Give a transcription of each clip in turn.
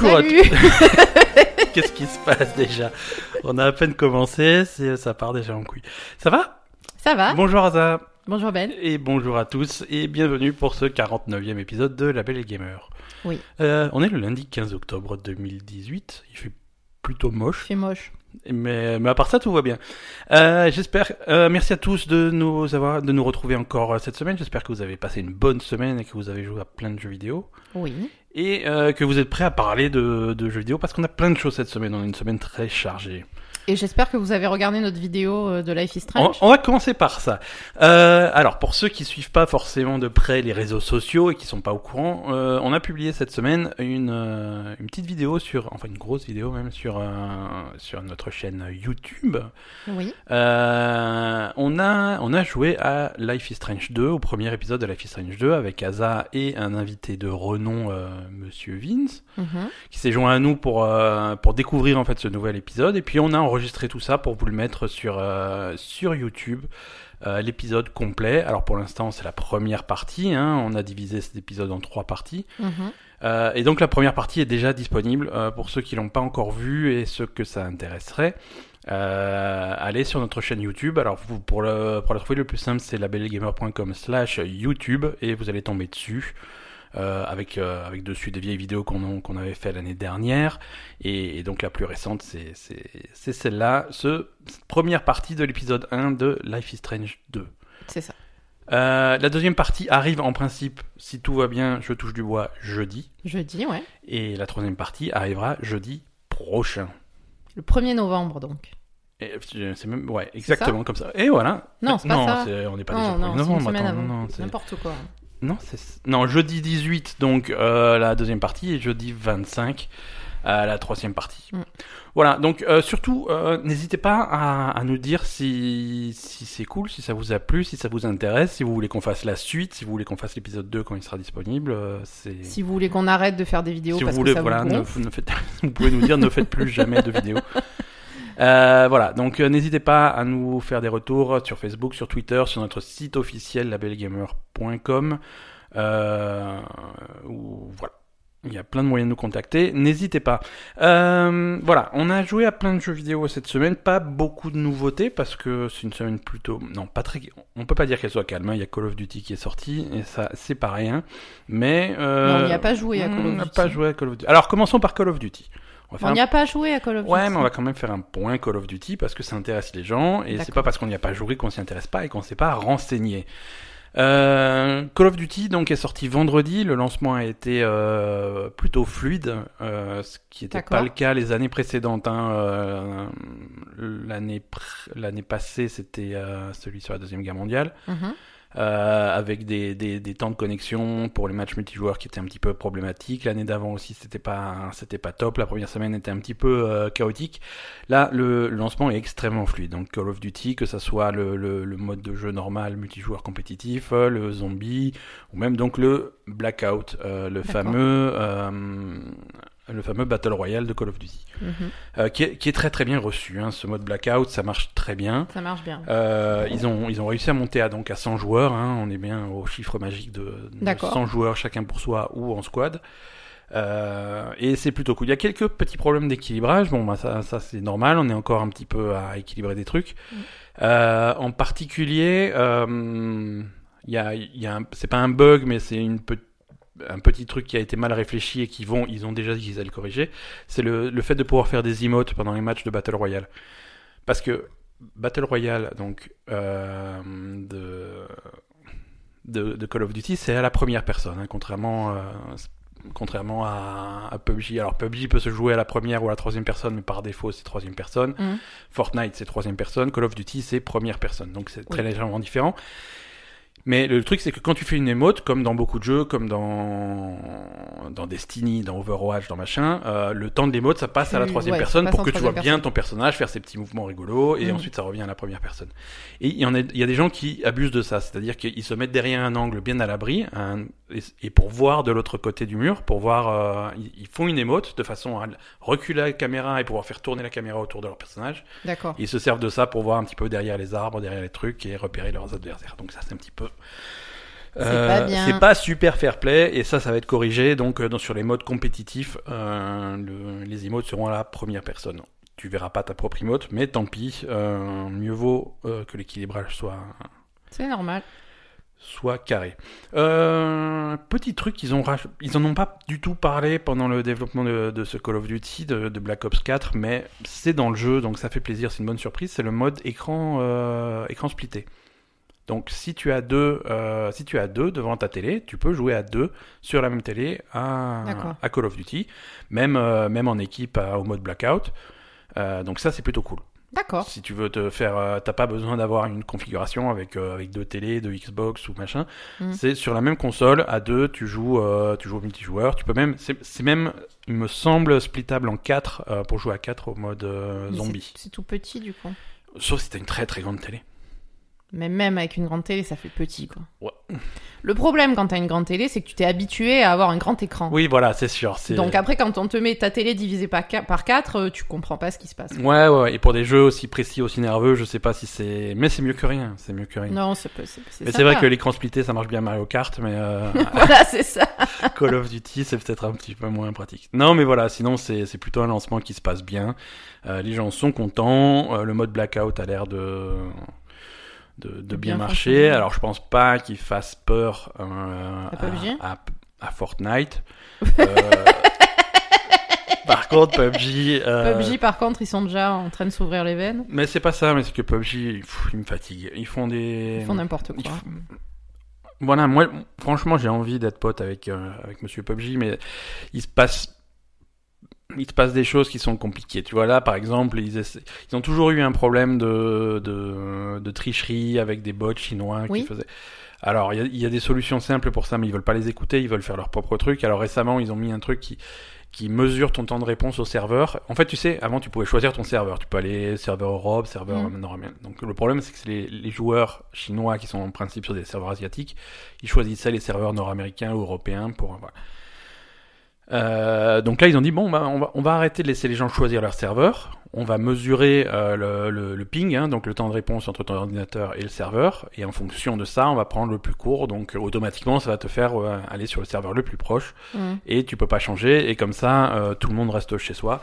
Bonjour à tous. Qu'est-ce qui se passe déjà? On a à peine commencé, ça part déjà en couille. Ça va? Ça va Bonjour Aza Bonjour Ben. et bonjour à tous et bienvenue pour ce 49e épisode de La Belle et Gamer. Oui. Euh, on est le lundi 15 octobre 2018. Il fait plutôt moche. C'est moche. Mais, mais à part ça, tout va bien. Euh, j'espère. euh, merci à tous de nous avoir, de nous retrouver encore euh, cette semaine. J'espère que vous avez passé une bonne semaine et que vous avez joué à plein de jeux vidéo Oui. et euh, que vous êtes prêts à parler de, de jeux vidéo parce qu'on a plein de choses cette semaine. On a une semaine très chargée. Et j'espère que vous avez regardé notre vidéo euh, de Life is On, Strange. on va commencer par ça. Euh, alors, pour ceux qui suivent pas forcément de près les réseaux sociaux et qui sont pas au courant, euh, on a publié cette semaine une, euh, une petite vidéo sur, enfin une grosse vidéo même sur sur notre chaîne YouTube. Oui. On a on a joué à Life is Strange 2 au premier épisode de Life is Strange 2 avec Asa et un invité de renom, Monsieur Vince Mhm. qui s'est joint à nous pour pour découvrir en fait ce nouvel épisode et puis on a enregistré tout ça pour vous le mettre sur euh, sur YouTube euh, l'épisode complet. Alors pour l'instant c'est la première partie hein, on a divisé cet épisode en trois parties. Mhm. Euh, et donc la première partie est déjà disponible euh, pour ceux qui l'ont pas encore vu et ceux que ça intéresserait. Allez sur notre chaîne YouTube. Alors vous, pour le pour la trouver le plus simple c'est labellegamer.com slash YouTube et vous allez tomber dessus avec euh, avec dessus des vieilles vidéos qu'on avait fait l'année dernière et, et donc la plus récente c'est celle-là ce cette première partie de l'épisode 1 de Life is Strange 2 C'est ça. euh, la deuxième partie arrive en principe si tout va bien je touche du bois jeudi Jeudi, ouais. et la troisième partie arrivera jeudi prochain Le 1er novembre, donc. Euh, c'est même ouais exactement comme ça et voilà Non, c'est pas ça. c'est- on n'est pas non, non, c'est une novembre attends, non, non, c'est- N'importe quoi. Non, c'est non jeudi 18 donc euh, la deuxième partie et jeudi 25 euh, la troisième partie. Mm. Voilà donc euh, surtout euh, n'hésitez pas à, à nous dire si si c'est cool, si ça vous a plu, si ça vous intéresse, si vous voulez qu'on fasse la suite, si vous voulez qu'on fasse l'épisode 2 quand il sera disponible. euh, c'est Si vous voulez qu'on arrête de faire des vidéos si vous parce voulez que ça voilà vous ne, ne faites vous pouvez nous dire ne faites plus jamais de vidéos. Euh, voilà, donc euh, n'hésitez pas à nous faire des retours sur Facebook, sur Twitter, sur notre site officiel labelgamer.com. Euh, voilà. Il y a plein de moyens de nous contacter. N'hésitez pas. Euh, voilà, on a joué à plein de jeux vidéo cette semaine. Pas beaucoup de nouveautés parce que c'est une semaine plutôt. Non, pas très. On peut pas dire qu'elle soit calme. hein. Il y a Call of Duty qui est sorti et ça, c'est pas rien. Mais. Euh, Mais on n'y a pas joué à Call of on n'a Duty. pas joué à Call of Duty. Alors commençons par Call of Duty. On un n'y a pas joué à Call of Duty. Ouais, mais on va quand même faire un point Call of Duty parce que ça intéresse les gens et c'est pas parce qu'on n'y a pas joué qu'on s'y intéresse pas et qu'on s'est pas renseigné. Euh, Call of Duty donc est sorti vendredi. Le lancement a été euh, plutôt fluide, euh, ce qui n'était pas le cas les années précédentes. Hein. Euh, l'année pr- l'année passée, c'était euh, celui sur la deuxième guerre mondiale Mhm. Avec des, des, des temps de connexion pour les matchs multijoueurs qui étaient un petit peu problématiques. L'année d'avant aussi, c'était pas c'était pas top. La première semaine était un petit peu euh, chaotique. Là, le, le lancement est extrêmement fluide. Donc Call of Duty, que ça soit le, le, le mode de jeu normal, multijoueur compétitif, euh, le zombie, ou même donc le Blackout, euh, le fameux euh, le fameux Battle Royale de Call of Duty, Mhm. euh, qui, est, qui est très très bien reçu. Hein. Ce mode Blackout, ça marche très bien. Ça marche bien. Euh, ils ont ils ont réussi à monter à donc à 100 joueurs. Hein, on est bien au chiffre magique de, de D'accord. 100 joueurs chacun pour soi ou en squad. Euh, et c'est plutôt cool. Il y a quelques petits problèmes d'équilibrage. Bon, bah ça, ça c'est normal. On est encore un petit peu à équilibrer des trucs. Mm. Euh, en particulier, euh, y a, il y a un- c'est pas un bug, mais c'est une pe- un petit truc qui a été mal réfléchi et qui vont, ils ont déjà dit qu'ils allaient le corriger. C'est le, le fait de pouvoir faire des emotes pendant les matchs de Battle Royale. Parce que Battle Royale, donc euh, de, de, de Call of Duty, c'est à la première personne, hein, contrairement, euh, contrairement à, à PUBG. Alors PUBG peut se jouer à la première ou à la troisième personne, mais par défaut c'est troisième personne. Mhm. Fortnite c'est troisième personne, Call of Duty c'est première personne, donc c'est très légèrement différent. Mais le truc, c'est que quand tu fais une émote, comme dans beaucoup de jeux, comme dans, dans Destiny, dans Overwatch, dans machin, euh, le temps de l'émote, ça passe à la troisième ouais, personne pour que tu vois bien ton personnage faire ses petits mouvements rigolos, et Mhm. ensuite ça revient à la première personne. Et il y, en a, il y a des gens qui abusent de ça, c'est-à-dire qu'ils se mettent derrière un angle bien à l'abri, un- et, pour voir de l'autre côté du mur, pour voir, euh, ils, font une émote de façon à reculer la caméra et pouvoir faire tourner la caméra autour de leur personnage. D'accord. Ils se servent de ça pour voir un petit peu derrière les arbres, derrière les trucs et repérer leurs adversaires. Donc ça, c'est un petit peu pas bien. c'est pas super fair play et ça, ça va être corrigé. Donc, euh, dans, sur les modes compétitifs, euh, le- les emotes seront à la première personne. Tu verras pas ta propre emote, mais tant pis. euh, mieux vaut euh, que l'équilibrage soit C'est normal. Soit carré. Euh, petit truc, ils ont rach- ils en ont pas du tout parlé pendant le développement de, de ce Call of Duty de, de Black Ops 4, mais c'est dans le jeu, donc ça fait plaisir, c'est une bonne surprise. C'est le mode écran euh, écran splitté. Donc si tu as deux, euh, si tu as deux devant ta télé, tu peux jouer à deux sur la même télé à, Call of Duty, même même en équipe à- au mode blackout. Donc ça c'est plutôt cool. D'accord. Si tu veux te faire, euh, t'as pas besoin d'avoir une configuration avec euh, avec deux télés, deux Xbox ou machin. Mhm. C'est sur la même console à deux, tu joues, euh, tu joues au multijoueur. Tu peux même, c'est même, il me semble splittable en quatre pour jouer à quatre au mode zombie. C'est tout petit du coup. Sauf si t'as une très très grande télé. Mais même avec une grande télé, ça fait petit quoi. Ouais. Le problème quand t'as une grande télé, c'est que tu t'es habitué à avoir un grand écran. Oui, voilà, c'est sûr. c'est- Donc après, quand on te met ta télé divisée par 4, tu comprends pas ce qui se passe. Ouais, ouais, ouais. Et pour des jeux aussi précis, aussi nerveux, je sais pas si c'est, mais c'est mieux que rien. C'est mieux que rien. Non, c'est pas- c'est mais c'est vrai que l'écran splitté, ça marche bien à Mario Kart, mais euh, voilà, c'est ça. Call of Duty, c'est peut-être un petit peu moins pratique. Non, mais voilà, sinon c'est c'est plutôt un lancement qui se passe bien. Euh, les gens sont contents. Euh, le mode blackout a l'air de de, de bien, bien marcher. Alors je pense pas qu'il fasse peur euh, À PUBG à, à- à Fortnite. Euh, par contre, PUBG. euh, PUBG, par contre, ils sont déjà en train de s'ouvrir les veines. Mais c'est pas ça, mais c'est que PUBG, pff, ils me fatiguent. Ils font des. Ils font n'importe quoi. Voilà, moi, franchement, j'ai envie d'être pote avec, avec Monsieur PUBG, mais il se passe. Il se passe des choses qui sont compliquées. Tu vois, là, par exemple, ils, essaient- ils ont toujours eu un problème de, de, de tricherie avec des bots chinois Oui. qui faisaient. Alors, il y, a, il y a des solutions simples pour ça, mais ils veulent pas les écouter, ils veulent faire leur propre truc. Alors, récemment, ils ont mis un truc qui, qui mesure ton temps de réponse au serveur. En fait, tu sais, avant, tu pouvais choisir ton serveur. Tu peux aller serveur Europe, serveur Mm. nord-américain. Donc, le problème, c'est que c'est les, les joueurs chinois qui sont en principe sur des serveurs asiatiques. Ils choisissaient les serveurs nord-américains ou européens pour. Voilà. Euh, donc là, ils ont dit bon, bah, on, va, on va arrêter de laisser les gens choisir leur serveur. On va mesurer euh, le, le, le ping, hein, donc le temps de réponse entre ton ordinateur et le serveur, et en fonction de ça, on va prendre le plus court. Donc euh, automatiquement, ça va te faire euh, aller sur le serveur le plus proche, Mhm. et tu peux pas changer. Et comme ça, euh, tout le monde reste chez soi.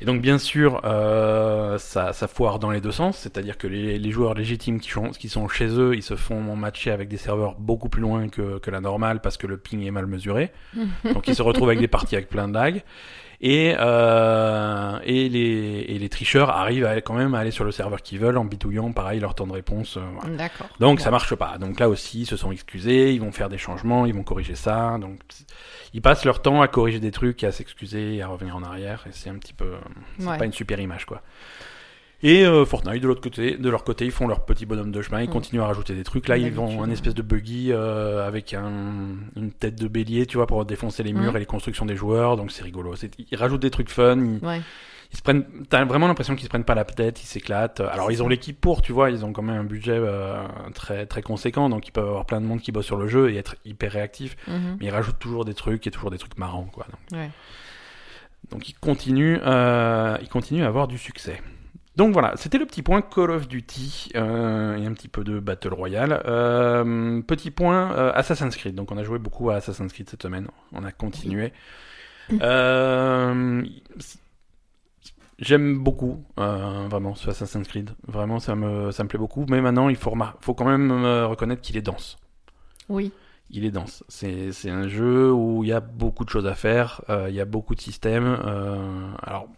Et donc bien sûr, euh, ça, ça foire dans les deux sens, c'est-à-dire que les, les joueurs légitimes qui sont, qui sont chez eux, ils se font matcher avec des serveurs beaucoup plus loin que, que la normale parce que le ping est mal mesuré. Donc ils se retrouvent avec des parties avec plein de lag. Et, euh, et, les, et les tricheurs arrivent à, quand même à aller sur le serveur qu'ils veulent en bidouillant pareil leur temps de réponse. euh, voilà. Donc Bon. ça marche pas. Donc là aussi, ils se sont excusés, ils vont faire des changements, ils vont corriger ça. Donc ils passent leur temps à corriger des trucs, et à s'excuser, et à revenir en arrière. Et c'est un petit peu, c'est Ouais. pas une super image quoi. Et euh, Fortnite de l'autre côté, de leur côté, ils font leur petit bonhomme de chemin, ils Mm. continuent à rajouter des trucs. Là, ils vont un espèce de buggy euh, avec un, une tête de bélier, tu vois, pour défoncer les murs Mm. et les constructions des joueurs. Donc c'est rigolo. Ils rajoutent des trucs fun. Ils, Ouais. ils se prennent t'as vraiment l'impression qu'ils se prennent pas la tête ils s'éclatent alors ils ont l'équipe pour tu vois ils ont quand même un budget euh, très très conséquent donc ils peuvent avoir plein de monde qui bosse sur le jeu et être hyper réactifs Mhm. mais ils rajoutent toujours des trucs et toujours des trucs marrants quoi donc, Ouais. donc ils continuent euh, ils continuent à avoir du succès donc voilà, c'était le petit point Call of Duty euh, et un petit peu de Battle Royale. Euh, petit point euh, Assassin's Creed. Donc on a joué beaucoup à Assassin's Creed cette semaine. On a continué. J'aime beaucoup vraiment ce Assassin's Creed. Vraiment, ça me ça me plaît beaucoup. Mais maintenant, il faut faut quand même reconnaître qu'il est dense. Oui. Il est dense. C'est un jeu où il y a beaucoup de choses à faire. il y a beaucoup de systèmes. alors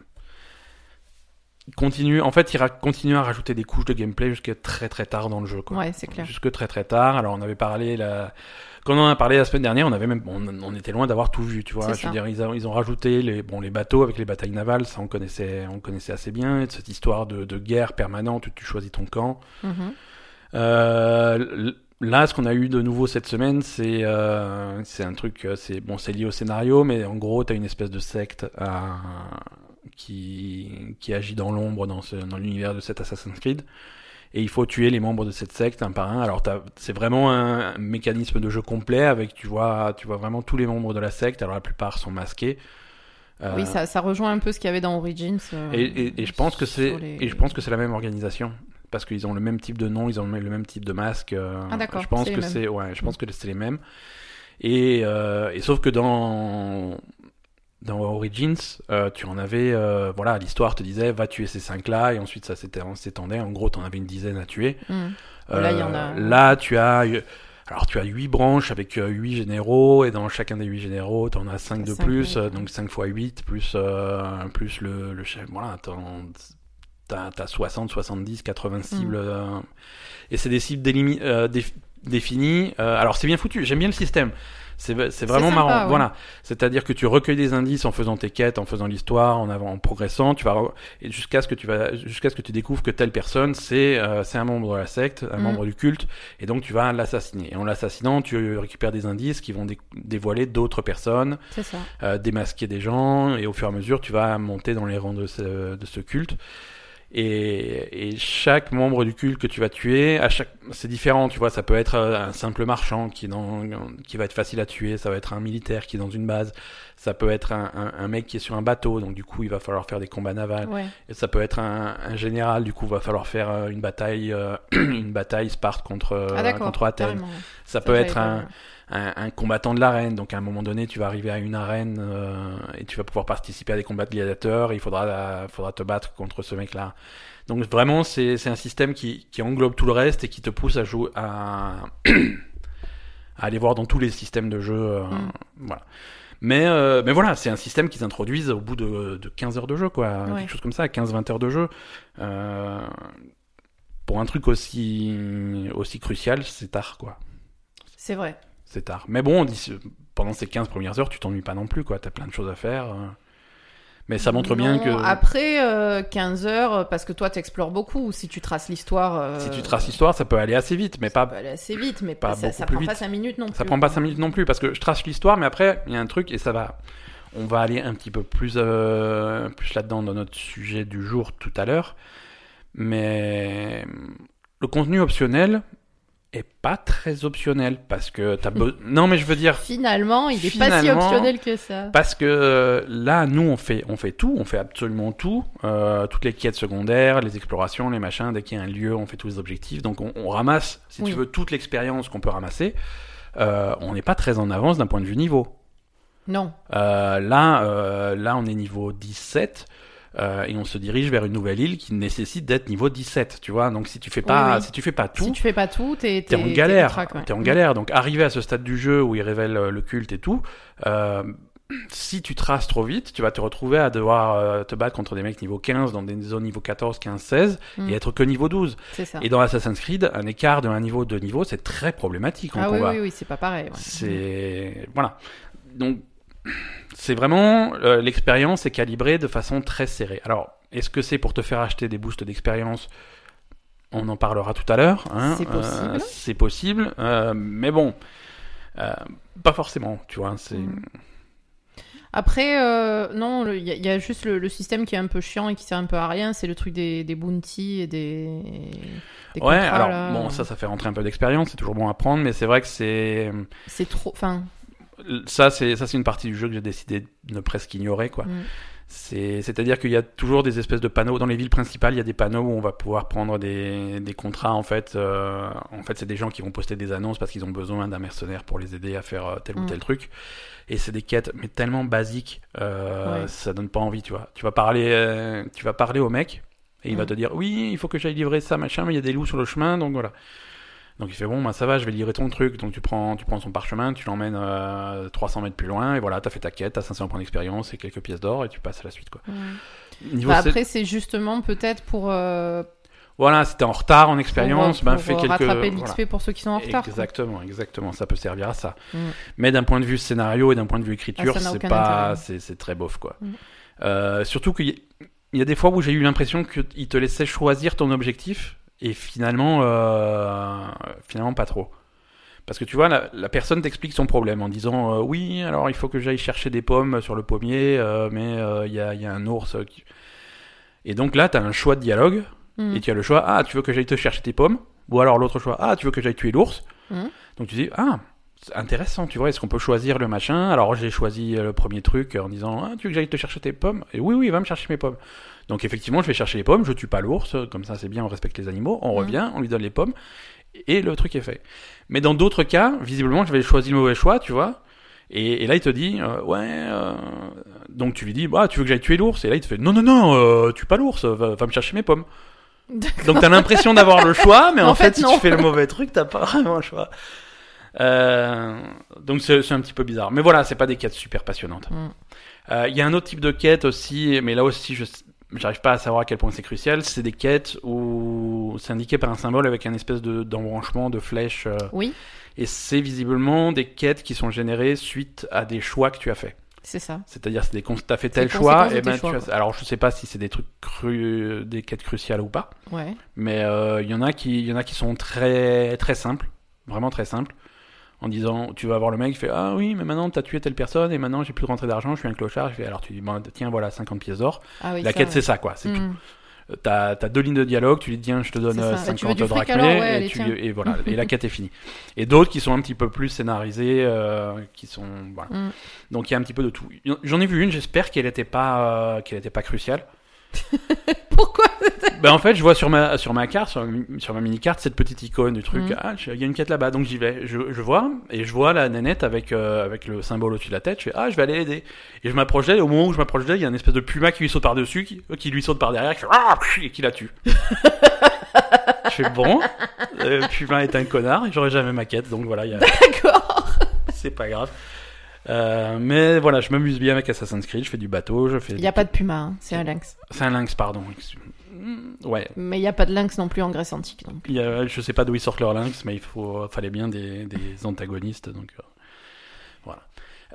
continue. En fait, il continue à rajouter des couches de gameplay jusqu'à très très tard dans le jeu. Quoi. Ouais, c'est clair. Jusque très très tard. Alors on avait parlé la... quand on en a parlé la semaine dernière, on avait même on, on était loin d'avoir tout vu, tu vois. Je veux dire, ils, ont- ils ont rajouté les bon les bateaux avec les batailles navales, ça on connaissait on connaissait assez bien. Et cette histoire de, de guerre permanente tu choisis ton camp. Mhm. Euh, là, ce qu'on a eu de nouveau cette semaine, c'est euh, c'est un truc, euh, c'est bon, c'est lié au scénario, mais en gros, t'as une espèce de secte euh, qui qui agit dans l'ombre dans ce dans l'univers de cet Assassin's Creed. Et il faut tuer les membres de cette secte un par un. Alors c'est vraiment un, un mécanisme de jeu complet avec tu vois tu vois vraiment tous les membres de la secte. Alors la plupart sont masqués. Euh, Oui, ça, ça rejoint un peu ce qu'il y avait dans Origins. euh, et, et, et je pense que c'est les- et je pense que c'est la même organisation parce qu'ils ont le même type de nom, ils ont le même type de masque. euh, Ah, d'accord, Je pense que c'est, ouais, je pense que c'est les mêmes. Et, et sauf que dans dans Origins, euh, tu en avais, euh, voilà, l'histoire te disait va tuer ces cinq là, et ensuite ça s'étendait. En gros, t'en avais une dizaine à tuer. Hmm. Là, il y en a- Là, tu as, euh, alors tu as huit branches avec euh, huit généraux, et dans chacun des huit généraux, tu en as cinq de plus, oui. euh, donc 5 fois 8, plus, euh, plus le, le chef. Voilà, t'as as 60, 70, 80 cibles. Euh, et c'est des cibles euh, définies. euh, alors c'est bien foutu, j'aime bien le système. C'est c'est vraiment sympa, marrant. ouais. Voilà. C'est-à-dire que tu recueilles des indices en faisant tes quêtes, en faisant l'histoire, en, avant, en progressant, tu vas jusqu'à ce que tu vas jusqu'à ce que tu découvres que telle personne c'est euh, c'est un membre de la secte, un Mhm. membre du culte, et donc tu vas l'assassiner. Et en l'assassinant, tu récupères des indices qui vont dé- dévoiler d'autres personnes, ça. euh, démasquer des gens, et au fur et à mesure, tu vas monter dans les rangs de ce, de ce culte. Et, et chaque membre du culte que tu vas tuer, à chaque, c'est différent, tu vois, ça peut être euh, un simple marchand qui est dans, qui va être facile à tuer, ça va être un militaire qui est dans une base, ça peut être un, un, un mec qui est sur un bateau, donc du coup il va falloir faire des combats navals, Ouais. et ça peut être un, un général, du coup il va falloir faire euh, une bataille, euh, une bataille Sparte contre, Ah, contre Athènes. Ça Ça, peut être un. Un, un combattant de l'arène. Donc à un moment donné, tu vas arriver à une arène euh, et tu vas pouvoir participer à des combats de gladiateurs. Et il faudra, faudra te battre contre ce mec-là. Donc vraiment, c'est c'est un système qui, qui englobe tout le reste et qui te pousse à jouer à, à aller voir dans tous les systèmes de jeu. euh, Mm. Voilà. Mais, euh, mais voilà, c'est un système qu'ils introduisent au bout de, de 15 heures de jeu, quoi. Ouais. Quelque chose comme ça, 15-20 heures de jeu. Euh, pour un truc aussi, aussi crucial, c'est tard, quoi C'est vrai. C'est tard. Mais bon, pendant ces 15 premières heures, tu t'ennuies pas non plus, quoi. T'as plein de choses à faire. euh. Mais ça montre bien que Après euh, 15 heures, euh, parce que toi, t'explores beaucoup. Si tu traces l'histoire. euh, si tu traces l'histoire, ça peut aller assez vite, mais ça pas. peut aller assez vite, mais pas ça, ça prend pas vite. 5 minutes non plus. Ça prend pas quoi. 5 minutes non plus, parce que je trace l'histoire, mais après, il y a un truc, et ça va. On va aller un petit peu plus, euh, plus là-dedans dans notre sujet du jour tout à l'heure. Mais le contenu optionnel est pas très optionnel, parce que t'as be- Non, mais je veux dire. Finalement, il est pas si optionnel que ça. Parce que euh, là, nous, on fait, on fait tout, on fait absolument tout, euh, toutes les quêtes secondaires, les explorations, les machins. Dès qu'il y a un lieu, on fait tous les objectifs. Donc, on, on ramasse, si Oui. tu veux, toute l'expérience qu'on peut ramasser. Euh, on n'est pas très en avance d'un point de vue niveau. Non. Euh, là, là, on est niveau 17. Euh, et on se dirige vers une nouvelle île qui nécessite d'être niveau 17, tu vois. Donc si tu fais pas, Oui, oui. si tu fais pas tout, Si tu fais pas tout, t'es t'es en t'es galère. ric-rac, ouais. T'es en Mm. galère. Donc, arriver à ce stade du jeu où il révèle euh, le culte et tout, euh, si tu traces trop vite, tu vas te retrouver à devoir euh, te battre contre des mecs niveau 15 dans des zones niveau 14, 15, 16 Mm. et être que niveau 12. C'est ça. Et dans Assassin's Creed, un écart de un niveau, deux niveaux, c'est très problématique en Ah oui, oui, oui, c'est pas pareil. ouais. C'est voilà. Donc c'est vraiment euh, l'expérience est calibrée de façon très serrée. Alors est-ce que c'est pour te faire acheter des boosts d'expérience? On en parlera tout à l'heure. hein. C'est possible. Euh, c'est possible, euh, mais bon, pas forcément. Tu vois, c'est Mm. Après, euh, non, il y, a- y a juste le, le système qui est un peu chiant et qui sert un peu à rien, c'est le truc des, des bounties et des. des ouais. Alors là. bon, ça, ça fait rentrer un peu d'expérience. C'est toujours bon à prendre, mais c'est vrai que c'est C'est trop. Enfin. Ça, c'est ça, c'est une partie du jeu que j'ai décidé de ne presque ignorer, quoi. mm. C'est, c'est-à-dire qu'il y a toujours des espèces de panneaux dans les villes principales. Il y a des panneaux où on va pouvoir prendre des, des contrats. En fait, euh, en fait, c'est des gens qui vont poster des annonces parce qu'ils ont besoin d'un mercenaire pour les aider à faire euh, tel ou Mm. tel truc. Et c'est des quêtes, mais tellement basiques, euh, Ouais. ça donne pas envie, tu vois. Tu vas parler, euh, tu vas parler au mec et il va Mm. te dire oui, il faut que j'aille livrer ça, machin, mais il y a des loups sur le chemin, donc voilà. Donc il fait bon, bah, ça va, je vais livrer ton truc. Donc tu prends, tu prends son parchemin, tu l'emmènes euh, 300 mètres plus loin, et voilà, t'as fait ta quête, t'as 500 points d'expérience et quelques pièces d'or, et tu passes à la suite, quoi. Bah, après, c'est justement peut-être pour, euh, Voilà, si t'es en retard en expérience, ben fais quelques. rattraper voilà. l'XP pour ceux qui sont en retard. quoi. Exactement, exactement, ça peut servir à ça. Mm. Mais d'un point de vue scénario et d'un point de vue écriture, Ah, c'est pas, c'est très bof quoi. Mm. Euh, surtout qu'il y, il y a des fois où j'ai eu l'impression qu'il te laissait choisir ton objectif et finalement, euh, finalement pas trop. Parce que tu vois, la, la personne t'explique son problème en disant euh, oui, alors il faut que j'aille chercher des pommes sur le pommier, euh, mais il y, a, il y a un ours. qui- Et donc là, tu as un choix de dialogue Mm. et tu as le choix, ah, tu veux que j'aille te chercher tes pommes Ou alors l'autre choix, ah, tu veux que j'aille tuer l'ours Mhm. Donc tu dis, ah, c'est intéressant, tu vois. Est-ce qu'on peut choisir le machin? Alors j'ai choisi le premier truc en disant ah, tu veux que j'aille te chercher tes pommes? Et oui, oui, va me chercher mes pommes. Donc effectivement, je vais chercher les pommes, je tue pas l'ours, comme ça c'est bien, on respecte les animaux, on Mhm. revient, on lui donne les pommes, et le truc est fait. Mais dans d'autres cas, visiblement, j'avais choisi le mauvais choix, tu vois. Et, et là, il te dit, euh, ouais, euh, donc tu lui dis, bah, tu veux que j'aille tuer l'ours? Et là, il te fait, non, non, non, euh, tue pas l'ours, va, va me chercher mes pommes. Donc t'as l'impression d'avoir le choix, mais en, En fait, fait, si tu fais le mauvais truc, t'as pas vraiment le choix. Donc c'est un petit peu bizarre. Mais voilà, c'est pas des quêtes super passionnantes. Mm. Il y a un autre type de quête aussi, mais là aussi, je j'arrive pas à savoir à quel point c'est crucial. C'est des quêtes où c'est indiqué par un symbole avec un espèce de d'embranchement de flèche. euh, Oui, et c'est visiblement des quêtes qui sont générées suite à des choix que tu as fait. c'est ça. C'est-à-dire, c'est des t'as fait tel choix, de et ben choix, tu as... Alors je sais pas si c'est des trucs cru... des quêtes cruciales ou pas. Ouais. Mais euh, il y en a qui, il y en a qui sont très très simples, vraiment très simples, en disant, tu vas voir le mec, il fait ah oui, mais maintenant t'as tué telle personne et maintenant j'ai plus de rentrée d'argent, je suis un clochard. Je fais alors tu dis bon, tiens voilà 50 pièces d'or. Ah oui, La ça, quête ouais. c'est ça quoi, c'est tout. Mm. Euh, T'as as deux lignes de dialogue, tu lui dis tiens je te donne C'est euh, ça. Et tu 50 veux du fric drachmés alors Ouais, et, tu- et voilà et la quête est finie. Et d'autres qui sont un petit peu plus scénarisés, euh, qui sont voilà. Mm. Donc il y a un petit peu de tout. J'en ai vu une, j'espère qu'elle était pas euh, qu'elle était pas cruciale. Pourquoi? Ben en fait, je vois sur ma sur ma carte, sur, sur ma mini carte, cette petite icône du truc. Mhm. Ah, il y a une quête là-bas, donc j'y vais. Je, je vois et je vois la nénette avec euh, avec le symbole au-dessus de la tête. Je fais ah, je vais aller l'aider. Et je m'approche d'elle. Et au moment où je m'approche d'elle, il y a une espèce de puma qui lui saute par dessus, qui, qui lui saute par derrière, qui fait ah et qui la tue. je fais bon, le puma est un connard. et J'aurai jamais ma quête, donc voilà, il y a- D'accord. c'est pas grave. Euh, mais voilà, je m'amuse bien avec Assassin's Creed. Je fais du bateau, je fais. Il n'y a pas de puma, hein, c'est un lynx. C'est un lynx, pardon. Excuse- Mm, Ouais, Mais il n'y a pas de lynx non plus en Grèce antique. Donc. Y a, je sais pas d'où ils sortent leurs lynx, mais il faut, fallait bien des, des antagonistes, donc euh, voilà.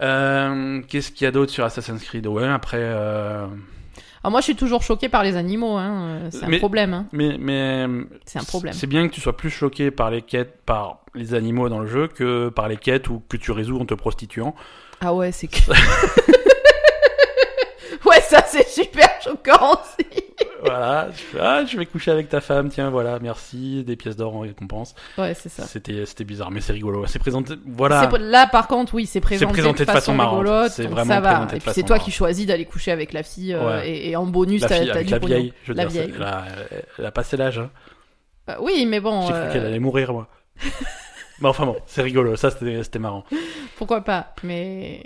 Euh, Qu'est-ce qu'il y a d'autre sur Assassin's Creed? Ouais, après, euh, Alors moi, je suis toujours choqué par les animaux. Hein. C'est un problème. Hein. mais mais C'est un problème. C'est bien que tu sois plus choqué par les quêtes, par les animaux dans le jeu, que par les quêtes ou que tu résous en te prostituant. Ah ouais, c'est que... ouais, ça c'est super choquant aussi. Voilà, fais, ah, je vais coucher avec ta femme, tiens, voilà, merci, des pièces d'or en récompense. Ouais, c'est ça. C'était, c'était bizarre, mais c'est rigolo. C'est présenté, voilà. Là, par contre, oui, c'est présenté, présenté de façon, marrante. rigolote, C'est vraiment ça va. Et puis c'est façon toi marrante. qui choisis d'aller coucher avec la fille, euh, Ouais. et, et en bonus, La t'as la pognon. vieille, je veux La dire, vieille. elle a, elle a passé l'âge. Hein. Bah oui, mais bon, J'ai cru euh, qu'elle allait mourir, moi. mais enfin bon, c'est rigolo, ça c'était marrant. pourquoi pas Mais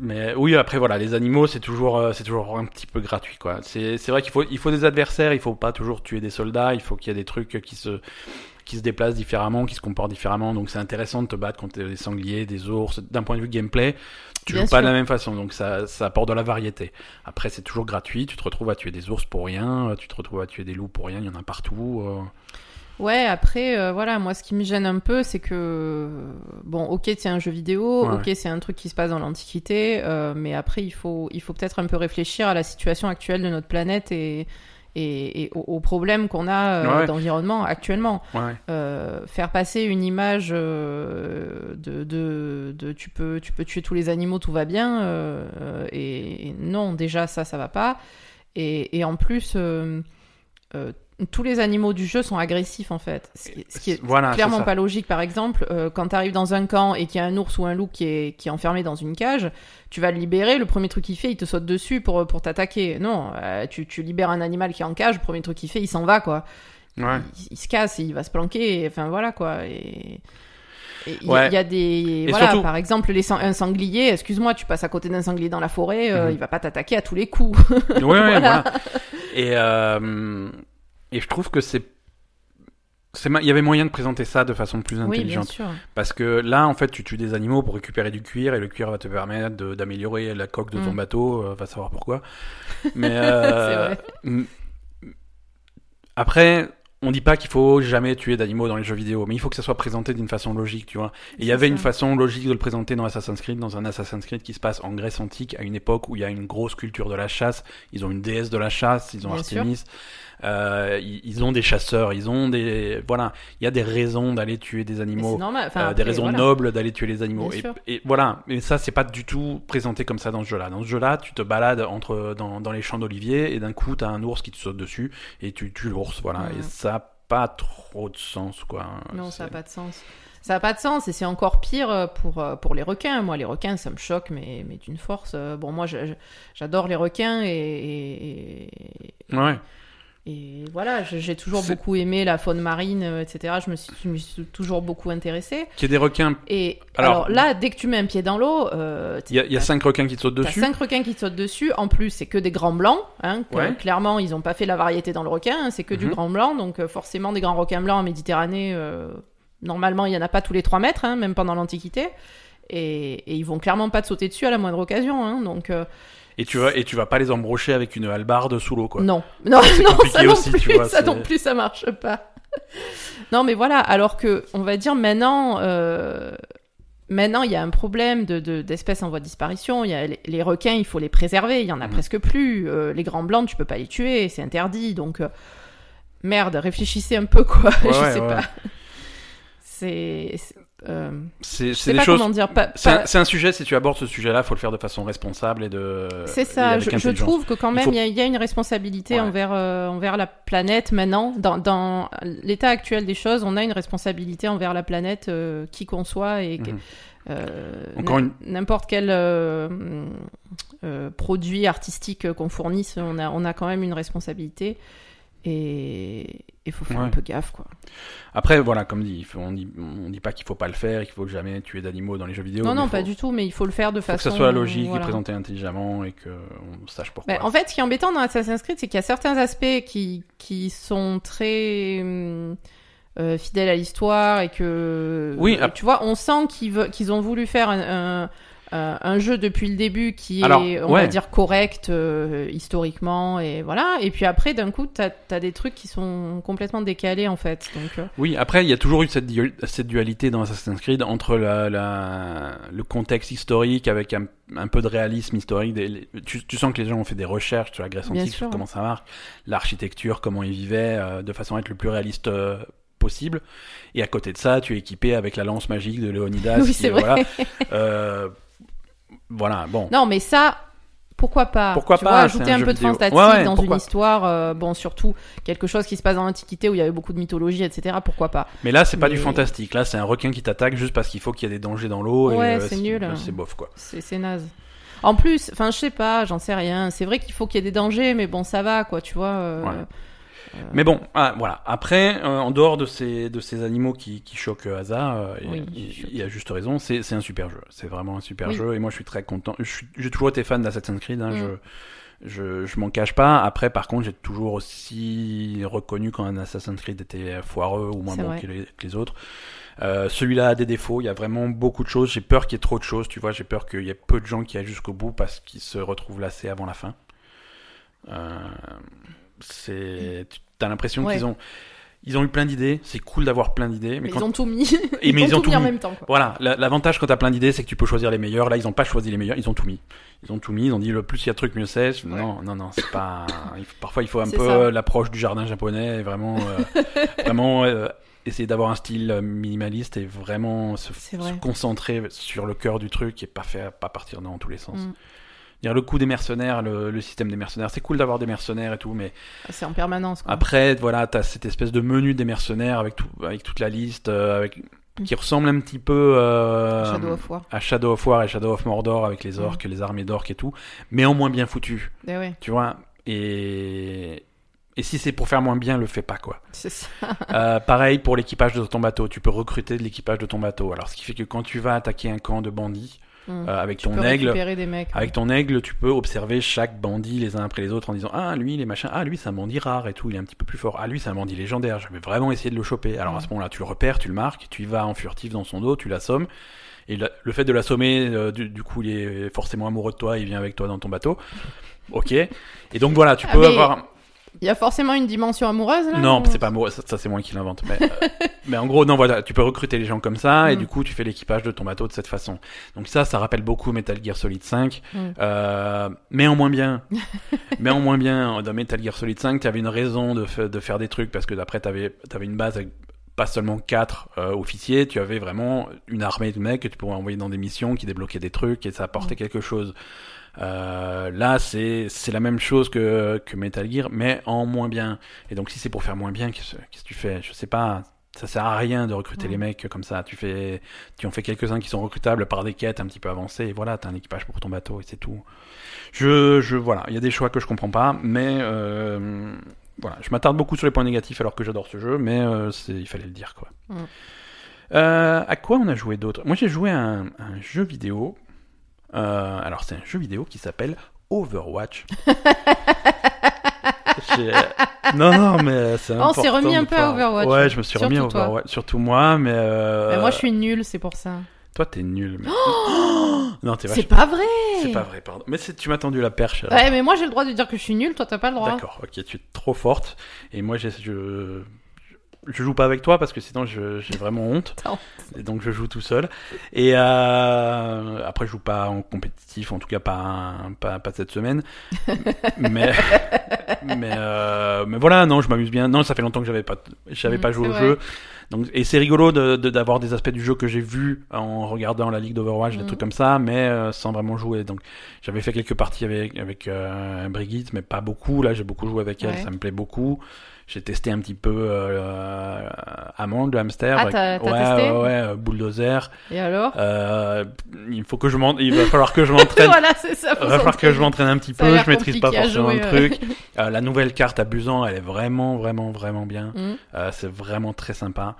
Mais oui, après voilà, les animaux c'est toujours euh, c'est toujours un petit peu gratuit quoi. C'est c'est vrai qu'il faut il faut des adversaires, il faut pas toujours tuer des soldats, il faut qu'il y ait des trucs qui se qui se déplacent différemment, qui se comportent différemment. Donc c'est intéressant de te battre contre des sangliers, des ours. D'un point de vue gameplay, tu Bien joues pas de la même façon, donc ça ça apporte de la variété. Après c'est toujours gratuit, tu te retrouves à tuer des ours pour rien, tu te retrouves à tuer des loups pour rien, il y en a partout. euh. Ouais, après, euh, voilà, moi, ce qui me gêne un peu, c'est que, bon, ok, c'est un jeu vidéo, Ouais. ok, c'est un truc qui se passe dans l'Antiquité, euh, mais après, il faut, il faut peut-être un peu réfléchir à la situation actuelle de notre planète et, et, et aux, aux problèmes qu'on a euh, Ouais. d'environnement actuellement. Faire passer une image de, de, de tu peux, tu peux tuer tous les animaux, tout va bien, et, et non, déjà, ça, ça va pas. Et, et en plus, tous les animaux du jeu sont agressifs en fait. Ce qui, ce qui est Voilà, clairement pas logique. Par exemple, euh, quand tu arrives dans un camp et qu'il y a un ours ou un loup qui est, qui est enfermé dans une cage, tu vas le libérer. Le premier truc qu'il fait, il te saute dessus pour, pour t'attaquer. Non, euh, tu, tu libères un animal qui est en cage, le premier truc qu'il fait, il s'en va quoi. Ouais. Il, il se casse, il va se planquer. et- Enfin voilà quoi. Et. Il y, a- Ouais. il y a des Et voilà surtout- par exemple les un sanglier excuse-moi tu passes à côté d'un sanglier dans la forêt euh, Mhm. il va pas t'attaquer à tous les coups Ouais, ouais, Voilà. voilà. Et, euh, et je trouve que c'est. Il y avait moyen de présenter ça de façon plus oui bien intelligente. sûr Parce que là, en fait, tu tues des animaux pour récupérer du cuir et le cuir va te permettre d'améliorer la coque de ton Mm. bateau, euh, va savoir pourquoi. Mais euh, vrai. après, on dit pas qu'il faut jamais tuer d'animaux dans les jeux vidéo, mais il faut que ça soit présenté d'une façon logique, tu vois. Et il y avait ça. une façon logique de le présenter dans Assassin's Creed, dans un Assassin's Creed qui se passe en Grèce antique, à une époque où il y a une grosse culture de la chasse. Ils ont une déesse de la chasse, ils ont Bien sûr. Euh, ils, ils ont des chasseurs, ils ont des voilà, il y a des raisons d'aller tuer des animaux. normal enfin, Euh, des raisons voilà. nobles d'aller tuer les animaux. Et, et voilà, mais ça c'est pas du tout présenté comme ça dans ce jeu-là. Dans ce jeu-là, tu te balades entre dans, dans les champs d'olivier et d'un coup t'as un ours qui te saute dessus et tu tues l'ours, voilà. Et ça a pas trop de sens, quoi. Non, ça n'a C'est- pas de sens. ça a pas de sens et c'est encore pire euh, pour, pour les requins. Moi, les requins, ça me choque, mais, mais d'une force. Bon, moi, j'adore les requins et, et, et- Ouais. Et voilà, j'ai toujours beaucoup aimé la faune marine, euh, etc. Je me suis, je me suis toujours beaucoup intéressée. Qu'il y ait des requins. Et Alors- alors, là, dès que tu mets un pied dans l'eau, euh, Il y a, y cinq requins qui te sautent dessus. cinq requins qui te sautent dessus. En plus, c'est que des grands blancs. Hein, que, Ouais. Clairement, ils n'ont pas fait la variété dans le requin. hein, c'est que du Mhm. grand blanc. Donc, euh, forcément, des grands requins blancs en Méditerranée, euh, normalement, il n'y en a pas tous les 3 mètres, hein, même pendant l'Antiquité. Et, et ils vont clairement pas te sauter dessus à la moindre occasion. donc, euh, Et tu vas, et tu vas pas les embrocher avec une hallebarde sous l'eau, quoi. non. Non, non ça non aussi, plus, tu vois, ça non plus, ça marche pas. non, mais voilà. Alors que, on va dire maintenant. euh, Maintenant, il y a un problème de, de- d'espèces en voie de disparition. Il y a les, les requins, il faut les préserver. Il y en a Mhm. presque plus. Euh, les grands blancs, tu peux pas les tuer, c'est interdit. Donc, euh, merde, réfléchissez un peu, quoi. Ouais, je ouais, sais ouais. pas. C'est, euh, C'est des choses. C'est un, sujet, si tu abordes ce sujet-là, faut le faire de façon responsable et de. C'est ça, je, trouve que quand Il même faut- il y, a, il y a une responsabilité Ouais. envers, euh, envers la planète maintenant. Dans, dans l'état actuel des choses, on a une responsabilité envers la planète, euh, qui qu'on soit et Mhm. Encore n'importe quel produit artistique qu'on fournisse, on a, on a quand même une responsabilité et il faut faire un peu gaffe quoi. Après, voilà, comme dit, faut- on dit, on dit pas qu'il faut pas le faire, qu'il faut jamais tuer d'animaux dans les jeux vidéo. non, non, faut- pas du tout, mais il faut le faire de faut que façon. ça soit logique voilà. et présenté intelligemment et que on sache pourquoi. En fait, ce qui est embêtant dans Assassin's Creed, c'est qu'il y a certains aspects qui, qui sont très hum, euh, fidèles à l'histoire et que. Oui, euh, Tu vois, on sent qu'ils qu'ils ont voulu faire un, un, un- un jeu depuis le début qui est, on ouais. va dire, correct euh, historiquement et voilà. Et puis après, d'un coup, t'as as des trucs qui sont complètement décalés en fait. Donc, euh, Oui, après, il y a toujours eu cette, du- cette dualité dans Assassin's Creed entre la, la- le contexte historique avec un, un peu de réalisme historique. Des- les- tu, tu sens que les gens ont fait des recherches sur la Grèce antique, sur comment ça marche, l'architecture, comment ils vivaient, euh, de façon à être le plus réaliste euh, possible. Et à côté de ça, tu es équipé avec la lance magique de Léonidas. Oui, c'est euh, vrai. Voilà, Euh, voilà, bon. Non, mais ça, pourquoi pas? Pourquoi tu pas, vois, ajouter un peu de fantastique Ouais, ouais, dans pourquoi? une histoire, euh, bon, surtout quelque chose qui se passe dans l'Antiquité où il y avait beaucoup de mythologie, etc. Pourquoi pas? Mais là, c'est pas Mais- du fantastique. Là, c'est un requin qui t'attaque juste parce qu'il faut qu'il y ait des dangers dans l'eau. Ouais, euh, c'est nul. C'est bof, quoi. C'est c'est naze. En plus, enfin, je sais pas, j'en sais rien. C'est vrai qu'il faut qu'il y ait des dangers, mais bon, ça va, quoi, tu vois. euh, Ouais. Mais bon, ah, voilà. Après, euh, en dehors de ces, de ces animaux qui, qui choquent Asa, euh, Oui, il, il y a juste raison, c'est un super jeu. C'est vraiment un super Oui. jeu et moi je suis très content. J'ai toujours été fan d'Assassin's Creed, hein, Mm. je, je, je m'en cache pas. Après, par contre, j'ai toujours aussi reconnu quand un Assassin's Creed était foireux ou moins bon que les, que les autres. Euh, Celui-là a des défauts, il y a vraiment beaucoup de choses. J'ai peur qu'il y ait trop de choses, tu vois. J'ai peur qu'il y ait peu de gens qui aillent jusqu'au bout parce qu'ils se retrouvent lassés avant la fin. Euh, c'est, tu as l'impression Ouais. qu'ils ont, ils ont eu plein d'idées. C'est cool d'avoir plein d'idées, mais, Mais quand ils ont tout mis. Et mais ils ont tout mis en même temps, quoi. voilà, la- l'avantage quand t'as plein d'idées, c'est que tu peux choisir les meilleurs. Là, ils ont pas choisi les meilleurs, ils ont tout mis. Ils ont tout mis, ils ont dit le plus il y a de trucs, mieux c'est. Non, non, non, c'est pas. parfois, il faut un peu l'approche du jardin japonais, vraiment, euh, vraiment euh, essayer d'avoir un style euh, minimaliste et vraiment se, concentrer sur le cœur du truc et pas faire, pas partir dans tous les sens. Mm. Dire le coup des mercenaires, le, le système des mercenaires, c'est cool d'avoir des mercenaires et tout, mais C'est en permanence, quoi. après, voilà, t'as cette espèce de menu des mercenaires avec tout, avec toute la liste, euh, avec qui ressemble un petit peu euh, Shadow of War. à Shadow of War et Shadow of Mordor avec les orques, les armées d'orques et tout, mais en moins bien foutu, Eh ouais, tu vois. Et et si c'est pour faire moins bien, le fais pas quoi. c'est ça. Euh, pareil pour l'équipage de ton bateau, tu peux recruter de l'équipage de ton bateau. Alors ce qui fait que quand tu vas attaquer un camp de bandits Mm. euh, avec Tu ton peux aigle, récupérer des mecs. avec ton aigle, tu peux observer chaque bandit les uns après les autres en disant ah lui les machins, ah lui c'est un bandit rare et tout, il est un petit peu plus fort, ah lui c'est un bandit légendaire, je vais vraiment essayer de le choper. Alors à ce moment-là tu le repères, tu le marques, tu y vas en furtif dans son dos, tu l'assommes. Et la- le fait de l'assommer, euh, du, du coup il est forcément amoureux de toi, il vient avec toi dans ton bateau. Ok. Et donc voilà, tu Ah, peux mais- avoir. Il y a forcément une dimension amoureuse, là Non, ou- c'est pas amoureux, ça, ça, c'est moi qui l'invente. Mais, euh, mais en gros, non, voilà, tu peux recruter les gens comme ça, et Mm. du coup, tu fais l'équipage de ton bateau de cette façon. Donc ça, ça rappelle beaucoup Metal Gear Solid 5, Mm. euh, mais en moins bien. mais en moins bien. Dans Metal Gear Solid 5, tu avais une raison de, de faire des trucs, parce que d'après, tu avais, une base avec pas seulement quatre euh, officiers, tu avais vraiment une armée de mecs que tu pourrais envoyer dans des missions qui débloquaient des trucs, et ça apportait Mm. quelque chose. Euh, là, c'est c'est la même chose que, que Metal Gear, mais en moins bien. Et donc, si c'est pour faire moins bien, qu'est-ce qu'est-ce que tu fais? Je sais pas. ça sert à rien de recruter les mecs comme ça. Tu fais, tu en fais quelques-uns qui sont recrutables par des quêtes un petit peu avancées, et voilà, t'as un équipage pour ton bateau et c'est tout. Je, je, voilà, il y a des choix que je comprends pas, mais euh, voilà, je m'attarde beaucoup sur les points négatifs alors que j'adore ce jeu, mais euh, c'est, il fallait le dire quoi. Euh, à quoi on a joué d'autre? Moi j'ai joué à un, un jeu vidéo. Euh, alors c'est un jeu vidéo qui s'appelle Overwatch. Non, non, mais c'est Oh, on s'est remis un peu à Overwatch. Ouais, je me suis remis à toi. Overwatch. Surtout moi, mais. euh, Mais moi, je suis nulle, c'est pour ça. Toi, t'es nul. Mais... non, t'es C'est pas vrai C'est pas vrai, pardon. Mais tu m'as tendu la perche. alors. Ouais, mais moi, j'ai le droit de dire que je suis nulle, toi, t'as pas le droit. D'accord, ok, tu es trop forte. Et moi, je, je joue pas avec toi parce que sinon j'ai vraiment honte. Et donc je joue tout seul. Et euh, après, je joue pas en compétitif, en tout cas pas, pas, pas cette semaine. mais mais, euh, mais voilà, non, je m'amuse bien. Non, ça fait longtemps que j'avais pas, j'avais Mm, pas joué c'est au vrai. jeu. Donc, et c'est rigolo de, de- d'avoir des aspects du jeu que j'ai vus en regardant la ligue d'Overwatch, des Mm. trucs comme ça, mais euh, sans vraiment jouer. Donc, j'avais fait quelques parties avec avec euh, Brigitte, mais pas beaucoup. Là, j'ai beaucoup joué avec elle, ça me plaît beaucoup. J'ai testé un petit peu euh, Amande, le hamster. Ah, avec- t'as- t'as ouais, testé ouais, ouais, euh, bulldozer. Et alors? Euh, il faut que je m'en, il va falloir que je m'entraîne. Voilà, c'est ça. Il va falloir que je m'entraîne un petit Ça peu. Je maîtrise pas forcément le jouer, ouais. truc. Euh, la nouvelle carte abusant, elle est vraiment, vraiment, vraiment bien. Mm. Euh, c'est vraiment très sympa.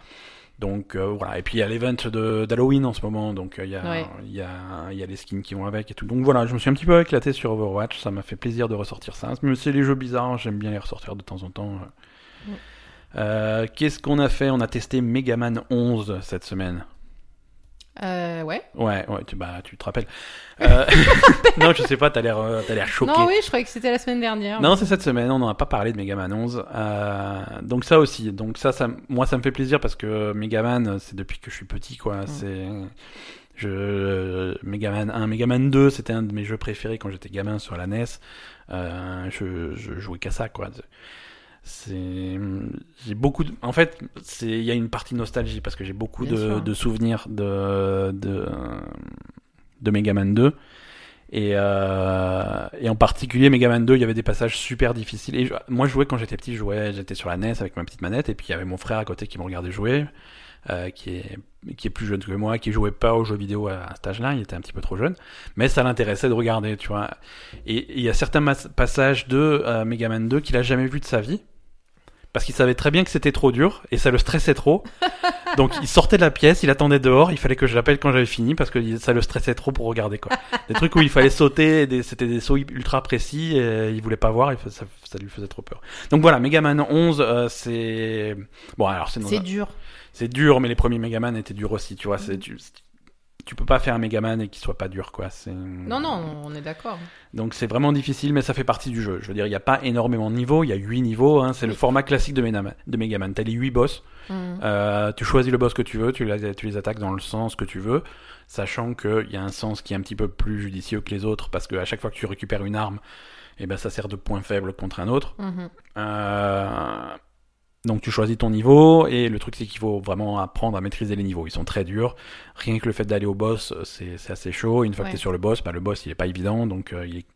Donc euh, voilà. Et puis il y a l'event d'Halloween en ce moment, donc euh, il y a Ouais. il y a il y a les skins qui vont avec et tout. Donc voilà, je me suis un petit peu éclaté sur Overwatch. Ça m'a fait plaisir de ressortir ça. Mais c'est les jeux bizarres, j'aime bien les ressortir de temps en temps. Mm. Euh, Qu'est-ce qu'on a fait? On a testé Megaman 11 cette semaine. Euh, ouais. Ouais, ouais, tu, bah, tu te rappelles. Euh, non, je sais pas, t'as l'air, euh, t'as l'air choqué. Non, oui, je croyais que c'était la semaine dernière. Non, c'est cette semaine, on n'en a pas parlé de Megaman 11. Euh, donc ça aussi, donc ça, ça, moi ça me fait plaisir parce que Megaman, c'est depuis que je suis petit, quoi. C'est, je, Megaman 1, Megaman 2, c'était un de mes jeux préférés quand j'étais gamin sur la NES. Je, je jouais qu'à ça, quoi. C'est, j'ai beaucoup de, en fait, c'est, il y a une partie nostalgie parce que j'ai beaucoup de, de souvenirs de, de, de Megaman 2. Et, euh, et en particulier Megaman 2, il y avait des passages super difficiles. Et je- moi, je jouais quand j'étais petit, je jouais, j'étais sur la NES avec ma petite manette, et puis il y avait mon frère à côté qui me regardait jouer, euh, qui est qui est plus jeune que moi, qui jouait pas aux jeux vidéo à, cet âge-là, il était un petit peu trop jeune, mais ça l'intéressait de regarder, tu vois. Et il y a certains passages de euh, Megaman 2 qu'il a jamais vu de sa vie. Parce qu'il savait très bien que c'était trop dur et ça le stressait trop. Donc il sortait de la pièce, il attendait dehors, il fallait que je l'appelle quand j'avais fini parce que ça le stressait trop pour regarder quoi. Des trucs où il fallait sauter, des- c'était des sauts ultra précis et il voulait pas voir, fais- ça, ça lui faisait trop peur. Donc voilà, Megaman 11, euh, c'est bon alors c'est C'est dur. c'est dur, mais les premiers Megaman étaient durs aussi, tu vois. C'est tu, tu peux pas faire un Megaman et qu'il soit pas dur quoi. C'est Non, non, on est d'accord. donc c'est vraiment difficile, mais ça fait partie du jeu. Je veux dire, il n'y a pas énormément de niveaux, il y a 8 niveaux, hein, c'est le format classique de Megaman. De Megaman. T'as les 8 boss, Mm. euh, tu choisis le boss que tu veux, tu les, tu les attaques dans le sens que tu veux, sachant qu'il y a un sens qui est un petit peu plus judicieux que les autres, parce qu'à chaque fois que tu récupères une arme, eh ben, ça sert de point faible contre un autre. Mhm. Euh, donc tu choisis ton niveau et le truc c'est qu'il faut vraiment apprendre à maîtriser les niveaux. Ils sont très durs. Rien que le fait d'aller au boss, euh, c'est c'est assez chaud. Une fois Ouais. que tu es sur le boss, bah, le boss il est pas évident, donc euh, il, est,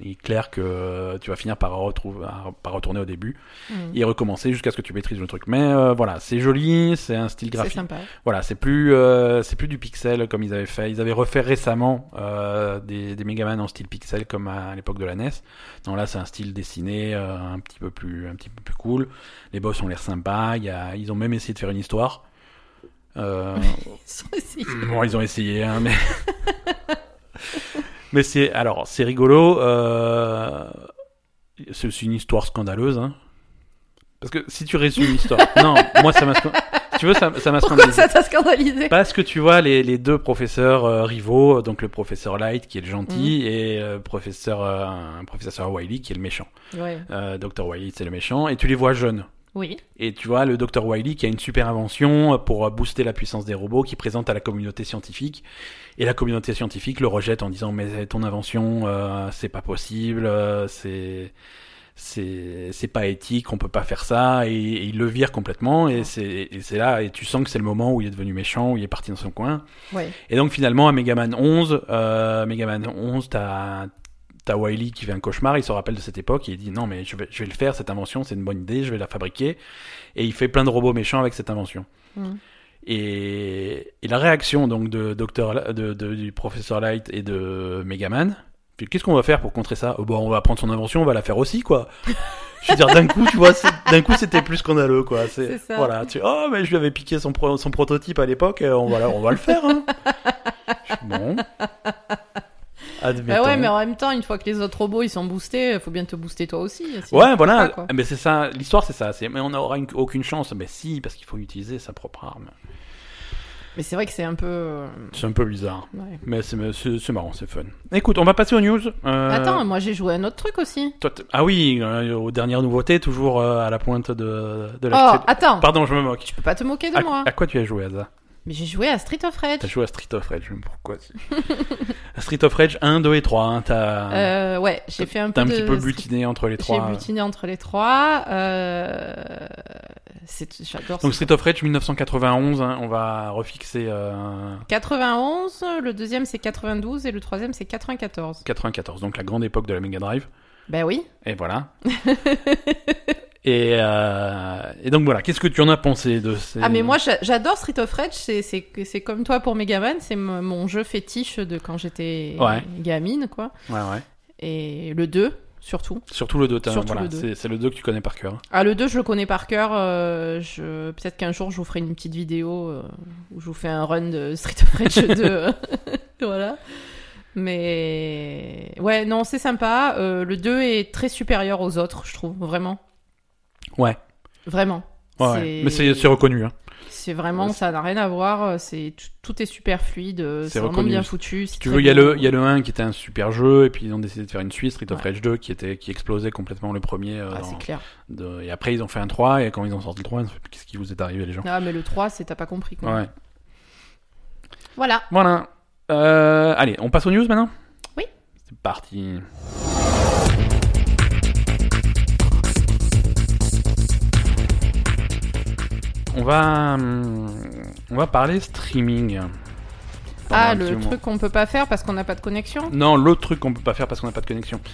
il est clair que tu vas finir par, retrouver, par retourner au début Mm. et recommencer jusqu'à ce que tu maîtrises le truc. Mais euh, voilà, c'est joli, c'est un style C'est graphique. sympa. Voilà, c'est plus euh, c'est plus du pixel comme ils avaient fait. Ils avaient refait récemment euh, des, des Megaman en style pixel comme à, l'époque de la NES. Non, là c'est un style dessiné euh, un petit peu plus un petit peu plus cool. Les boss ont l'air sympas. Il y a, ils ont même essayé de faire une histoire. Ils sont aussi- bon, ils ont essayé, hein, mais mais c'est alors c'est rigolo. Euh... C'est aussi une histoire scandaleuse. Hein. Parce que si tu résumes l'histoire, non, moi ça m'a si tu veux ça ça m'a scandalisé. ça t'a scandalisé? Parce que tu vois les, les deux professeurs euh, rivaux, donc le professeur Light qui est le gentil Mm. et le professeur euh, un professeur Wiley qui est le méchant. Ouais. Dr Wiley c'est le méchant et tu les vois jeunes. Oui. Et tu vois le Dr Wiley qui a une super invention pour booster la puissance des robots qui présente à la communauté scientifique et la communauté scientifique le rejette en disant mais ton invention euh, c'est pas possible, euh, c'est c'est pas éthique, on peut pas faire ça et, et il le vire complètement et c'est et c'est là et tu sens que c'est le moment où il est devenu méchant, où il est parti dans son coin. Ouais. Et donc finalement à Megaman 11, euh, Megaman 11 t'as t'as Wiley qui fait un cauchemar, il se rappelle de cette époque et il dit non mais je vais, je vais le faire cette invention, c'est une bonne idée, je vais la fabriquer et il fait plein de robots méchants avec cette invention. Mm. Et, et la réaction donc de docteur de, de- du professeur Light et de Megaman, puis qu'est-ce qu'on va faire pour contrer ça? Oh, bon, on va prendre son invention, on va la faire aussi quoi. Je veux dire d'un coup, tu vois, d'un coup c'était plus scandaleux quoi. C'est. Voilà, tu oh mais je lui avais piqué son pro- son prototype à l'époque, euh, on va on va le faire. Hein. Je bon. Bah Admettons. ouais, mais en même temps, une fois que les autres robots ils sont boostés, faut bien te booster toi aussi. Ouais, voilà. pas, mais c'est ça. L'histoire, c'est ça. Mais on n'aura une- aucune chance. Mais si, parce qu'il faut utiliser sa propre arme. Mais c'est vrai que c'est un peu. euh, C'est un peu bizarre. ouais. Mais c'est marrant, c'est fun. Écoute, on va passer aux news. Euh, Attends, moi j'ai joué à un autre truc aussi. toi, ah oui, euh, aux dernières nouveautés, toujours euh, à la pointe de, de Oh, la. attends, Pardon, je me moque. tu peux pas te moquer de À, moi. à quoi tu as joué, Asa Mais j'ai joué à Street of Rage. T'as joué à Street of Rage, je sais pourquoi. à Street of Rage 1, 2 et 3. Hein, t'as Euh, ouais, j'ai fait un peu t'as un de petit peu butiné entre les J'ai trois. butiné entre les trois. Euh... J'adore. Donc Street of Rage 1991, hein, on va refixer euh, 91, le deuxième c'est 92 et le troisième c'est 94. 94, donc la grande époque de la Mega Drive. Ben oui. Et voilà. et, euh, et donc voilà, qu'est-ce que tu en as pensé de ces... Ah mais moi j'a- j'adore Street of Rage, c'est c'est c'est comme toi pour Megaman, c'est mon jeu fétiche de quand j'étais Ouais. gamine quoi. Ouais, ouais. Et le 2 surtout. Surtout le 2, t'as- Surtout voilà, c'est le 2 que tu connais par cœur. Ah le 2 je le connais par cœur, euh, je peut-être qu'un jour je vous ferai une petite vidéo euh, où je vous fais un run de Street of Rage 2. voilà. Mais ouais, non, c'est sympa. Euh, le 2 est très supérieur aux autres, je trouve, vraiment. Ouais. Vraiment. Ouais, ouais. Mais c'est reconnu. Hein. C'est vraiment, Ouais, ça n'a rien à voir. C'est tout, est super fluide. C'est C'est vraiment bien foutu. Si tu veux, il y, a le, il y a le 1 qui était un super jeu, et puis ils ont décidé de faire une suite, Street of. Rage 2, qui, était, qui explosait complètement le premier. euh, Ah, c'est clair. de- et après, ils ont fait un 3, et quand ils ont sorti le 3, ils ont fait, qu'est-ce qui vous est arrivé, les gens? Ah, mais le 3, c'est t'as pas compris quoi. Ouais. Voilà. Voilà. Euh, allez, on passe aux news maintenant? Oui. C'est parti. On va, hum, on va parler streaming. Ah, le truc qu'on peut pas faire parce qu'on n'a pas de connexion? Non, l'autre truc qu'on peut pas faire parce qu'on n'a pas de connexion.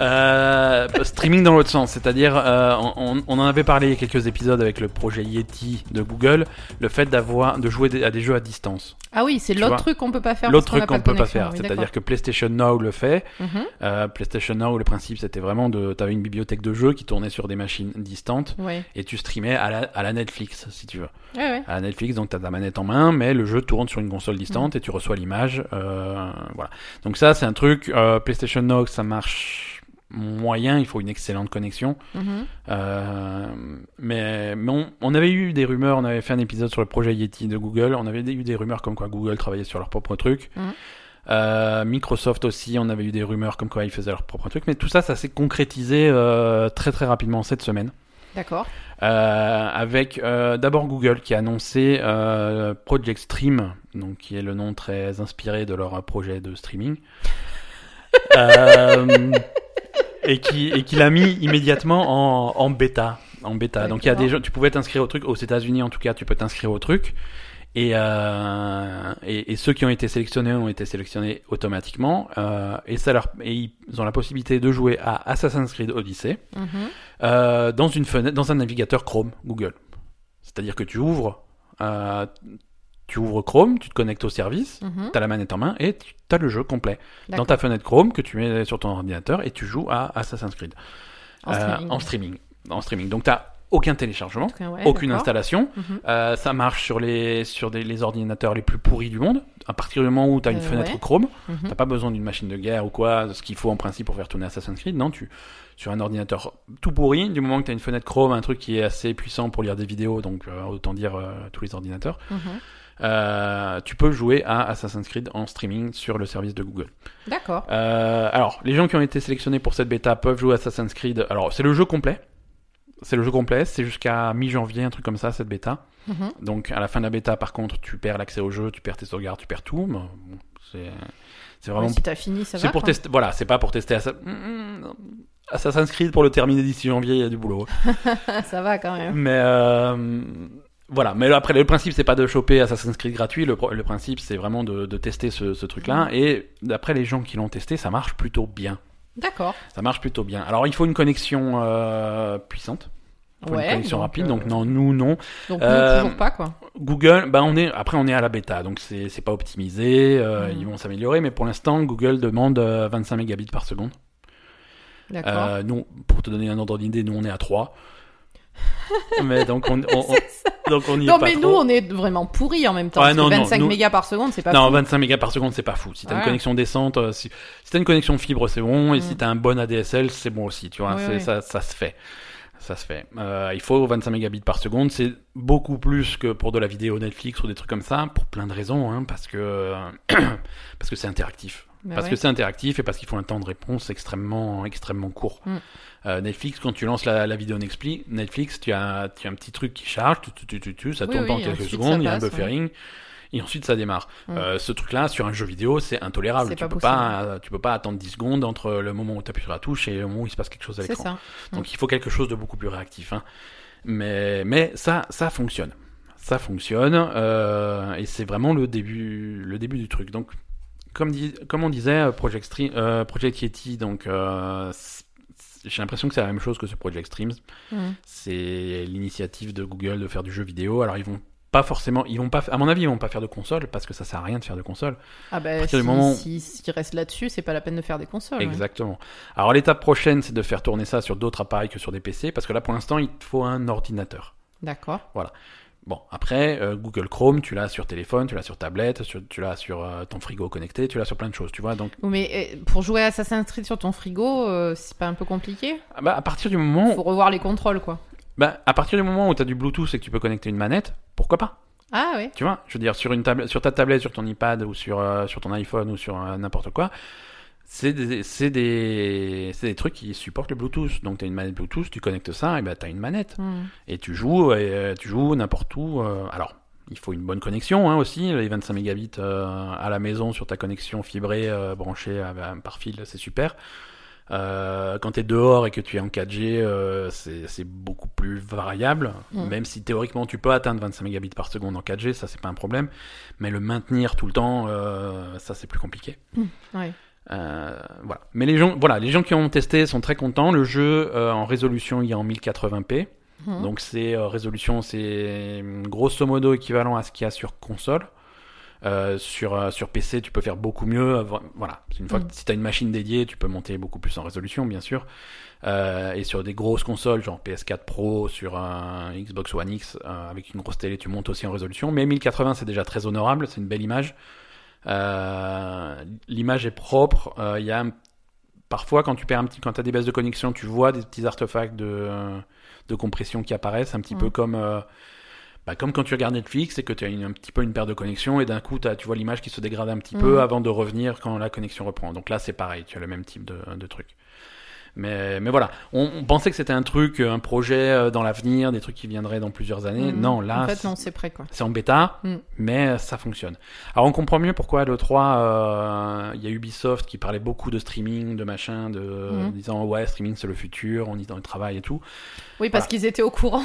Euh, streaming dans l'autre sens, c'est-à-dire, euh, on, on en avait parlé il y a quelques épisodes avec le projet Yeti de Google, le fait d'avoir de jouer à des jeux à distance. Ah oui, c'est l'autre truc qu'on peut pas faire. L'autre truc qu'on peut pas faire, Oui, c'est-à-dire que PlayStation Now le fait. Mhm. Euh, PlayStation Now, le principe, c'était vraiment de, t'avais une bibliothèque de jeux qui tournait sur des machines distantes et tu streamais à la, à la Netflix, si tu veux. Ouais. À la Netflix, donc t'as ta manette en main, mais le jeu tourne sur une console distante et tu reçois l'image. euh, voilà. Donc ça, c'est un truc. euh, PlayStation Now, ça marche moyen. Il faut une excellente connexion. Mhm. Euh, mais mais on, on avait eu des rumeurs. On avait fait un épisode sur le projet Yeti de Google. On avait eu des rumeurs comme quoi Google travaillait sur leur propre truc. Mhm. Microsoft aussi, on avait eu des rumeurs comme quoi ils faisaient leur propre truc. Mais tout ça, ça s'est concrétisé très très rapidement cette semaine. D'accord. Euh, avec euh, d'abord Google qui a annoncé euh, Project Stream, donc qui est le nom très inspiré de leur projet de streaming, Euh, et qui et qui l'a mis immédiatement en, en bêta, en bêta. Donc il y a des gens, tu pouvais t'inscrire au truc aux États-Unis en tout cas, tu peux t'inscrire au truc. Et, euh, et, et ceux qui ont été sélectionnés ont été sélectionnés automatiquement euh, et ça leur et ils ont la possibilité de jouer à Assassin's Creed Odyssey Mhm. euh, dans une fenêtre, dans un navigateur Chrome Google. C'est-à-dire que tu ouvres, euh, tu ouvres Chrome, tu te connectes au service, Mhm. tu as la manette en main et tu as le jeu complet dans ta fenêtre Chrome que tu mets sur ton ordinateur et tu joues à Assassin's Creed En Euh, streaming. en streaming. En streaming. Donc tu aucun téléchargement, cas, ouais, aucune installation. Mhm. Euh, ça marche sur les sur des, les ordinateurs les plus pourris du monde. À partir du moment où tu as une Euh, fenêtre ouais. Chrome, Mhm. T'as pas besoin d'une machine de guerre ou quoi, ce qu'il faut en principe pour faire tourner Assassin's Creed. Non, tu sur un ordinateur tout pourri, du moment que tu as une fenêtre Chrome, un truc qui est assez puissant pour lire des vidéos, donc euh, autant dire tous les ordinateurs, Mhm. tu peux jouer à Assassin's Creed en streaming sur le service de Google. D'accord. Alors, les gens qui ont été sélectionnés pour cette bêta peuvent jouer à Assassin's Creed. Alors, c'est le jeu complet. C'est le jeu complet, c'est jusqu'à mi-janvier, un truc comme ça, cette bêta. Mhm. Donc à la fin de la bêta, par contre, tu perds l'accès au jeu, tu perds tes sauvegardes, tu perds tout. Mais bon, c'est vraiment Ouais, si t'as fini, ça va. c'est pour tester. Voilà, c'est pas pour tester Mm, mm, Assassin's Creed pour le terminer d'ici janvier, il y a du boulot. ça va quand même. Mais euh, Voilà, mais après le principe c'est pas de choper Assassin's Creed gratuit, le, pro- le principe c'est vraiment de, de tester ce, ce truc-là. Et d'après les gens qui l'ont testé, ça marche plutôt bien. D'accord. Ça marche plutôt bien. Alors il faut une connexion euh, puissante, il faut Ouais. une connexion donc, rapide. euh, Donc non, nous non. Donc Euh, nous, toujours pas quoi. Google, bah on est après on est à la bêta, donc c'est c'est pas optimisé. euh, Mhm. Ils vont s'améliorer, mais pour l'instant Google demande euh, 25 mégabits par seconde. D'accord. Euh, nous, pour te donner un ordre d'idée, nous on est à 3. Mais donc on, on- on- donc on y non est pas mais trop. nous on est vraiment pourris en même temps. Ouais, parce non, que non, 25 nous- mégas par seconde, c'est pas non, fou. 25 mégas par seconde, c'est pas fou. Si t'as Ouais. une connexion décente, euh, si, si t'as une connexion fibre, c'est bon. Et Mm. si t'as un bon ADSL, c'est bon aussi. Tu vois, ça se fait. Ça se fait. Euh, il faut 25 mégabits par seconde. C'est beaucoup plus que pour de la vidéo Netflix ou des trucs comme ça, pour plein de raisons. Hein, parce que parce que c'est interactif. Bah parce ouais. que c'est interactif et parce qu'il faut un temps de réponse extrêmement extrêmement court. Mm. Euh, Netflix, quand tu lances la, la vidéo Netflix, Netflix, tu as, tu as un petit truc qui charge, tu, tu, tu, tu, tu, ça Oui, tourne oui, en quelques secondes, il y a un ouais. buffering, et ensuite ça démarre. Mm. Euh, ce truc-là, sur un jeu vidéo, c'est intolérable. Tu pas peux pas, tu peux pas attendre 10 secondes entre le moment où tu appuies sur la touche et le moment où il se passe quelque chose à l'écran. ça. Donc il faut quelque chose de beaucoup plus réactif. Hein. Mais, mais ça, ça fonctionne. Ça fonctionne euh, et c'est vraiment le début, le début du truc. Donc, comme, on disait, euh, Project, Stream, euh, Project Yeti, donc euh, j'ai l'impression que c'est la même chose que ce Project Streams. Mm. C'est l'initiative de Google de faire du jeu vidéo. Alors ils vont pas forcément, ils vont pas, à mon avis, ils vont pas faire de console parce que ça sert à rien de faire de console. Ah bah si, moment- si, s'il reste là-dessus, c'est pas la peine de faire des consoles. ouais. Exactement. Alors l'étape prochaine, c'est de faire tourner ça sur d'autres appareils que sur des PC, parce que là, pour l'instant, il te faut un ordinateur. D'accord. Bon, après, euh, Google Chrome, tu l'as sur téléphone, tu l'as sur tablette, sur- tu l'as sur euh, ton frigo connecté, tu l'as sur plein de choses, tu vois. Donc, Oui, Mais euh, pour jouer à Assassin's Creed sur ton frigo, c'est pas un peu compliqué? Ah bah, à partir du moment, Faut revoir les contrôles quoi. bah, à partir du moment où tu as du Bluetooth et que tu peux connecter une manette, pourquoi pas? Ah ouais. Tu vois, je veux dire, sur, une table, sur ta tablette, sur ton iPad ou sur, sur ton iPhone ou sur n'importe quoi, c'est des, c'est des, c'est des trucs qui supportent le Bluetooth. Donc, tu as une manette Bluetooth, tu connectes ça, et ben tu as une manette. Hmm. Et tu joues, et, euh, tu joues n'importe où. euh, alors, il faut une bonne connexion hein, aussi. Les 25 mégabits euh, à la maison sur ta connexion fibrée euh, branchée à- à- par fil, c'est super. Euh, quand tu es dehors et que tu es en 4G, euh, c'est c'est beaucoup plus variable. Mm. Même si théoriquement tu peux atteindre 25 mégabits par seconde en 4G, ça c'est pas un problème. Mais le maintenir tout le temps, euh, ça c'est plus compliqué. Ouais. Euh, voilà. Mais les gens, voilà, les gens qui ont testé sont très contents. Le jeu euh, en résolution, il est en 1080p. Hmm. Donc c'est euh, résolution, c'est hum, grosso modo équivalent à ce qu'il y a sur console. Euh, sur, euh, sur PC, tu peux faire beaucoup mieux. Vo- Voilà, une fois Mm. que si tu as une machine dédiée, tu peux monter beaucoup plus en résolution, bien sûr. Euh, et sur des grosses consoles, genre PS4 Pro, sur un Xbox One X, euh, avec une grosse télé, tu montes aussi en résolution. Mais 1080, c'est déjà très honorable, c'est une belle image. Euh, L'image est propre. Euh, Il y a un- parfois quand tu perds un petit, quand as des baisses de connexion, tu vois des petits artefacts de, de compression qui apparaissent, un petit peu comme euh, bah, comme quand tu regardes Netflix et que tu as une- un petit peu une perte de connexion et d'un coup tu vois l'image qui se dégrade un petit peu avant de revenir quand la connexion reprend. Donc là c'est pareil, tu as le même type de, de truc. Mais, mais voilà, on, on pensait que c'était un truc, un projet euh, dans l'avenir, des trucs qui viendraient dans plusieurs années. Hmm. Non, là En fait, c'est- prêt quoi. c'est en bêta, Mm. mais ça fonctionne. Alors on comprend mieux pourquoi le 3, euh, il y a Ubisoft qui parlait beaucoup de streaming, de machin, de Mm. disant ouais streaming c'est le futur, on y dans le travail et tout. Oui, parce Voilà. qu'ils étaient au courant.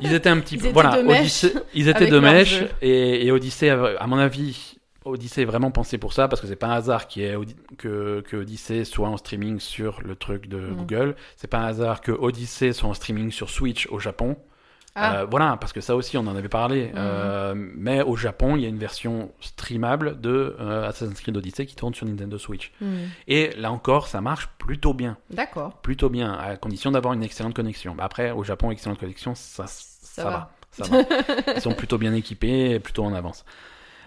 Ils étaient un petit Ils peu étaient voilà, de mèche ils étaient de mèche et, et Odyssey à mon avis Odyssey est vraiment pensé pour ça parce que c'est pas un hasard Audi- que, que Odyssey soit en streaming sur le truc de Mm. Google. C'est pas un hasard que Odyssey soit en streaming sur Switch au Japon. Ah, Euh, voilà, parce que ça aussi, on en avait parlé. Mhm. Euh, mais au Japon, il y a une version streamable de euh, Assassin's Creed Odyssey qui tourne sur Nintendo Switch. hmm. Et là encore, ça marche plutôt bien. D'accord. Plutôt bien, à condition d'avoir une excellente connexion. Bah après, au Japon, excellente connexion, ça, ça, va. va. Ça va. Ils sont plutôt bien équipés et plutôt en avance.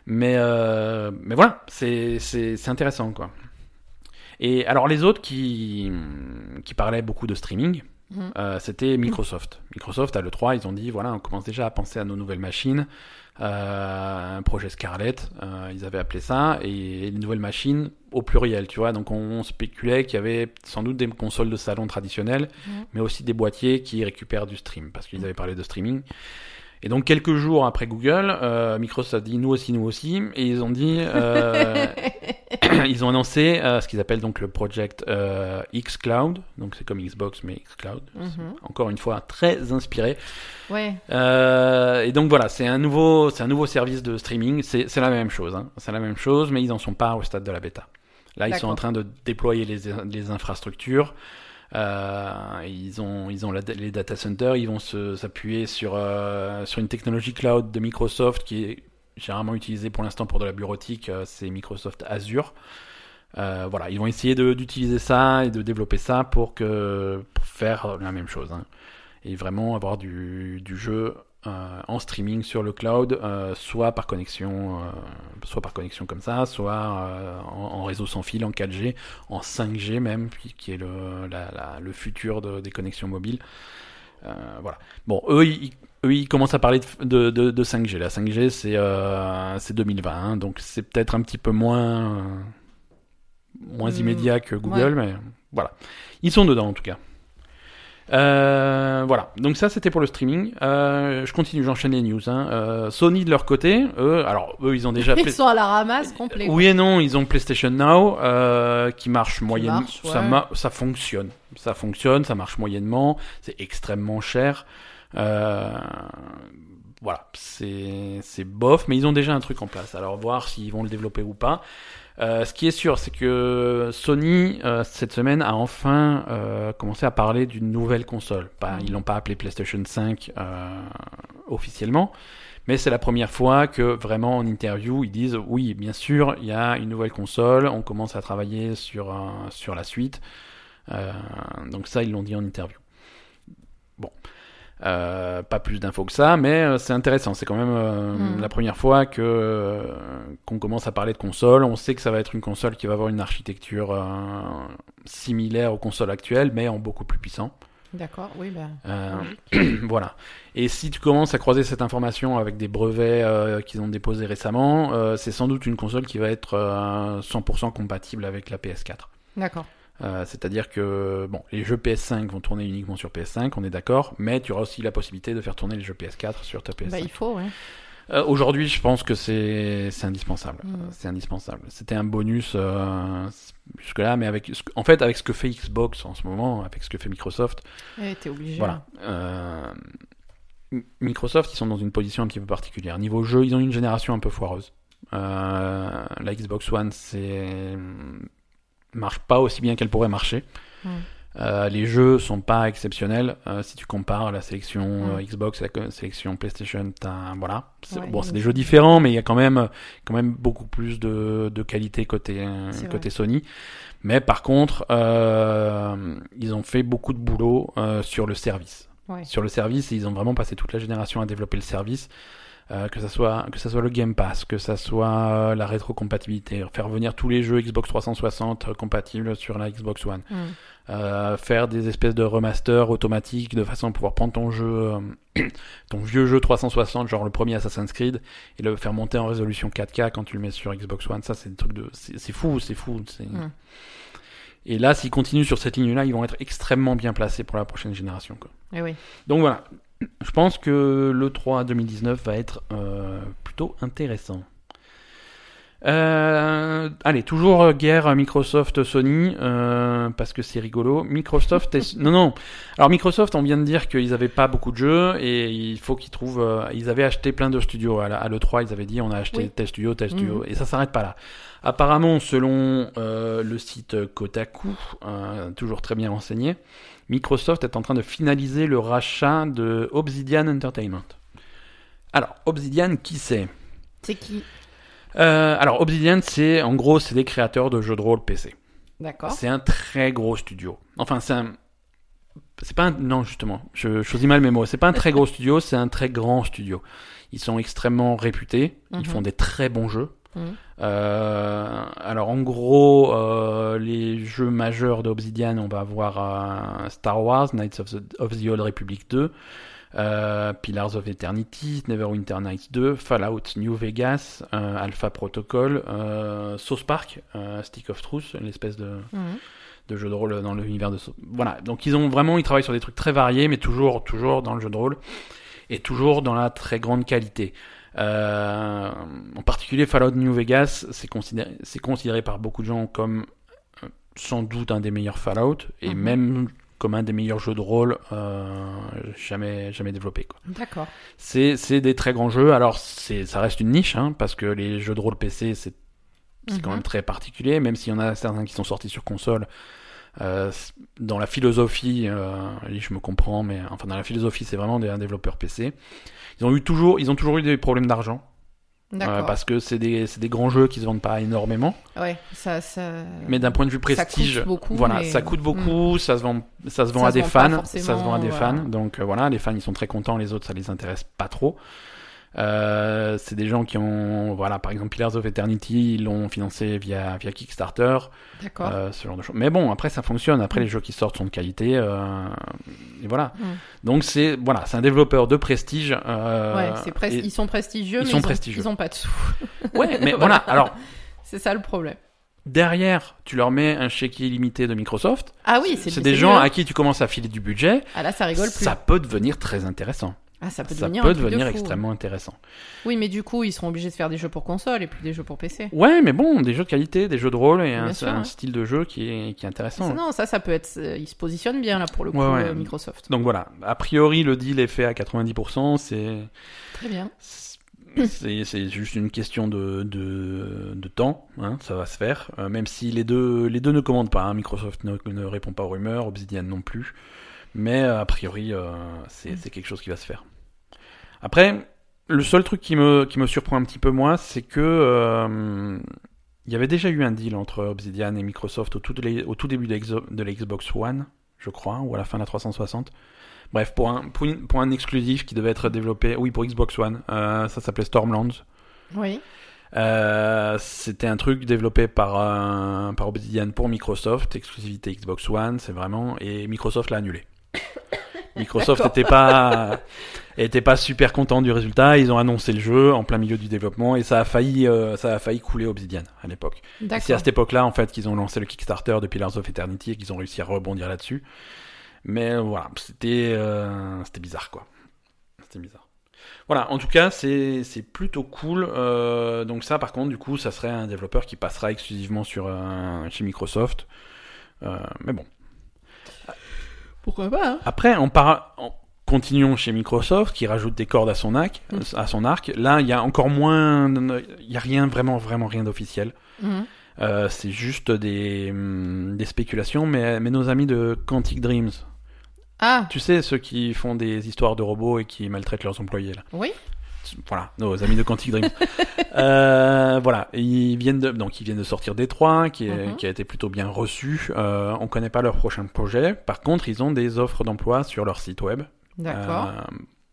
Mais, euh, mais voilà, c'est intéressant, quoi. Et alors, les autres qui, qui parlaient beaucoup de streaming, Mhm. euh, c'était Microsoft. Microsoft, à l'E3, ils ont dit voilà, on commence déjà à penser à nos nouvelles machines. Euh, un projet Scarlett, euh, ils avaient appelé ça, et les nouvelles machines au pluriel, tu vois. Donc on, on spéculait qu'il y avait sans doute des consoles de salon traditionnelles, Mhm. mais aussi des boîtiers qui récupèrent du stream, parce qu'ils avaient parlé de streaming. Et donc quelques jours après Google, euh, Microsoft a dit nous aussi, nous aussi, et ils ont dit euh, ils ont annoncé euh, ce qu'ils appellent donc le project euh, X Cloud, donc c'est comme Xbox mais X Cloud. Mhm. Encore une fois, très inspiré. Ouais. Euh, et donc voilà, c'est un nouveau, c'est un nouveau service de streaming. C'est la même chose, hein. c'est la même chose, mais ils en sont pas au stade de la bêta. Là, ils sont en train de déployer les, les infrastructures. Euh, ils ont, ils ont les data centers. Ils vont s'appuyer sur euh, sur une technologie cloud de Microsoft qui est généralement utilisée pour l'instant pour de la bureautique. euh, c'est Microsoft Azure. Voilà, ils vont essayer d'utiliser ça et de développer ça pour que faire la même chose hein. et vraiment avoir du jeu euh, en streaming sur le cloud, euh, soit par connexion, euh, soit par connexion comme ça, soit en, en réseau sans fil, en 4G, en 5G même, puis qui est le, la- la- le futur de- des connexions mobiles. Voilà. Bon, eux, ils, eux, ils commencent à parler de, de, de- de 5G. La 5G, c'est euh, c'est 2020, hein, donc c'est peut-être un petit peu moins, euh, moins Mm, immédiat que Google, mais voilà. Ils sont dedans en tout cas. Euh, voilà, donc ça c'était pour le streaming. Euh, je continue, j'enchaîne les news. hein. Euh, Sony de leur côté, eux, alors eux ils ont déjà Ils sont à la ramasse complet. oui et non, ils ont PlayStation Now euh, qui marche moyennement. ça, ma- ça fonctionne, ça fonctionne, ça marche moyennement. C'est extrêmement cher. Euh, voilà, c'est c'est bof, mais ils ont déjà un truc en place. Alors voir s'ils vont le développer ou pas. Euh, ce qui est sûr, c'est que Sony euh, cette semaine a enfin euh, commencé à parler d'une nouvelle console. Pas, ils l'ont pas appelé PlayStation 5 euh, officiellement, mais c'est la première fois que vraiment en interview ils disent oui, bien sûr, il y a une nouvelle console, on commence à travailler sur un- sur la suite. Euh, donc ça, ils l'ont dit en interview. Bon. Euh, pas plus d'infos que ça, mais euh, c'est intéressant. C'est quand même euh, Mm. la première fois que euh, qu'on commence à parler de console. On sait que ça va être une console qui va avoir une architecture similaire aux consoles actuelles, mais en beaucoup plus puissant. D'accord, oui, bah. Voilà. Et si tu commences à croiser cette information avec des brevets qu'ils ont déposés récemment, c'est sans doute une console qui va être euh, 100% compatible avec la PS4. D'accord. Euh, C'est-à-dire que bon, les jeux PS5 vont tourner uniquement sur PS5, on est d'accord, mais tu auras aussi la possibilité de faire tourner les jeux PS4 sur ta PS5. Bah, il faut, ouais. Euh, Aujourd'hui, je pense que c'est indispensable. Mm. C'est indispensable. C'était un bonus euh, jusque là, mais avec en fait avec ce que fait Xbox en ce moment, avec ce que fait Microsoft, t'es obligé. voilà. Euh, M- Microsoft, ils sont dans une position un petit peu particulière. Niveau jeu, ils ont une génération un peu foireuse. La Xbox One, c'est marche pas aussi bien qu'elle pourrait marcher. Mm. Euh, les jeux sont pas exceptionnels euh, si tu compares la sélection euh, Xbox et la sélection PlayStation. t'as- Voilà, C'est- Ouais, bon, c'est des jeux différents, mais il y a quand même quand même beaucoup plus de, de qualité côté côté Sony. Mais par contre, ils ont fait beaucoup de boulot sur le service. Ouais. Sur le service, ils ont vraiment passé toute la génération à développer le service. Euh, que ça soit que ça soit le Game Pass, que ça soit euh, la rétrocompatibilité, faire venir tous les jeux Xbox 360 euh, compatibles sur la Xbox One, Mm. Euh, faire des espèces de remaster automatiques de façon à pouvoir prendre ton jeu, ton vieux jeu 360, genre le premier Assassin's Creed, et le faire monter en résolution 4K quand tu le mets sur Xbox One. Ça, c'est des trucs de, c'est fou, c'est fou. Mm. Et là, s'ils continuent sur cette ligne-là, ils vont être extrêmement bien placés pour la prochaine génération. Quoi. Eh oui. Donc voilà, je pense que le 3 2019 va être euh, plutôt intéressant. Euh, allez, toujours guerre Microsoft-Sony, euh, parce que c'est rigolo. Microsoft est... Non, non. Alors Microsoft, on vient de dire qu'ils avaient pas beaucoup de jeux et il faut qu'ils trouvent... euh, ils avaient acheté plein de studios. À, la- à l'E3, ils avaient dit on a acheté Oui. tel studio, tel studio. Mhm. Et ça s'arrête pas là. Apparemment, selon le site Kotaku, toujours très bien renseigné, Microsoft est en train de finaliser le rachat de Obsidian Entertainment. Alors, Obsidian, qui c'est? C'est qui? Euh, Alors, Obsidian, c'est en gros, c'est des créateurs de jeux de rôle PC. D'accord. C'est un très gros studio. Enfin, c'est un. C'est pas un. Non, justement, je choisis mal mes mots. C'est pas un très gros studio, c'est un très grand studio. Ils sont extrêmement réputés. Ils Mhm. font des très bons jeux. Mhm. Euh, alors en gros, euh, les jeux majeurs d'Obsidian, on va avoir euh, Star Wars, Knights of the, of the Old Republic 2, euh, Pillars of Eternity, Neverwinter Nights 2, Fallout New Vegas, Alpha Protocol, South Park, Stick of Truth, l'espèce de, Mhm. de jeu de rôle dans l'univers de South- Voilà, donc ils ont vraiment, ils travaillent sur des trucs très variés, mais toujours, toujours dans le jeu de rôle. et toujours dans la très grande qualité. Euh, en particulier Fallout New Vegas, c'est considéré, par beaucoup de gens comme euh, sans doute un des meilleurs Fallout et Mhm. même comme un des meilleurs jeux de rôle euh, jamais jamais développés. Quoi. D'accord. C'est des très grands jeux. Alors ça reste une niche hein, parce que les jeux de rôle PC c'est quand Mhm. même très particulier, même s'il y en a certains qui sont sortis sur console. Euh, dans la philosophie, euh, je me comprends, mais enfin dans la philosophie, c'est vraiment des un développeur PC. Ils ont eu toujours, ils ont toujours eu des problèmes d'argent euh, parce que c'est des, des grands jeux qui se vendent pas énormément. Ouais, ça, ça. Mais d'un point de vue Ça prestige, coûte beaucoup, voilà, mais- ça coûte beaucoup, ça se vend, ça se vend Ça à se des vend fans, ça se vend à des voilà. fans. Donc euh, voilà, les fans ils sont très contents, les autres ça les intéresse pas trop. Euh, c'est des gens qui ont, voilà, par exemple Pillars of Eternity, ils l'ont financé via via Kickstarter, D'accord. euh, ce genre de choses. Mais bon, après ça fonctionne. Après les jeux qui sortent sont de qualité, euh, et voilà. Mm. Donc c'est voilà, c'est un développeur de prestige. euh, ouais, c'est pres- et- ils sont prestigieux, ils mais sont ils, prestigieux. Ont, ils ont pas de sous. Ouais, mais voilà. Alors C'est ça le problème. derrière, tu leur mets un chéquier illimité de Microsoft. Ah oui, c'est des gens à qui tu commences à filer du budget. Ah là, ça rigole plus. Ça peut devenir très intéressant. Ah, ça peut Ça devenir, peut de extrêmement intéressant. Oui, mais du coup, ils seront obligés de faire des jeux pour console et plus des jeux pour PC. Ouais, mais bon, des jeux de qualité, des jeux de rôle et un, sûr, un ouais. style de jeu qui est, qui est intéressant. Ça, non, ça, ça peut être. euh, Ils se positionnent bien là pour le coup, Ouais, ouais. euh, Microsoft. Donc voilà, a priori le deal est fait à 90%, c'est Très bien. c'est juste une question de, de, de temps, hein, ça va se faire. Euh, même si les deux les deux ne commandent pas, hein, Microsoft ne, ne répond pas aux rumeurs, Obsidian non plus. Mais a priori euh, c'est c'est quelque chose qui va se faire. Après, le seul truc qui me qui me surprend un petit peu moi, c'est que euh, il y avait déjà eu un deal entre Obsidian et Microsoft au tout, de les- au tout début de la Xbox One, je crois, ou à la fin de la 360. Bref, pour un, pour, une- pour un exclusif qui devait être développé, oui, pour Xbox One, euh, ça s'appelait Stormlands. Oui. Euh, C'était un truc développé par, euh, par Obsidian pour Microsoft, exclusivité Xbox One, c'est vraiment, et Microsoft l'a annulé. Microsoft n'était pas, était pas super content du résultat. Ils ont annoncé le jeu en plein milieu du développement et ça a failli, euh, ça a failli couler Obsidian à l'époque. Et C'est à cette époque-là, en fait, qu'ils ont lancé le Kickstarter de Pillars of Eternity et qu'ils ont réussi à rebondir là-dessus. Mais euh, voilà, c'était euh, c'était bizarre, quoi. C'était bizarre. Voilà, en tout cas, c'est plutôt cool. Euh, donc ça, par contre, du coup, ça serait un développeur qui passera exclusivement sur chez Microsoft. Euh, mais bon. Pourquoi pas hein? Après, en, para... en continuons chez Microsoft, qui rajoute des cordes à son arc. Mm. À son arc. Là, il y a encore moins... Il y a rien, vraiment, vraiment rien d'officiel. Mhm. Euh, c'est juste des, des spéculations, mais, mais nos amis de Quantic Dreams, Ah, tu sais, ceux qui font des histoires de robots et qui maltraitent leurs employés, là. oui. Voilà, nos amis de Quantic Dreams. euh, voilà, ils viennent de, donc ils viennent de sortir Détroit, qui, est- Mhm. qui a été plutôt bien reçu. Euh, on connaît pas leur prochain projet. Par contre, ils ont des offres d'emploi sur leur site web. D'accord. Euh,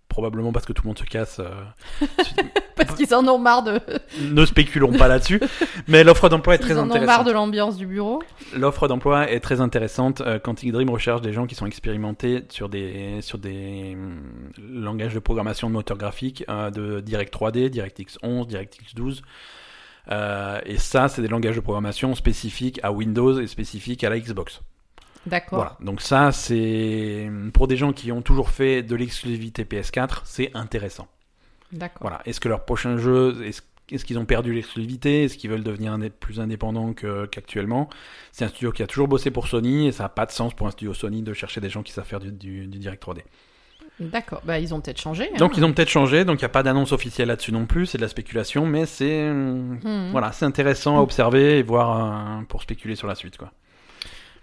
probablement parce que tout le monde se casse. euh, Parce qu'ils en ont marre de. ne spéculons pas là-dessus. Mais l'offre d'emploi est très Ils en ont intéressante. marre de l'ambiance du bureau. L'offre d'emploi est très intéressante. Euh, Quantic Dream recherche des gens qui sont expérimentés sur des, sur des hum, langages de programmation de moteur graphique, euh, de Direct 3D, DirectX 11, DirectX 12. Euh, et ça, c'est des langages de programmation spécifiques à Windows et spécifiques à la Xbox. D'accord. Voilà. Donc ça, c'est pour des gens qui ont toujours fait de l'exclusivité PS4, c'est intéressant. D'accord. Voilà. Est-ce que leur prochain jeu, est-ce est-ce qu'ils ont perdu l'exclusivité? Est-ce qu'ils veulent devenir plus indépendants qu'actuellement? C'est un studio qui a toujours bossé pour Sony et ça n'a pas de sens pour un studio Sony de chercher des gens qui savent faire du, du- du Direct 3D. D'accord. Bah, ils ont peut-être changé. hein. Donc ils ont peut-être changé, donc il n'y a pas d'annonce officielle là-dessus non plus, c'est de la spéculation, mais c'est Mhm. voilà, c'est intéressant à observer et voir euh, pour spéculer sur la suite quoi.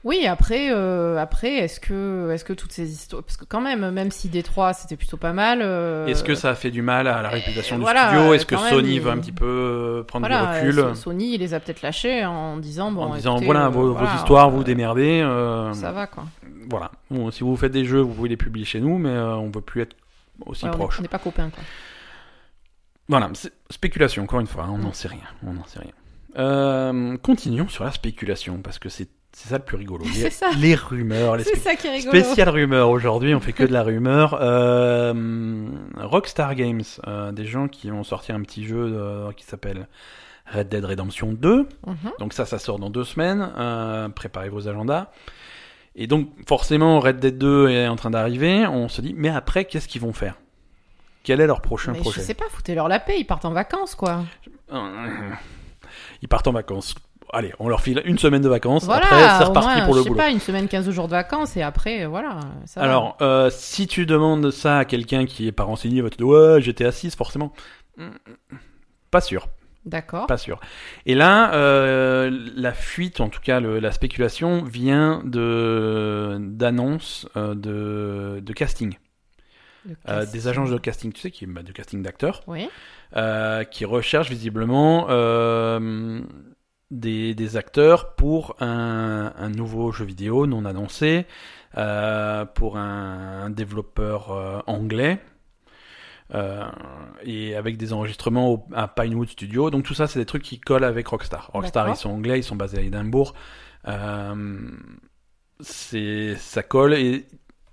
Oui, après, euh, après, est-ce que, est-ce que toutes ces histoires, parce que quand même, même si Détroit c'était plutôt pas mal. euh, Est-ce que ça a fait du mal à la réputation du voilà, studio? euh, Est-ce que Sony il- veut un petit peu euh, prendre voilà, du recul? euh, Sony, il les a peut-être lâchés en disant bon, en disant écoutez, voilà euh, vos, histoires, euh, vous démerdez. euh, Ça va quoi. voilà. Bon, si vous faites des jeux, vous pouvez les publier chez nous, mais euh, on veut plus être aussi Ouais, proche. on n'est pas copains quoi. Voilà, spéculation, encore une fois, hein, on n'en Mm. sait rien. On n'en sait rien. Euh, continuons sur la spéculation, parce que c'est c'est ça le plus rigolo. Les, ça. les rumeurs, les C'est ça qui est rigolo. spéciales rumeurs aujourd'hui, on fait que de la rumeur. Euh, Rockstar Games, euh, des gens qui vont sortir un petit jeu euh, qui s'appelle Red Dead Redemption 2. Mhm. Donc ça, ça sort dans deux semaines. Préparez vos agendas. Et donc forcément, Red Dead 2 est en train d'arriver. On se dit, mais après, qu'est-ce qu'ils vont faire? Quel est leur prochain Mais projet? je sais pas, foutez-leur la paix, ils partent en vacances, quoi. Ils partent en vacances. Allez, on leur file une semaine de vacances. Voilà, après, c'est reparti moins, pour je le sais boulot. pas, une semaine, 15 jours de vacances, et après, euh, voilà. Ça. Alors, euh, si tu demandes ça à quelqu'un qui est pas renseigné, il va te dire ouais, j'étais assise forcément. Pas sûr, D'accord. pas sûr. Et là, euh, la fuite, en tout cas le- la spéculation, vient de d'annonces euh, de, de casting, Euh, des agences de casting, tu sais, qui bah, de casting d'acteurs, Oui. euh, qui recherchent visiblement euh, des, des acteurs pour un, un nouveau jeu vidéo non annoncé, euh, pour un, un développeur euh, anglais. euh, et avec des enregistrements au- à Pinewood Studio. Donc tout ça, c'est des trucs qui collent avec Rockstar. Rockstar, ils sont anglais, ils sont basés à Édimbourg. C'est ça colle et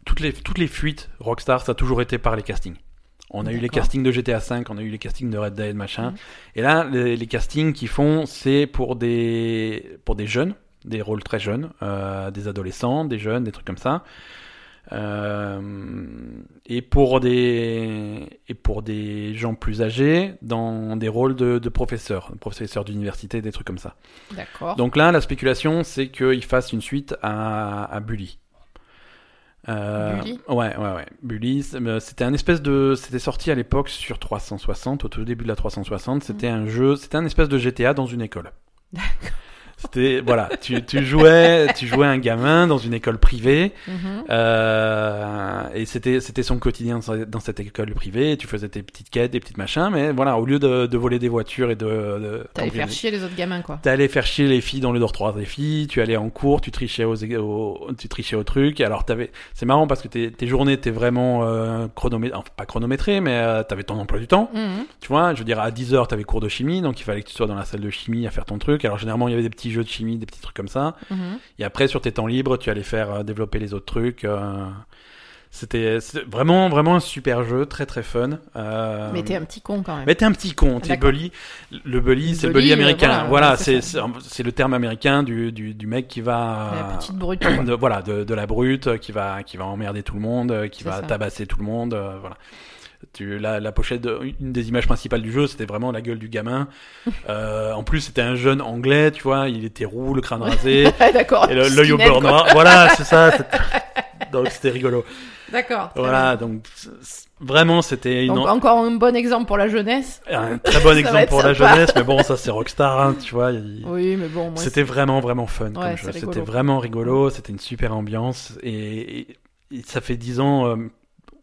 toutes les toutes les fuites Rockstar, ça a toujours été par les castings. On a eu les castings de GTA V, on a eu les castings de Red Dead, machin. Mhm. Et là, les, les castings qu'ils font, c'est pour des pour des jeunes, des rôles très jeunes, euh, des adolescents, des jeunes, des trucs comme ça. Euh, et pour des et pour des gens plus âgés dans des rôles de, de professeurs, professeurs d'université, des trucs comme ça. D'accord. Donc là, la spéculation, c'est qu'ils fassent une suite à, à Bully. Euh, Bully Ouais, ouais, ouais. Bully, euh, c'était un espèce de, c'était sorti à l'époque sur 360, au tout début de la 360. C'était un jeu, c'était un espèce de GTA dans une école. C'était, voilà, tu, tu jouais, tu jouais un gamin dans une école privée. Mhm. Euh, et c'était c'était son quotidien dans cette école privée. Tu faisais tes petites quêtes, des petites machins, mais voilà, au lieu de, de voler des voitures et de, de T'allais faire chier les autres gamins, quoi. T'allais faire chier les filles dans le dortoir des filles, tu allais en cours, tu trichais aux, au, tu trichais au truc. Alors t'avais, c'est marrant parce que tes, tes journées étaient vraiment euh, chronométrées, enfin pas chronométrées, mais euh, t'avais ton emploi du temps. Mhm. Tu vois, je veux dire à 10 heures t'avais cours de chimie, donc il fallait que tu sois dans la salle de chimie à faire ton truc. Alors généralement il y avait des petits jeux de chimie, des petits trucs comme ça. Mhm. Et après sur tes temps libres, tu allais faire euh, développer les autres trucs. euh, c'était vraiment vraiment un super jeu, très très fun. Euh, Mais t'es un petit con quand même. mais t'es un petit con, t'es bully. Le bully, c'est le Bully, euh, américain. voilà, voilà, c'est le terme américain du, du, du mec qui va La petite brute. de, voilà de, de la brute qui va qui va emmerder tout le monde, qui va ça. tabasser tout le monde. voilà. Tu, la, la pochette, de- une des images principales du jeu, c'était vraiment la gueule du gamin. Euh, en plus, c'était un jeune anglais, tu vois, il était roux, le crâne rasé, D'accord. et le- l'œil au beurre noir. Voilà, c'est ça. Donc c'était rigolo. D'accord. Voilà, donc vraiment c'était une, encore un bon exemple pour la jeunesse. un très bon exemple pour la jeunesse, mais bon, ça c'est Rockstar, hein, tu vois. il- Oui, mais bon. C'était vraiment vraiment fun Ouais, C'était vraiment rigolo. C'était une super ambiance et, ça fait 10 ans. euh,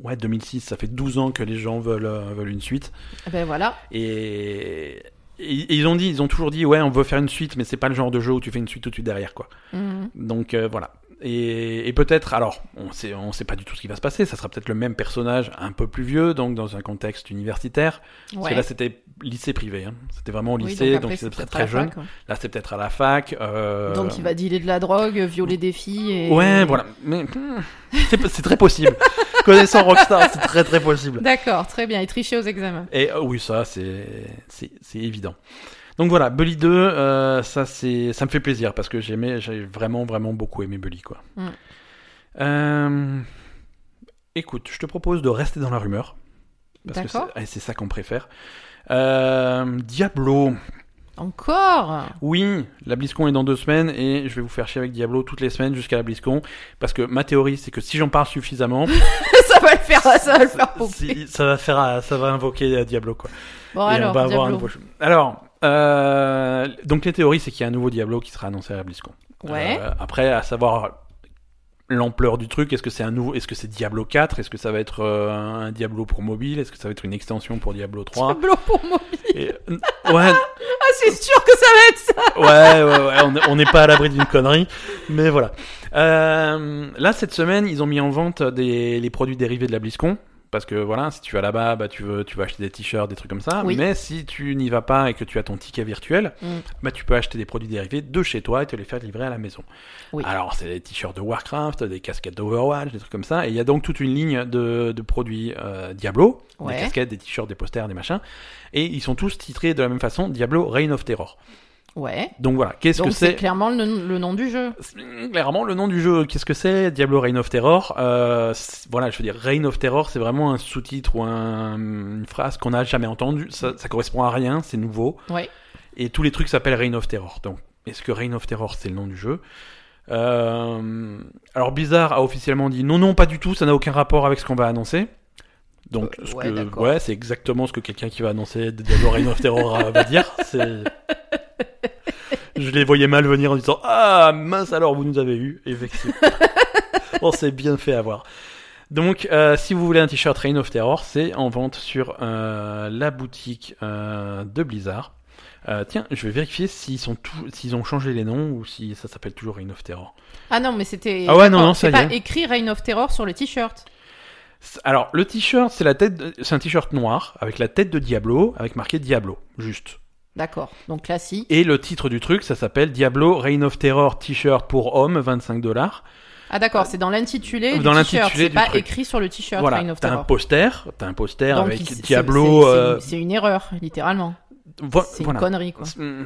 Ouais, 2006, ça fait 12 ans que les gens veulent, euh, veulent une suite. Ben voilà. Et, et ils ont dit, ils ont toujours dit, ouais, on veut faire une suite, mais c'est pas le genre de jeu où tu fais une suite tout de suite derrière, quoi. Mhm. Donc euh, voilà. Et, et peut-être, alors, on sait, on sait pas du tout ce qui va se passer. Ça sera peut-être le même personnage, un peu plus vieux, donc dans un contexte universitaire. Parce Ouais. que là, c'était lycée privé. Hein. C'était vraiment au lycée, donc c'était peut-être très jeune. fac, ouais. Là, c'est peut-être à la fac. euh, Donc il va dealer de la drogue, violer des filles et... Ouais, voilà. Mais hmm, c'est très possible. Connaissant Rockstar, c'est très très possible. D'accord, très bien. Et tricher aux examens. Et euh, oui, ça, c'est évident. Donc voilà, Bully 2, euh, ça c'est ça me fait plaisir parce que j'aimais, j'ai vraiment vraiment beaucoup aimé Bully quoi. Mm. Euh, écoute, je te propose de rester dans la rumeur parce que c'est- eh, c'est ça qu'on préfère. Euh, Diablo, Encore? Oui, la BlizzCon est dans deux semaines et je vais vous faire chier avec Diablo toutes les semaines jusqu'à la BlizzCon parce que ma théorie c'est que si j'en parle suffisamment, Ça va le faire, ça va le faire pomper. si- ça va faire, ça va invoquer Diablo quoi. Bon Et alors, on va avoir un nouveau. Alors, euh, donc les théories, c'est qu'il y a un nouveau Diablo qui sera annoncé à la BlizzCon. Ouais. Euh, après, à savoir l'ampleur du truc, est-ce que c'est un nouveau, est-ce que c'est Diablo 4, est-ce que ça va être euh, un Diablo pour mobile, est-ce que ça va être une extension pour Diablo 3 Diablo pour moi. Et, euh, Ouais, Ah, c'est sûr que ça va être ça ouais, ouais, ouais, on est- on n'est pas à l'abri d'une connerie, mais voilà. Euh, là, cette semaine, ils ont mis en vente des, les produits dérivés de la BlizzCon. Parce que voilà, si tu vas là-bas, bah, tu veux, tu vas acheter des t-shirts, des trucs comme ça. Oui. Mais si tu n'y vas pas et que tu as ton ticket virtuel, Mm. bah, tu peux acheter des produits dérivés de chez toi et te les faire livrer à la maison. Oui. Alors, c'est des t-shirts de Warcraft, des casquettes d'Overwatch, des trucs comme ça. Et il y a donc toute une ligne de, de produits euh, Diablo, Ouais. des casquettes, des t-shirts, des posters, des machins. Et ils sont tous titrés de la même façon, Diablo Reign of Terror. Ouais. Donc voilà, qu'est-ce que c'est c'est clairement le, le nom du jeu. Clairement, le nom du jeu, qu'est-ce que c'est Diablo Reign of Terror. Euh, voilà, je veux dire, Reign of Terror, c'est vraiment un sous-titre ou un- une phrase qu'on n'a jamais entendue. Ça, ça correspond à rien, c'est nouveau. Ouais. Et tous les trucs s'appellent Reign of Terror. Donc, est-ce que Reign of Terror, c'est le nom du jeu? Euh, Alors, Blizzard a officiellement dit non, non, pas du tout, ça n'a aucun rapport avec ce qu'on va annoncer. Donc, Euh, ce ouais, c'est exactement ce que quelqu'un qui va annoncer Diablo Reign of Terror va dire. C'est... Je les voyais mal venir en disant Ah mince alors vous nous avez eu effectivement. On s'est bien fait avoir. Donc euh, si vous voulez un t-shirt Reign of Terror, c'est en vente sur euh, la boutique euh, de Blizzard. Tiens, je vais vérifier s'ils sont tous, s'ils ont changé les noms ou si ça s'appelle toujours Reign of Terror. Ah non, mais c'était. Ah ouais, non, non, ça y pas est. écrit Reign of Terror sur le t-shirt. Alors le t-shirt, c'est la tête, de- c'est un t-shirt noir avec la tête de Diablo, avec marqué Diablo, juste. D'accord. Donc classique. Et le titre du truc, ça s'appelle Diablo Reign of Terror t-shirt pour homme, 25 dollars. Ah d'accord, c'est dans l'intitulé du Dans t-shirt. l'intitulé C'est pas truc. écrit sur le t-shirt Voilà, Reign of t'as un Terror. poster, t'as un poster Donc, avec Diablo. c'est- euh, une- C'est une erreur, littéralement. vo- C'est une connerie, quoi. Mm,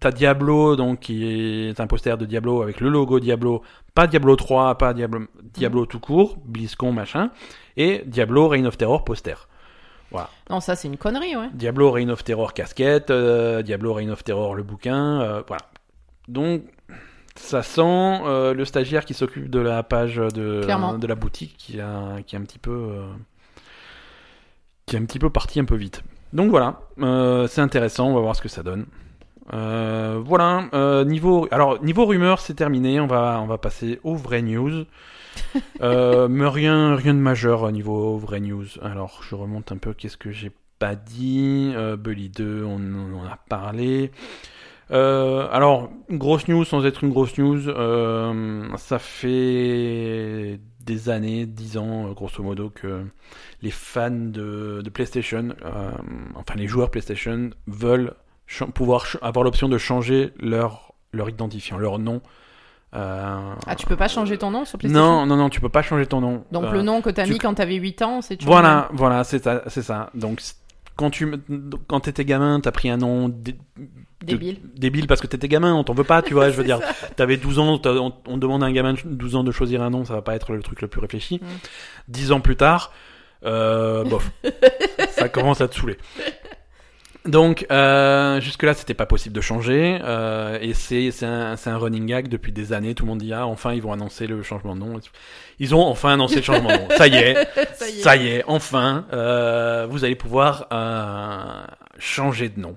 T'as Diablo, donc qui est un poster de Diablo avec le logo Diablo, pas Diablo 3, pas Diablo, Diablo tout court, BlizzCon machin, et Diablo Reign of Terror poster. Non, ça c'est une connerie, ouais. Diablo Reign of Terror casquette, euh, Diablo Reign of Terror le bouquin, euh, voilà. Donc ça sent euh, le stagiaire qui s'occupe de la page de, la boutique qui a qui est un petit peu qui est un petit peu parti un peu vite. Donc voilà, c'est intéressant, on va voir ce que ça donne. Voilà, niveau alors niveau rumeur c'est terminé, on va on va passer aux vraies news. Euh, mais rien rien de majeur au niveau vraies news. Alors je remonte un peu, qu'est-ce que j'ai pas dit? Euh, Bully 2, on, en a parlé. Euh, alors, grosse news sans être une grosse news, ça fait des années, 10 ans grosso modo, que les fans de, PlayStation, enfin les joueurs PlayStation, veulent pouvoir avoir l'option de changer leur identifiant, leur nom. Euh, Ah, tu peux pas changer ton nom sur PlayStation non, non, non, tu peux pas changer ton nom. Donc Euh, le nom que t'as tu- mis quand t'avais 8 ans, c'est toujours voilà, voilà, c'est ça, c'est ça. Donc, quand tu, quand t'étais gamin, t'as pris un nom dé- débile. débile parce que t'étais gamin, on t'en veut pas, tu vois, je veux dire. T'avais 12 ans, on, on demande à un gamin de 12 ans de choisir un nom, ça va pas être le truc le plus réfléchi. Mm. 10 ans plus tard, euh, bof, ça commence à te saouler. Donc, euh, jusque-là, c'était pas possible de changer, euh, et c'est un, running gag depuis des années. Tout le monde dit ah, enfin, ils vont annoncer le changement de nom. Ils ont enfin annoncé le changement de nom. Ça y est, Ça y est. enfin, euh, vous allez pouvoir changer de nom.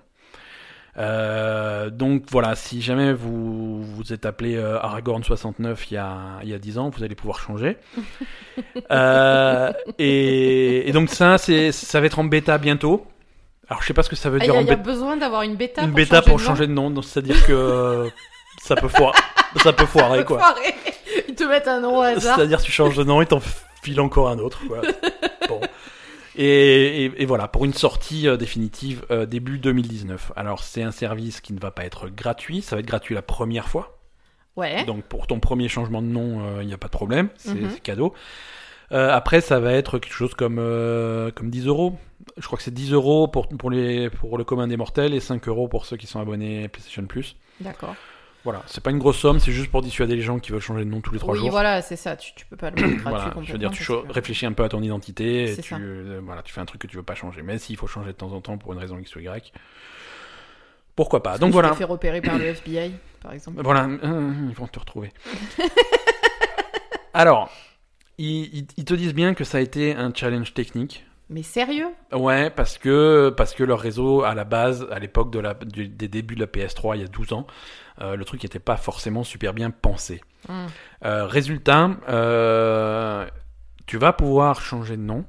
Donc voilà, si jamais vous vous êtes appelé Aragorn 69 il y a il y a 10 ans, vous allez pouvoir changer. Et, et donc ça c'est ça va être en bêta bientôt. Alors je sais pas ce que ça veut Ah, dire y a, en y a besoin d'avoir une bêta Une pour bêta changer pour de nom changer de nom, donc c'est-à-dire que euh, ça peut foirer, ça peut foirer quoi. Foiré. Ils te mettent un nom au hasard. C'est-à-dire tu changes de nom et t'en files encore un autre. Quoi. bon. Et, et- et voilà, pour une sortie euh, définitive euh, début 2019. Alors c'est un service qui ne va pas être gratuit, ça va être gratuit la première fois. Ouais. Donc pour ton premier changement de nom, il n'y a pas de problème, c'est Mhm. c'est cadeau. Euh, après, ça va être quelque chose comme, euh, comme 10 euros. Je crois que c'est 10 euros pour, pour, les, pour le commun des mortels et 5 euros pour ceux qui sont abonnés PlayStation Plus. D'accord. Voilà, c'est pas une grosse somme, c'est juste pour dissuader les gens qui veulent changer de nom tous les 3 Oui, jours. voilà, c'est ça. Tu, tu peux pas le mettre gratuit Voilà, complètement. je veux dire, tu que- réfléchis un peu à ton identité et C'est tu, ça. euh, voilà, tu fais un truc que tu veux pas changer. Mais s'il faut changer de temps en temps pour une raison X ou Y, pourquoi pas. Donc tu voilà. t'es fait repérer par le FBI, par exemple. Voilà, ils vont te retrouver. Alors, ils, te disent bien que ça a été un challenge technique. Mais sérieux? Ouais, parce que, parce que leur réseau, à la base, à l'époque de la, du- des débuts de la PS3, il y a 12 ans, euh, le truc n'était pas forcément super bien pensé. Hmm. Euh, résultat, euh, tu vas pouvoir changer de nom.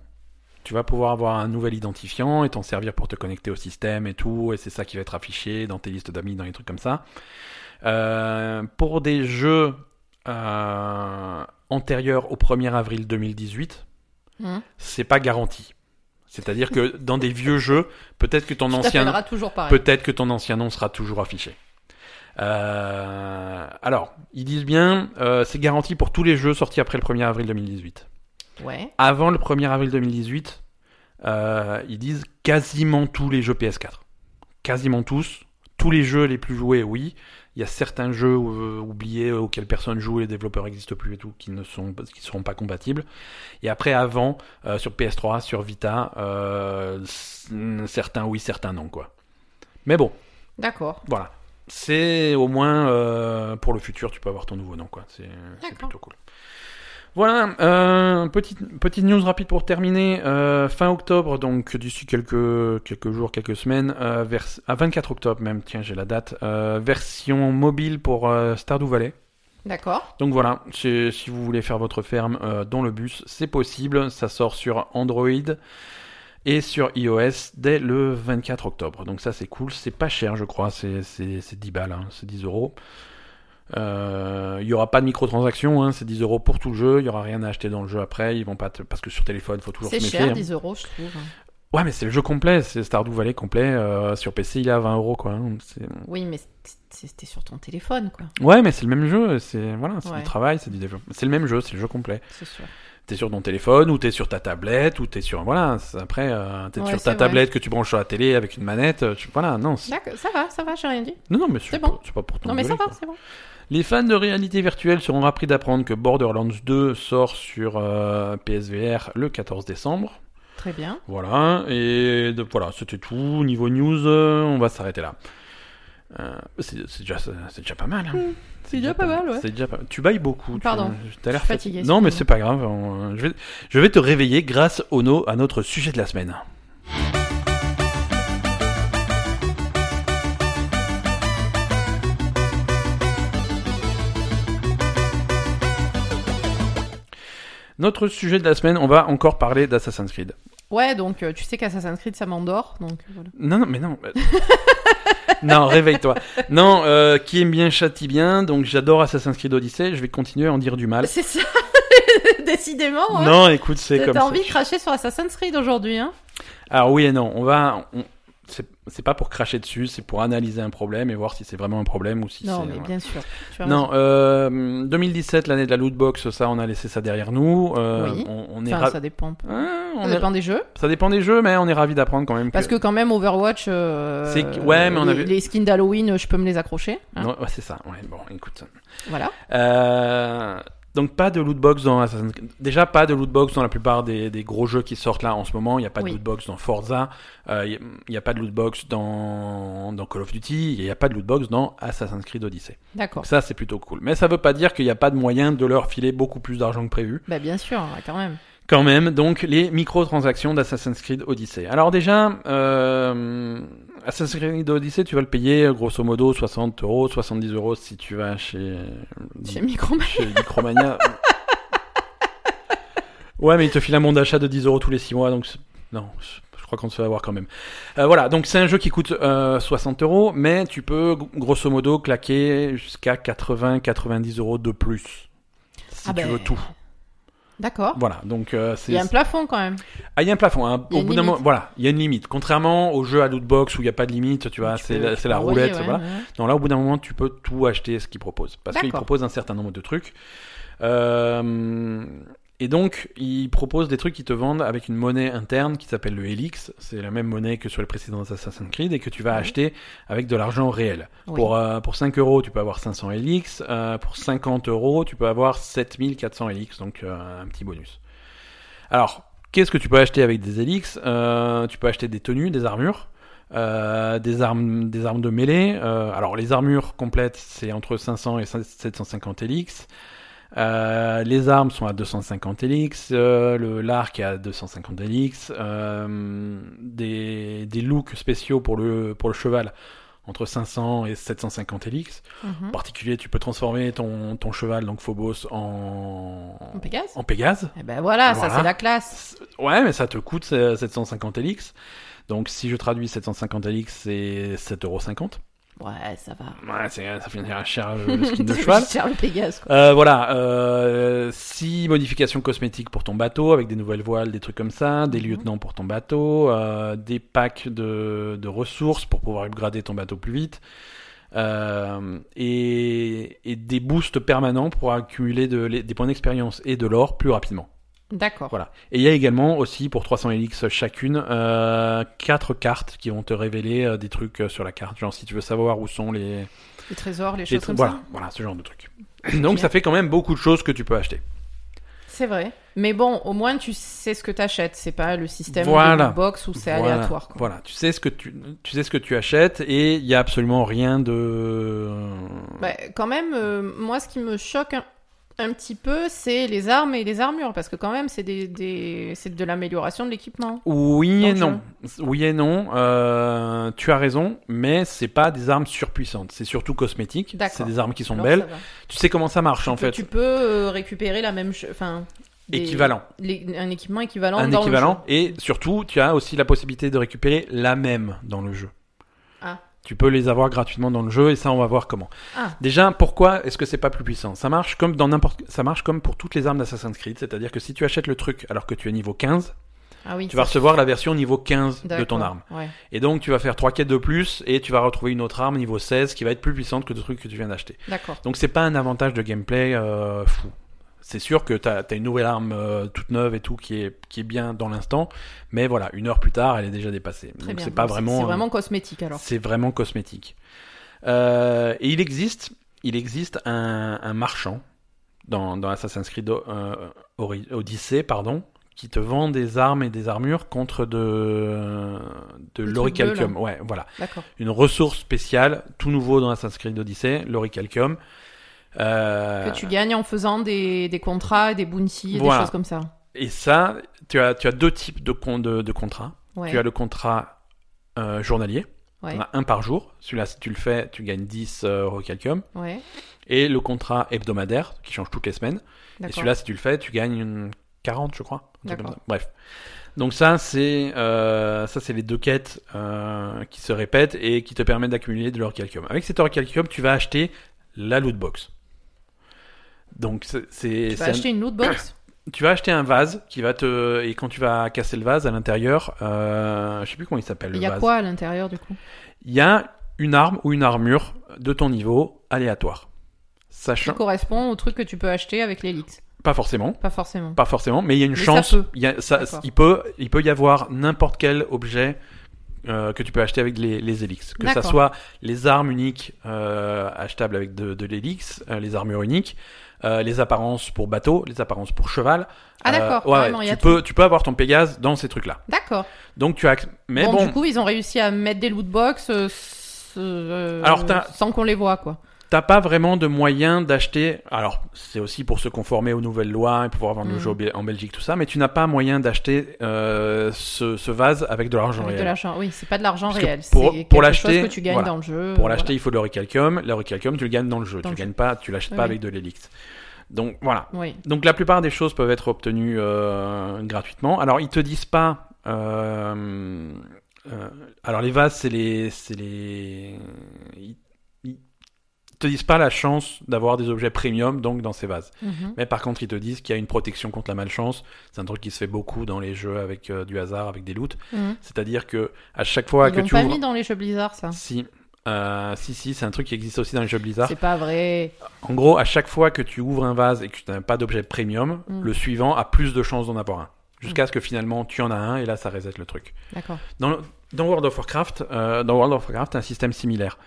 Tu vas pouvoir avoir un nouvel identifiant et t'en servir pour te connecter au système et tout, et c'est ça qui va être affiché dans tes listes d'amis, dans les trucs comme ça. Pour des jeux euh, antérieurs au 1er avril 2018, Hmm. c'est pas garanti. C'est-à-dire que dans des vieux jeux, peut-être que ton Tu ancien peut-être que ton ancien nom sera toujours affiché. Euh, alors, ils disent bien, euh, c'est garanti pour tous les jeux sortis après le 1er avril 2018. Ouais. Avant le 1er avril 2018, euh, ils disent quasiment tous les jeux PS4. Quasiment tous. tous les jeux les plus joués, oui. Il y a certains jeux euh, oubliés auxquels personne joue, les développeurs n'existent plus et tout, qui ne sont, qui seront pas compatibles. Et après, avant, euh, sur PS3, sur Vita, euh, certains oui, certains non, quoi. Mais bon. D'accord. Voilà. C'est au moins pour le futur, tu peux avoir ton nouveau nom, quoi. C'est plutôt cool. Voilà, euh, petite, petite news rapide pour terminer. Euh, fin octobre, donc d'ici quelques, quelques jours, quelques semaines, euh, vers, à 24 octobre même, tiens j'ai la date, version mobile pour Stardew Valley. D'accord. Donc voilà, si vous voulez faire votre ferme dans le bus, c'est possible. Ça sort sur Android et sur iOS dès le 24 octobre. Donc ça c'est cool, c'est pas cher je crois, c'est 10 balles, hein, c'est 10 euros. Euh, il y aura pas de microtransactions, hein, c'est 10 euros pour tout le jeu. Il y aura rien à acheter dans le jeu après. Ils vont pas parce que sur téléphone, il faut toujours se méfier. C'est cher, 10 euros, je trouve. Ouais, mais c'est le jeu complet, c'est Stardew Valley complet. Euh, sur PC, il est à 20 euros, quoi. Hein, oui, mais c'était sur ton téléphone, quoi. Ouais, mais c'est le même jeu. C'est voilà, c'est du travail, c'est du développement. C'est le même jeu, c'est le jeu complet. C'est sûr. T'es sur ton téléphone, ou t'es sur ta tablette, ou t'es sur voilà. Après, euh, t'es sur ta tablette que tu branches sur la télé avec une manette. Tu... Voilà, non. D'accord, ça va, ça va, j'ai rien dit. Non, non, mais c'est bon. pas pour ton. Non, mais ça va, c'est bon. Les fans de réalité virtuelle seront ravis d'apprendre que Borderlands 2 sort sur euh, PSVR le 14 décembre. Très bien. Voilà, et voilà, c'était tout. Niveau news, euh, on va s'arrêter là. Euh, c'est déjà, déjà, pas mal. Hein. Hmm, c'est déjà, pas mal, ouais. Déjà pas... Tu bailles beaucoup. Pardon. Tu as l'air fatigué. Non, mais c'est pas grave. Je, vais, je vais te réveiller grâce au no à notre sujet de la semaine. Notre sujet de la semaine, on va encore parler d'Assassin's Creed. Ouais, donc euh, tu sais qu'Assassin's Creed ça m'endort, donc voilà. Non, non, mais non. non, réveille-toi. Non, euh, qui aime bien châtie bien, donc j'adore Assassin's Creed Odyssey, je vais continuer à en dire du mal. C'est ça, décidément. Hein. Non, écoute, c'est comme ça. T'as envie de cracher sur Assassin's Creed aujourd'hui, hein Alors oui et non, on va, c'est pas pour cracher dessus, c'est pour analyser un problème et voir si c'est vraiment un problème ou si c'est. Non, mais bien sûr. Non, euh, 2017, l'année de la loot box, ça, on a laissé ça derrière nous. Euh, oui. on, on est ça dépend. Hein, on ça dépend des jeux. Ça dépend des jeux, mais on est ravi d'apprendre quand même. Parce que... quand même, Overwatch. Euh, ouais, mais on avait... les skins d'Halloween, je peux me les accrocher. Hein. ouais, c'est ça. Ouais, bon, écoute. Voilà. Euh. Donc pas de loot box dans Assassin's Creed. Déjà pas de loot box dans la plupart des, des, gros jeux qui sortent là en ce moment. Il n'y a pas de loot box dans Forza. Euh, il n'y a, pas de loot box dans, dans Call of Duty. Il n'y a pas de loot box dans Assassin's Creed Odyssey. D'accord. Ça c'est plutôt cool. Mais ça veut pas dire qu'il n'y a pas de moyen de leur filer beaucoup plus d'argent que prévu. Bah bien sûr, quand même. Quand même, donc les microtransactions d'Assassin's Creed Odyssey. Alors déjà, euh, Assassin's Creed Odyssey, tu vas le payer grosso modo 60 euros, 70 euros si tu vas chez chez Micromania. Chez Micromania. ouais, mais il te file un bon d'achat de 10 euros tous les 6 mois, donc non, je crois qu'on se fait avoir quand même. Euh, voilà, donc c'est un jeu qui coûte euh, 60 euros, mais tu peux grosso modo claquer jusqu'à 80-90 euros de plus si ah tu ben... veux tout. D'accord. Voilà, donc euh, c'est. Il y a un plafond quand même. Ah, il y a un plafond. Hein. Au bout d'un moment, voilà, il y a une limite. Contrairement aux jeux à lootbox où il n'y a pas de limite, tu vois, c'est la, la roulette, ouais, voilà. Ouais. Non, là, au bout d'un moment, tu peux tout acheter ce qu'ils proposent, parce qu'ils proposent un certain nombre de trucs. Euh... Et donc, ils proposent des trucs qui te vendent avec une monnaie interne qui s'appelle le Helix. C'est la même monnaie que sur les précédents Assassin's Creed et que tu vas acheter avec de l'argent réel. Oui. Pour, euh, pour 5 euros, tu peux avoir 500 Helix. Euh, pour 50 euros, tu peux avoir 7400 Helix, donc euh, un petit bonus. Alors, qu'est-ce que tu peux acheter avec des Helix? Euh, Tu peux acheter des tenues, des armures. Euh, des armes des armes de mêlée euh, alors les armures complètes c'est entre 500 et 750 Helix euh, les armes sont à 250 Helix, euh, le l'arc est à 250 Helix, euh, des, des looks spéciaux pour le, pour le cheval entre 500 et 750 Helix. Mm -hmm. En particulier, tu peux transformer ton, ton cheval, donc Phobos, en, en Pégase. En Pégase. Et ben voilà, voilà. ça c'est la classe. Ouais, mais ça te coûte 750 Helix. Donc si je traduis 750 Helix, c'est 7,50€. Ouais, ça va. Ouais, ça finira cher le skin de cheval. cher le Pégase. Quoi. Euh, voilà, euh, six modifications cosmétiques pour ton bateau avec des nouvelles voiles, des trucs comme ça, des Mhm. lieutenants pour ton bateau, euh, des packs de, de, ressources pour pouvoir upgrader ton bateau plus vite. Euh, et, et, des boosts permanents pour accumuler de, des points d'expérience et de l'or plus rapidement. D'accord. Voilà. Et il y a également aussi pour 300 Helix chacune euh, quatre cartes qui vont te révéler euh, des trucs euh, sur la carte. Genre si tu veux savoir où sont les, Les trésors, les les choses comme voilà, ça. voilà, ce genre de trucs. Donc ça fait quand même beaucoup de choses que tu peux acheter. C'est vrai. Mais bon, au moins tu sais ce que t'achètes. C'est pas le système Voilà. de box où c'est Voilà. aléatoire. Quoi. Voilà, tu sais ce que tu, tu sais ce que tu achètes et il y a absolument rien de. Bah, quand même, euh, moi, ce qui me choque un, petit peu, c'est les armes et les armures, parce que quand même, c'est des, des... c'est de l'amélioration de l'équipement. Oui et non. Oui et non. Euh, tu as raison, mais c'est pas des armes surpuissantes. C'est surtout cosmétique. C'est des armes qui sont Alors, belles. Tu sais comment ça marche en peux- fait. Tu peux euh, récupérer la même, enfin, des- Équivalent. les- un équipement équivalent. Un dans le équivalent. Et surtout, tu as aussi la possibilité de récupérer la même dans le jeu. Tu peux les avoir gratuitement dans le jeu et ça, on va voir comment. Ah. Déjà, pourquoi est-ce que c'est pas plus puissant? Ça marche comme dans n'importe, ça marche comme pour toutes les armes d'Assassin's Creed, c'est-à-dire que si tu achètes le truc alors que tu es niveau 15, jeu. Ah oui. tu vas recevoir la version niveau 15 de ton arme. Ouais. Et donc, tu vas faire trois quêtes de plus et tu vas retrouver une autre arme niveau 16 qui va être plus puissante que le truc que tu viens d'acheter. D'accord. Donc, c'est pas un avantage de gameplay euh, fou. C'est sûr que tu as, une nouvelle arme euh, toute neuve et tout qui est, qui est bien dans l'instant, mais voilà, une heure plus tard, elle est déjà dépassée. Très Donc, c'est pas vraiment. C'est vraiment cosmétique alors. C'est vraiment cosmétique. Euh, et il existe, il existe un, un marchand dans, dans Assassin's Creed euh, Odyssey, pardon, qui te vend des armes et des armures contre de, de l'oricalcium. Ouais, voilà. D'accord. Une ressource spéciale, tout nouveau dans Assassin's Creed Odyssey, l'oricalcium. Euh, Que tu gagnes en faisant des, des contrats, des bounties, Voilà. des choses comme ça. Et ça, tu as, tu as deux types de, con- de, de contrats. Ouais. Tu as le contrat euh, journalier. Ouais. On a un par jour. Celui-là, si tu le fais, tu gagnes 10 euh, oricalcium. Ouais. Et le contrat hebdomadaire, qui change toutes les semaines. Et celui-là, si tu le fais, tu gagnes une 40, je crois. Bref. Donc ça, c'est euh, ça, c'est les deux quêtes euh, qui se répètent et qui te permettent d'accumuler de l'oricalcium. Avec cet oricalcium, tu vas acheter la loot box. Donc c'est Tu vas un- acheter une loot box. tu vas acheter un vase qui va te et quand tu vas casser le vase à l'intérieur, euh, je sais plus comment il s'appelle le Il y a vase. quoi à l'intérieur du coup? Il y a une arme ou une armure de ton niveau aléatoire. Qui Sachant correspond au truc que tu peux acheter avec l'élite. pas forcément, Pas forcément. pas forcément, mais il y a une Mais ça chance. peut. Il, y a, ça, D'accord. il peut, il peut y avoir n'importe quel objet euh, que tu peux acheter avec les, les élixes. Que ça soit les armes uniques euh, achetables avec de, de l'élix, euh, les armures uniques, euh, les apparences pour bateau, les apparences pour cheval. Ah Euh, d'accord, ouais, ouais, a tu peux, tu peux avoir ton Pégase dans ces trucs-là. D'accord. Donc tu as, mais bon, bon, du coup, ils ont réussi à mettre des loot box euh, euh, Alors, sans qu'on les voit, quoi. T'as pas vraiment de moyen d'acheter. Alors, c'est aussi pour se conformer aux nouvelles lois et pouvoir vendre le Mm. jeu en Belgique, tout ça, mais tu n'as pas moyen d'acheter euh, ce, ce vase avec de l'argent de réel. l'argent. Oui, c'est pas de l'argent réel. pour- l'acheter, que tu gagnes voilà. dans le jeu. Pour euh, l'acheter, il faut de l'oricalcium. L'oricalcium, tu le gagnes dans le jeu. Dans tu le gagnes pas, tu l'achètes Oui, pas avec de l'élix. Donc voilà. voilà. Oui. Donc la plupart des choses peuvent être obtenues euh, gratuitement. Alors ils te disent pas. euh, euh, alors les vases, c'est les, c'est les. Te disent pas la chance d'avoir des objets premium donc dans ces vases. Mhm. Mais par contre ils te disent qu'il y a une protection contre la malchance. C'est un truc qui se fait beaucoup dans les jeux avec euh, du hasard, avec des loots. Mhm. C'est-à-dire que à chaque fois Ils que tu pas ouvres, mis dans les jeux Blizzard, ça. si. euh, si si c'est un truc qui existe aussi dans les jeux Blizzard. C'est pas vrai. En gros, à chaque fois que tu ouvres un vase et que tu n'as pas d'objet premium, Mm. le suivant a plus de chances d'en avoir un. Jusqu'à ce que finalement tu en as un et là ça reset le truc. D'accord. Dans, dans World of Warcraft, euh, dans World of Warcraft, un système similaire.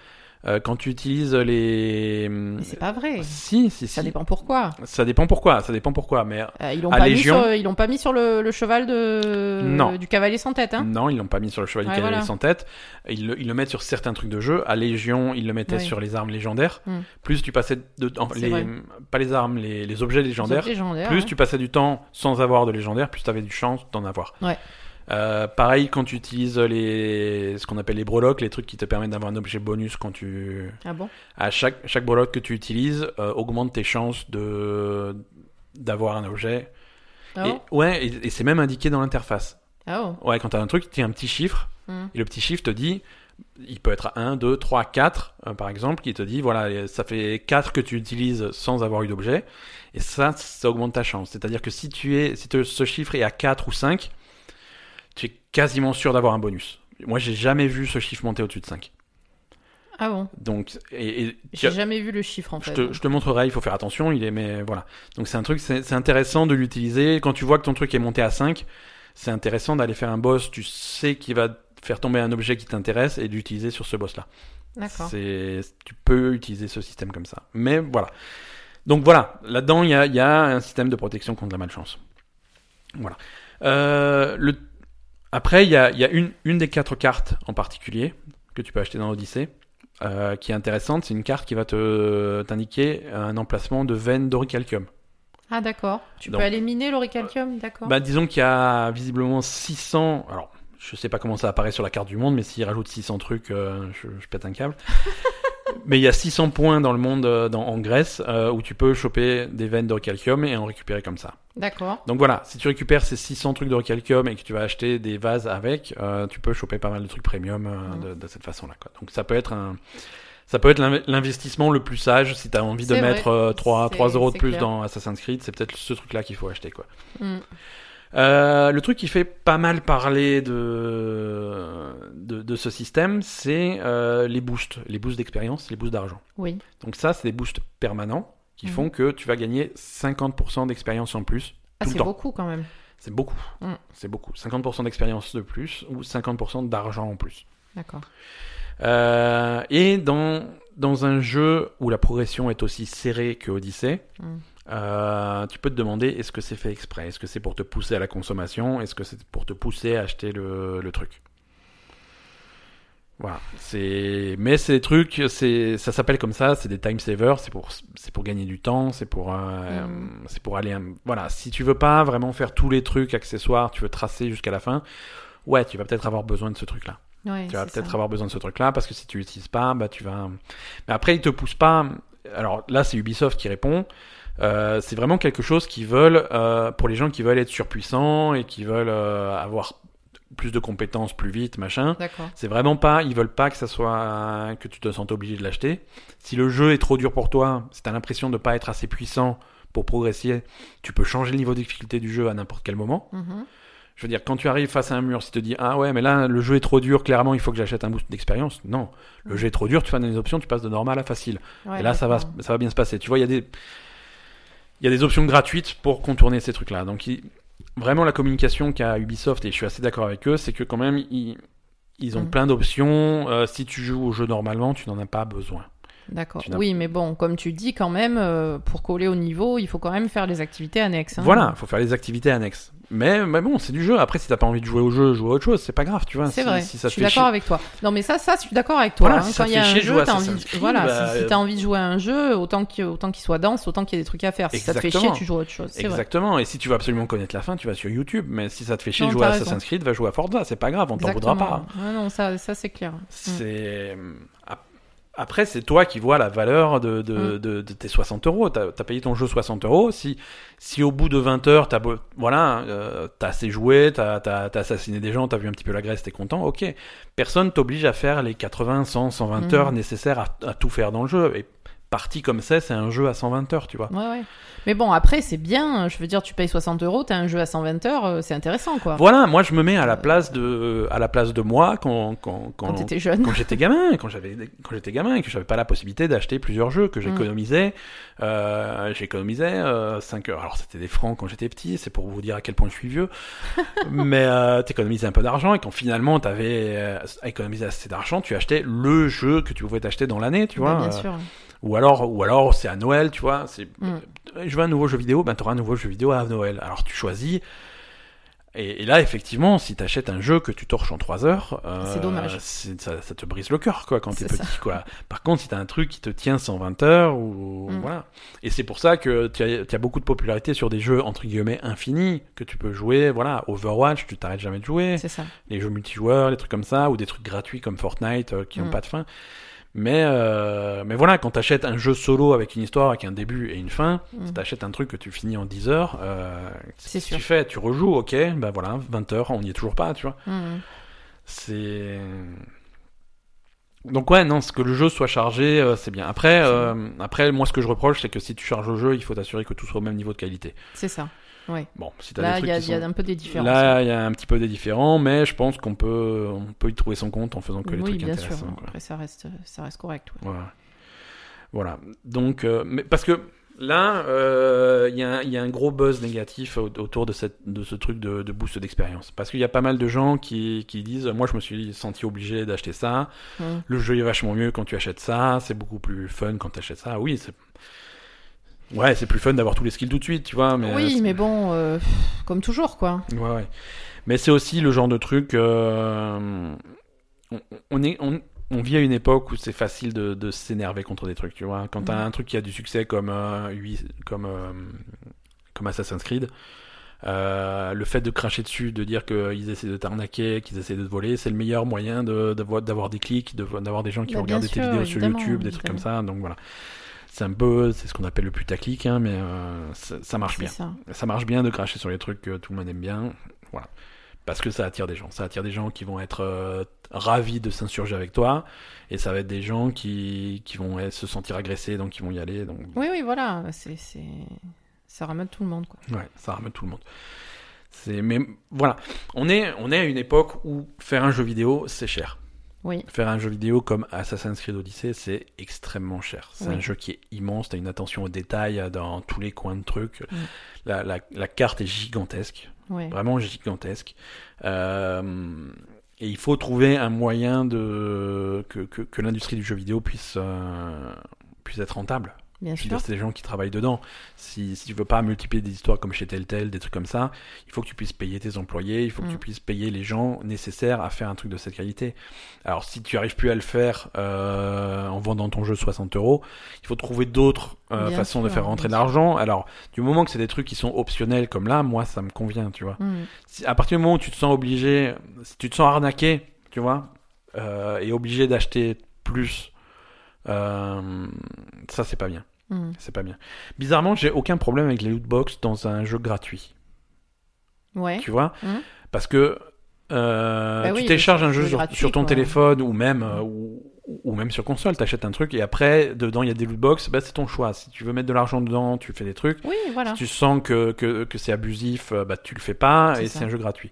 Euh, quand tu utilises les. Mais c'est pas vrai. Si, si, si. Ça dépend pourquoi. Ça dépend pourquoi. Ça dépend pourquoi. Mais Euh, ils l'ont À pas, Légion- mis sur, ils l'ont pas mis sur le, le cheval de Non. du cavalier sans tête, hein non, ils l'ont pas mis sur le cheval du cavalier voilà. sans tête. Ils le, ils le mettent sur certains trucs de jeu. À Légion, ils le mettaient Ouais. sur les armes légendaires. Mm. Plus tu passais de les, pas les armes, les, les objets Les légendaires. plus ouais. tu passais du temps sans avoir de légendaire, plus tu avais du chance d'en avoir. Ouais. Euh, pareil quand tu utilises les ce qu'on appelle les breloques, les trucs qui te permettent d'avoir un objet bonus quand tu Ah bon? à chaque chaque breloque que tu utilises euh, augmente tes chances de d'avoir un objet. Ah et ouais, et, et c'est même indiqué dans l'interface. Ah oh. Ouais, quand tu as un truc, tu as un petit chiffre Hmm. et le petit chiffre te dit il peut être à 1, 2, 3, 4, euh, par exemple, qui te dit, voilà, ça fait 4 que tu utilises sans avoir eu d'objet. Et ça, ça augmente ta chance. C'est-à-dire que si tu es, si te- ce chiffre est à 4 ou 5, tu es quasiment sûr d'avoir un bonus. Moi, j'ai jamais vu ce chiffre monter au-dessus de 5. Ah bon? Donc, et, et J'ai jamais vu le chiffre en je fait. te, je te montrerai, il faut faire attention, il est, mais voilà. Donc c'est un truc, c'est intéressant de l'utiliser. Quand tu vois que ton truc est monté à 5, c'est intéressant d'aller faire un boss, tu sais qu'il va faire tomber un objet qui t'intéresse et d'utiliser sur ce boss-là. D'accord. C'est, tu peux utiliser ce système comme ça. Mais voilà. Donc voilà, là-dedans, il y a, il y a un système de protection contre la malchance. Voilà. Euh, le... Après, il y a, il y a une, une des quatre cartes en particulier que tu peux acheter dans Odyssey. euh, qui est intéressante, c'est une carte qui va te t'indiquer un emplacement de veine d'oricalcium. Ah d'accord. Tu Donc- peux aller miner l'oricalcium, d'accord. Bah, disons qu'il y a visiblement 600. Alors, je sais pas comment ça apparaît sur la carte du monde, mais s'ils rajoutent 600 trucs, euh, je, je pète un câble. mais il y a 600 points dans le monde, euh, dans, en Grèce, euh, où tu peux choper des veines d'oricalcium et en récupérer comme ça. D'accord. Donc voilà, si tu récupères ces 600 trucs d'oricalcium et que tu vas acheter des vases avec, tu peux choper pas mal de trucs premium Mhm. de, de cette façon-là. Donc ça peut être un. Ça peut être l'in- l'investissement le plus sage si tu as envie de vrai. mettre euh, 3, C'est- 3 euros de plus clair. dans Assassin's Creed, c'est peut-être ce truc-là qu'il faut acheter. quoi. Hmm. Euh, le truc qui fait pas mal parler de, de, de ce système, c'est euh, les boosts, les boosts d'expérience, les boosts d'argent. Oui. Donc ça, c'est des boosts permanents qui Mhm. font que tu vas gagner 50% d'expérience en plus. Ah c'est beaucoup quand même. C'est beaucoup. Mm. C'est beaucoup. 50% d'expérience de plus ou 50% d'argent en plus. D'accord. Euh, et dans, dans un jeu où la progression est aussi serrée que Odyssey, Mm. Euh, tu peux te demander est-ce que c'est fait exprès? Est-ce que c'est pour te pousser à la consommation? Est-ce que c'est pour te pousser à acheter le, le truc? Voilà. C'est... Mais ces trucs, c'est... ça s'appelle comme ça, c'est des time savers, c'est pour, c'est pour gagner du temps, c'est pour, euh, Mm. c'est pour aller. Voilà. Si tu veux pas vraiment faire tous les trucs accessoires, tu veux tracer jusqu'à la fin, ouais, tu vas peut-être avoir besoin de ce truc-là. Ouais, Tu vas peut-être avoir besoin de ce truc-là parce que si tu l'utilises pas, bah tu vas. Mais après, ils te poussent pas. Alors là, c'est Ubisoft qui répond. Euh, c'est vraiment quelque chose qu'ils veulent euh, pour les gens qui veulent être surpuissants et qui veulent euh, avoir plus de compétences plus vite, machin. C'est vraiment pas. Ils veulent pas que ça soit que tu te sentes obligé de l'acheter. Si le jeu est trop dur pour toi, si t'as l'impression de pas être assez puissant pour progresser, tu peux changer le niveau de difficulté du jeu à n'importe quel moment. Mhm. Je veux dire, quand tu arrives face à un mur, si tu te dis ah ouais, mais là le jeu est trop dur, clairement il faut que j'achète un boost d'expérience. Non, le Mm. jeu est trop dur, tu fais des options, tu passes de normal à facile. Ouais, Et là ça va, ça va bien se passer. Tu vois, il y a des, il y a des options gratuites pour contourner ces trucs-là. Donc il- vraiment la communication qu'a Ubisoft et je suis assez d'accord avec eux, c'est que quand même ils, ils ont Mm. plein d'options. Euh, si tu joues au jeu normalement, tu n'en as pas besoin. D'accord. Oui, mais bon, comme tu dis, quand même, euh, pour coller au niveau, il faut quand même faire les activités annexes. hein. Voilà, il faut faire les activités annexes. Mais, mais bon, c'est du jeu. Après, si t'as pas envie de jouer au jeu, joue à autre chose. C'est pas grave, tu vois. C'est Si- vrai. Si ça je suis d'accord avec toi. Non, mais ça, ça, je suis d'accord avec toi. Voilà, hein. si Quand te il y a fait un chier de jeu, jouer à t'as envie. Creed, Voilà, bah, si, si t'as envie de jouer à un jeu, autant qu'il autant qu'il soit dense, autant qu'il y ait des trucs à faire. Si ça te fait chier, Exactement. tu joues à autre chose. C'est vrai. Exactement. Et si tu veux absolument connaître la fin, tu vas sur YouTube. Mais si ça te fait chier Non, de jouer à Assassin's. Creed, va jouer à Forza. C'est pas grave, on t'en voudra Exactement. pas. Non, ça, ça c'est clair. C'est ap- après, c'est toi qui vois la valeur de, de, Mm. de, de tes 60 euros. T'as as payé ton jeu 60 euros. Si, si au bout de 20 heures, t'as voilà, euh, t'as assez joué, t'as as, assassiné des gens, t'as vu un petit peu la Grèce, t'es content, ok. Personne t'oblige à faire les 80, 100, 120 Mm. heures nécessaires à, à tout faire dans le jeu. Et parti comme ça, c'est un jeu à 120 heures, tu vois. Ouais, ouais. Mais bon, après, c'est bien. Je veux dire, tu payes 60 euros, t'as un jeu à 120 heures, euh, c'est intéressant, quoi. Voilà, moi je me mets à la place de, à la place de moi quand, quand, Quand t'étais jeune. quand j'étais gamin, quand j'avais, quand j'étais gamin et que j'avais pas la possibilité d'acheter plusieurs jeux, que j'économisais, euh, j'économisais euh, 5 heures. Alors c'était des francs quand j'étais petit, c'est pour vous dire à quel point je suis vieux. Mais euh, t'économisais un peu d'argent et quand finalement t'avais euh, économisé assez d'argent, tu achetais le jeu que tu pouvais t'acheter dans l'année, tu Bah, vois. bien euh, sûr. Ou alors, ou alors c'est à Noël, tu vois. C'est, Mm. je veux un nouveau jeu vidéo, ben t'auras un nouveau jeu vidéo à Noël. Alors tu choisis. Et, et là, effectivement, si t'achètes un jeu que tu torches en 3 heures, euh, C'est dommage. c'est- Ça, ça te brise le cœur, quoi, quand t'es petit, quoi. Par contre, si t'as un truc qui te tient 120 heures, ou Mm. voilà. Et c'est pour ça que tu as, beaucoup de popularité sur des jeux entre guillemets infinis que tu peux jouer. Voilà, Overwatch, tu t'arrêtes jamais de jouer C'est ça. les jeux multijoueurs, les trucs comme ça, ou des trucs gratuits comme Fortnite euh, qui n'ont Mm. pas de fin. Mais, euh, mais voilà, quand t'achètes un jeu solo avec une histoire, avec un début et une fin, Mm. si t'achètes un truc que tu finis en 10 heures, euh, C'est tu fais, tu rejoues, ok, ben voilà, 20 heures, on n'y est toujours pas, tu vois. Mm. C'est. Donc ouais, non, ce que le jeu soit chargé, euh, c'est bien. Après, euh, après, moi, ce que je reproche, c'est que si tu charges le jeu, il faut t'assurer que tout soit au même niveau de qualité. C'est ça. Ouais. Bon, si Là, il y, a- y un peu des différences. Là, il y a un petit peu des différents, mais je pense qu'on peut, on peut y trouver son compte en faisant que les oui, trucs bien sûr. intéressants. quoi. Après, ça reste, ça reste correct. ouais. Voilà. Voilà. Donc, euh, mais parce que là, euh, il y, a un- il y a un gros buzz négatif au- autour de, cette, de ce truc de, de boost d'expérience. Parce qu'il y a pas mal de gens qui, qui disent Moi, je me suis senti obligé d'acheter ça. Hum. Le jeu est vachement mieux quand tu achètes ça. C'est beaucoup plus fun quand tu achètes ça. Oui, c'est. Ouais, c'est plus fun d'avoir tous les skills tout de suite, tu vois. Mais, oui, euh, mais bon, euh, comme toujours, quoi. Ouais, ouais. Mais c'est aussi le genre de truc. euh, on, on est, on, on vit à une époque où c'est facile de, de s'énerver contre des trucs, tu vois. Quand t'as un truc qui a du succès comme, euh, comme, comme Assassin's Creed, le fait de cracher dessus, de dire qu'ils essaient de t'arnaquer, qu'ils essaient de te voler, c'est le meilleur moyen de- d'avoir d'avoir des clics, de- d'avoir des gens qui Bah, tes sûr, vidéos sur YouTube, des trucs comme ça. Donc voilà. C'est un peu, c'est ce qu'on appelle le putaclic, hein, mais euh, ça, ça marche bien ça. ça marche bien de cracher sur les trucs que tout le monde aime bien. Voilà. Parce que ça attire des gens. Ça attire des gens qui vont être euh, ravis de s'insurger avec toi. Et ça va être des gens qui, qui vont euh, se sentir agressés, donc qui vont y aller. Donc, Oui, oui, voilà. C'est, c'est... Ça ramène tout le monde, quoi. ouais, ça ramène tout le monde. C'est, mais voilà. On est, on est à une époque où faire un jeu vidéo, c'est cher. Oui. Faire un jeu vidéo comme Assassin's Creed Odyssey, c'est extrêmement cher. C'est Oui. un jeu qui est immense, t'as une attention au détail dans tous les coins de trucs. La, la, la carte est gigantesque. Vraiment gigantesque. Euh, et il faut trouver un moyen de que, que, que l'industrie du jeu vidéo puisse euh, puisse être rentable. Bien Je sûr. c'est des gens qui travaillent dedans. Si, si tu veux pas multiplier des histoires comme chez Telltale, des trucs comme ça, il faut que tu puisses payer tes employés, il faut que Mm. tu puisses payer les gens nécessaires à faire un truc de cette qualité. Alors, si tu arrives plus à le faire euh, en vendant ton jeu 60 euros, il faut trouver d'autres euh, façons de faire rentrer de l'argent. Alors, du moment que c'est des trucs qui sont optionnels comme là, moi, ça me convient, tu vois si- à partir du moment où tu te sens obligé, si tu te sens arnaqué, tu vois, euh, et obligé d'acheter plus, euh, ça c'est pas bien. Hum. C'est pas bien. Bizarrement, j'ai aucun problème avec les loot box dans un jeu gratuit, Ouais. tu vois, Mhm. parce que euh, Bah tu oui, télécharges un jeu sur, gratuit, sur ton quoi. téléphone ou même euh, ou, ou même sur console, t'achètes un truc et après dedans il y a des loot box, bah c'est ton choix. Si tu veux mettre de l'argent dedans, tu fais des trucs. Oui, voilà. Si tu sens que, que, que c'est abusif, euh, bah, tu le fais pas et c'est un jeu gratuit.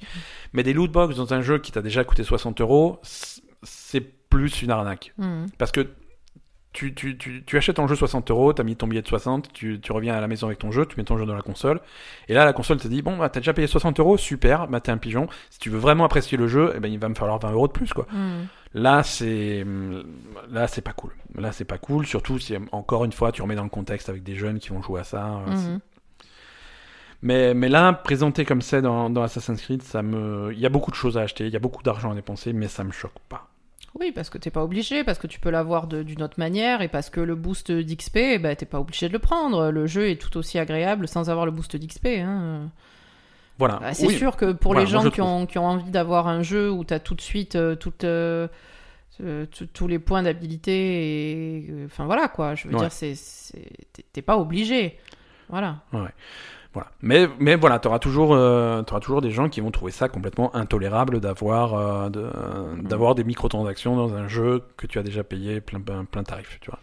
Mais des loot box dans un jeu qui t'a déjà coûté 60 euros, c'est plus une arnaque. Parce que tu, tu, tu, tu achètes ton jeu 60 euros, t'as mis ton billet de 60, tu, tu reviens à la maison avec ton jeu, tu mets ton jeu dans la console, et là la console te dit bon bah t'as déjà payé 60 euros, super, bah t'es un pigeon. Si tu veux vraiment apprécier le jeu, eh ben il va me falloir 20 euros de plus quoi. Hum. Là, c'est là, c'est pas cool. Là, c'est pas cool. Surtout si encore une fois, tu remets dans le contexte avec des jeunes qui vont jouer à ça. c'est- Mhm. Mais mais là, présenté comme c'est dans, dans Assassin's Creed, ça me, il y a beaucoup de choses à acheter, il y a beaucoup d'argent à dépenser, mais ça me choque pas. Oui, parce que t'es pas obligé, parce que tu peux l'avoir d'une autre manière, et parce que le boost d'XP, bah, t'es pas obligé de le prendre. Le jeu est tout aussi agréable sans avoir le boost d'XP. Hein. Voilà. Bah, c'est Oui. sûr que pour Voilà, les gens qui ont, qui ont envie d'avoir un jeu où t'as tout de suite euh, toutes, euh, euh, tous les points d'habilité, et euh, enfin voilà quoi, je veux Ouais. dire, t'es- pas obligé. Voilà. Voilà. Mais, mais voilà, tu auras toujours, euh, toujours des gens qui vont trouver ça complètement intolérable d'avoir euh, de- d'avoir des microtransactions dans un jeu que tu as déjà payé plein, plein, plein tarif. Tu vois.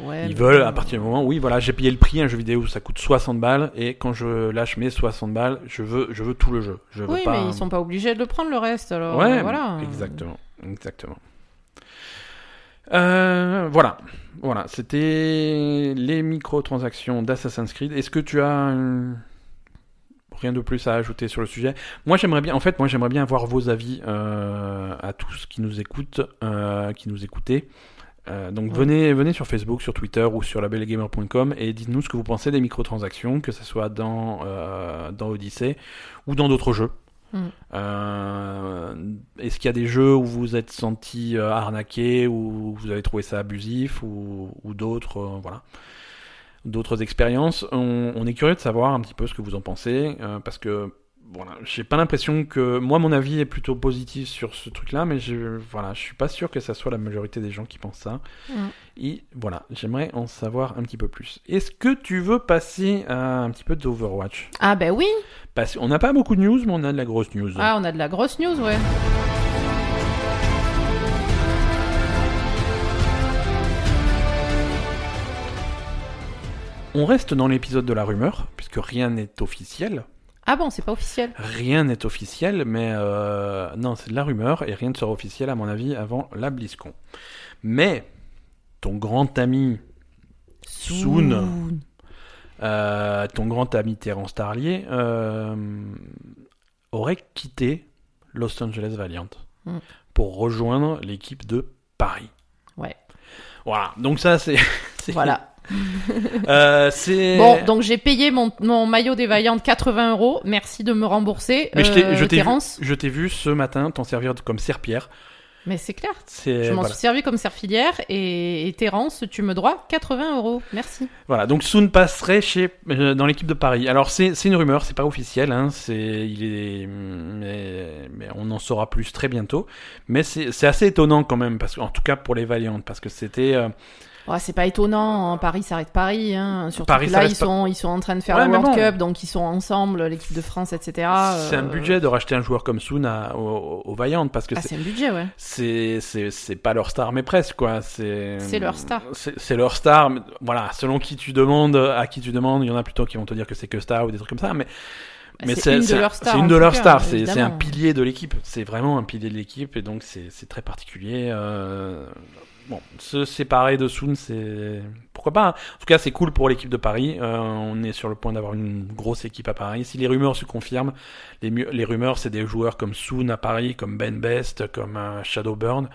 Ouais, Ils veulent, à partir du moment, oui, voilà, j'ai payé le prix, un jeu vidéo, ça coûte 60 balles, et quand je lâche mes 60 balles, je veux, je veux tout le jeu. Je veux Oui, pas... mais ils sont pas obligés de le prendre le reste, alors Ouais, voilà. exactement, exactement. Euh, voilà, voilà, c'était les microtransactions d'Assassin's Creed. Est-ce que tu as rien de plus à ajouter sur le sujet? Moi, j'aimerais bien, en fait, moi, j'aimerais bien avoir vos avis euh, à tous qui nous écoutent, euh, qui nous écoutez. Euh, donc Ouais. venez, venez sur Facebook, sur Twitter ou sur labelgamer.com et dites-nous ce que vous pensez des microtransactions, que ce soit dans, dans Odyssey ou dans d'autres jeux. Mm. Euh, Est-ce qu'il y a des jeux où vous vous êtes senti euh, arnaqué, ou vous avez trouvé ça abusif, ou, d'autres, euh, voilà, d'autres expériences on, on est curieux de savoir un petit peu ce que vous en pensez, parce que voilà, j'ai pas l'impression que moi mon avis est plutôt positif sur ce truc-là, mais je voilà, je suis pas sûr que ça soit la majorité des gens qui pensent ça. Mm. Et voilà, j'aimerais en savoir un petit peu plus. Est-ce que tu veux passer à un petit peu d'Overwatch? Ah ben oui Parce qu'on n'a pas beaucoup de news, mais on a de la grosse news. Ah, on a de la grosse news, ouais. on reste dans l'épisode de la rumeur, puisque rien n'est officiel. Ah bon, c'est pas officiel. Rien n'est officiel, mais euh, non, c'est de la rumeur et rien ne sera officiel à mon avis avant la BlizzCon. Mais ton grand ami Soon, euh, ton grand ami Terence Tarlier, euh, aurait quitté Los Angeles Valiant Mm. pour rejoindre l'équipe de Paris. Ouais. Voilà, donc ça c'est- Voilà. Euh. Bon, donc j'ai payé mon, mon maillot des Vaillantes 80 euros. Merci de me rembourser. Mais je t'ai- euh, je t'ai vu, ce matin t'en servir comme serpillère. Mais c'est clair. Je m'en voilà. suis servi comme serfilière et, et Terence, tu me dois 80 euros. Merci. Voilà, donc Soon passerait chez euh, dans l'équipe de Paris. Alors c'est une rumeur, c'est pas officiel, hein, c'est il est mais, mais on en saura plus très bientôt. Mais c'est assez étonnant quand même parce qu'en tout cas pour les Valiantes parce que c'était euh, C'est pas étonnant, hein. Paris s'arrête Paris. Hein. Surtout Paris que là, ils sont, ils sont en train de faire Ouais, le mais World bon. Cup, donc ils sont ensemble, l'équipe de France, etc. c'est un euh, budget de racheter un joueur comme Soon à, aux, aux Valiantes parce que Ah, c'est un budget, ouais. c'est pas leur star mais presque quoi c'est leur star. c'est leur star mais voilà selon qui tu demandes à qui tu demandes il y en a plutôt qui vont te dire que c'est que star ou des trucs comme ça mais Bah, mais c'est une de leurs stars, c'est une en de tout leurs cas, stars c'est un pilier de l'équipe c'est vraiment un pilier de l'équipe et donc c'est c'est très particulier euh, bon se séparer de Soon c'est pourquoi pas hein. en tout cas c'est cool pour l'équipe de Paris Euh, on est sur le point d'avoir une grosse équipe à Paris si les rumeurs se confirment les, rumeurs c'est des joueurs comme Soon à Paris comme Ben Best comme euh, Shadowburn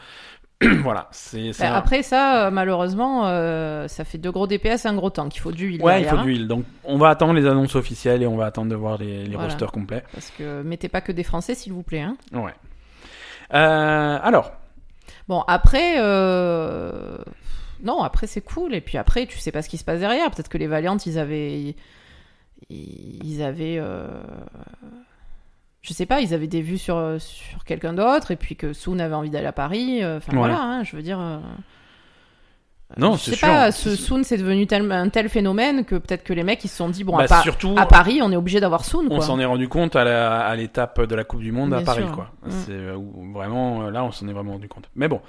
voilà c'est Bah, Après ça, euh, malheureusement, euh, ça fait deux gros DPS, un gros tank. Il faut du huile Ouais, il faut hein, de l'huile. Donc, on va attendre les annonces officielles et on va attendre de voir les, les Voilà. rosters complets. Parce que mettez pas que des Français, s'il vous plaît. Hein. Ouais. Alors, Bon, après, euh... non, après c'est cool. Et puis après, tu sais pas ce qui se passe derrière. Peut-être que les Valiantes, ils avaient, ils avaient, euh... je sais pas, ils avaient des vues sur sur quelqu'un d'autre, et puis que Soon avait envie d'aller à Paris. euh, Enfin Ouais. voilà, hein, je veux dire. Non, c'est pas, ce. Soon c'est devenu tel- un tel phénomène que peut-être que les mecs ils se sont dit bon bah, à, Pa- surtout, à Paris on est obligé d'avoir Soon on s'en est rendu compte à l'étape de la Coupe du Monde à Paris, sûr. quoi. Mm. C'est euh, vraiment, euh, là, on s'en est vraiment rendu compte. Mais bon.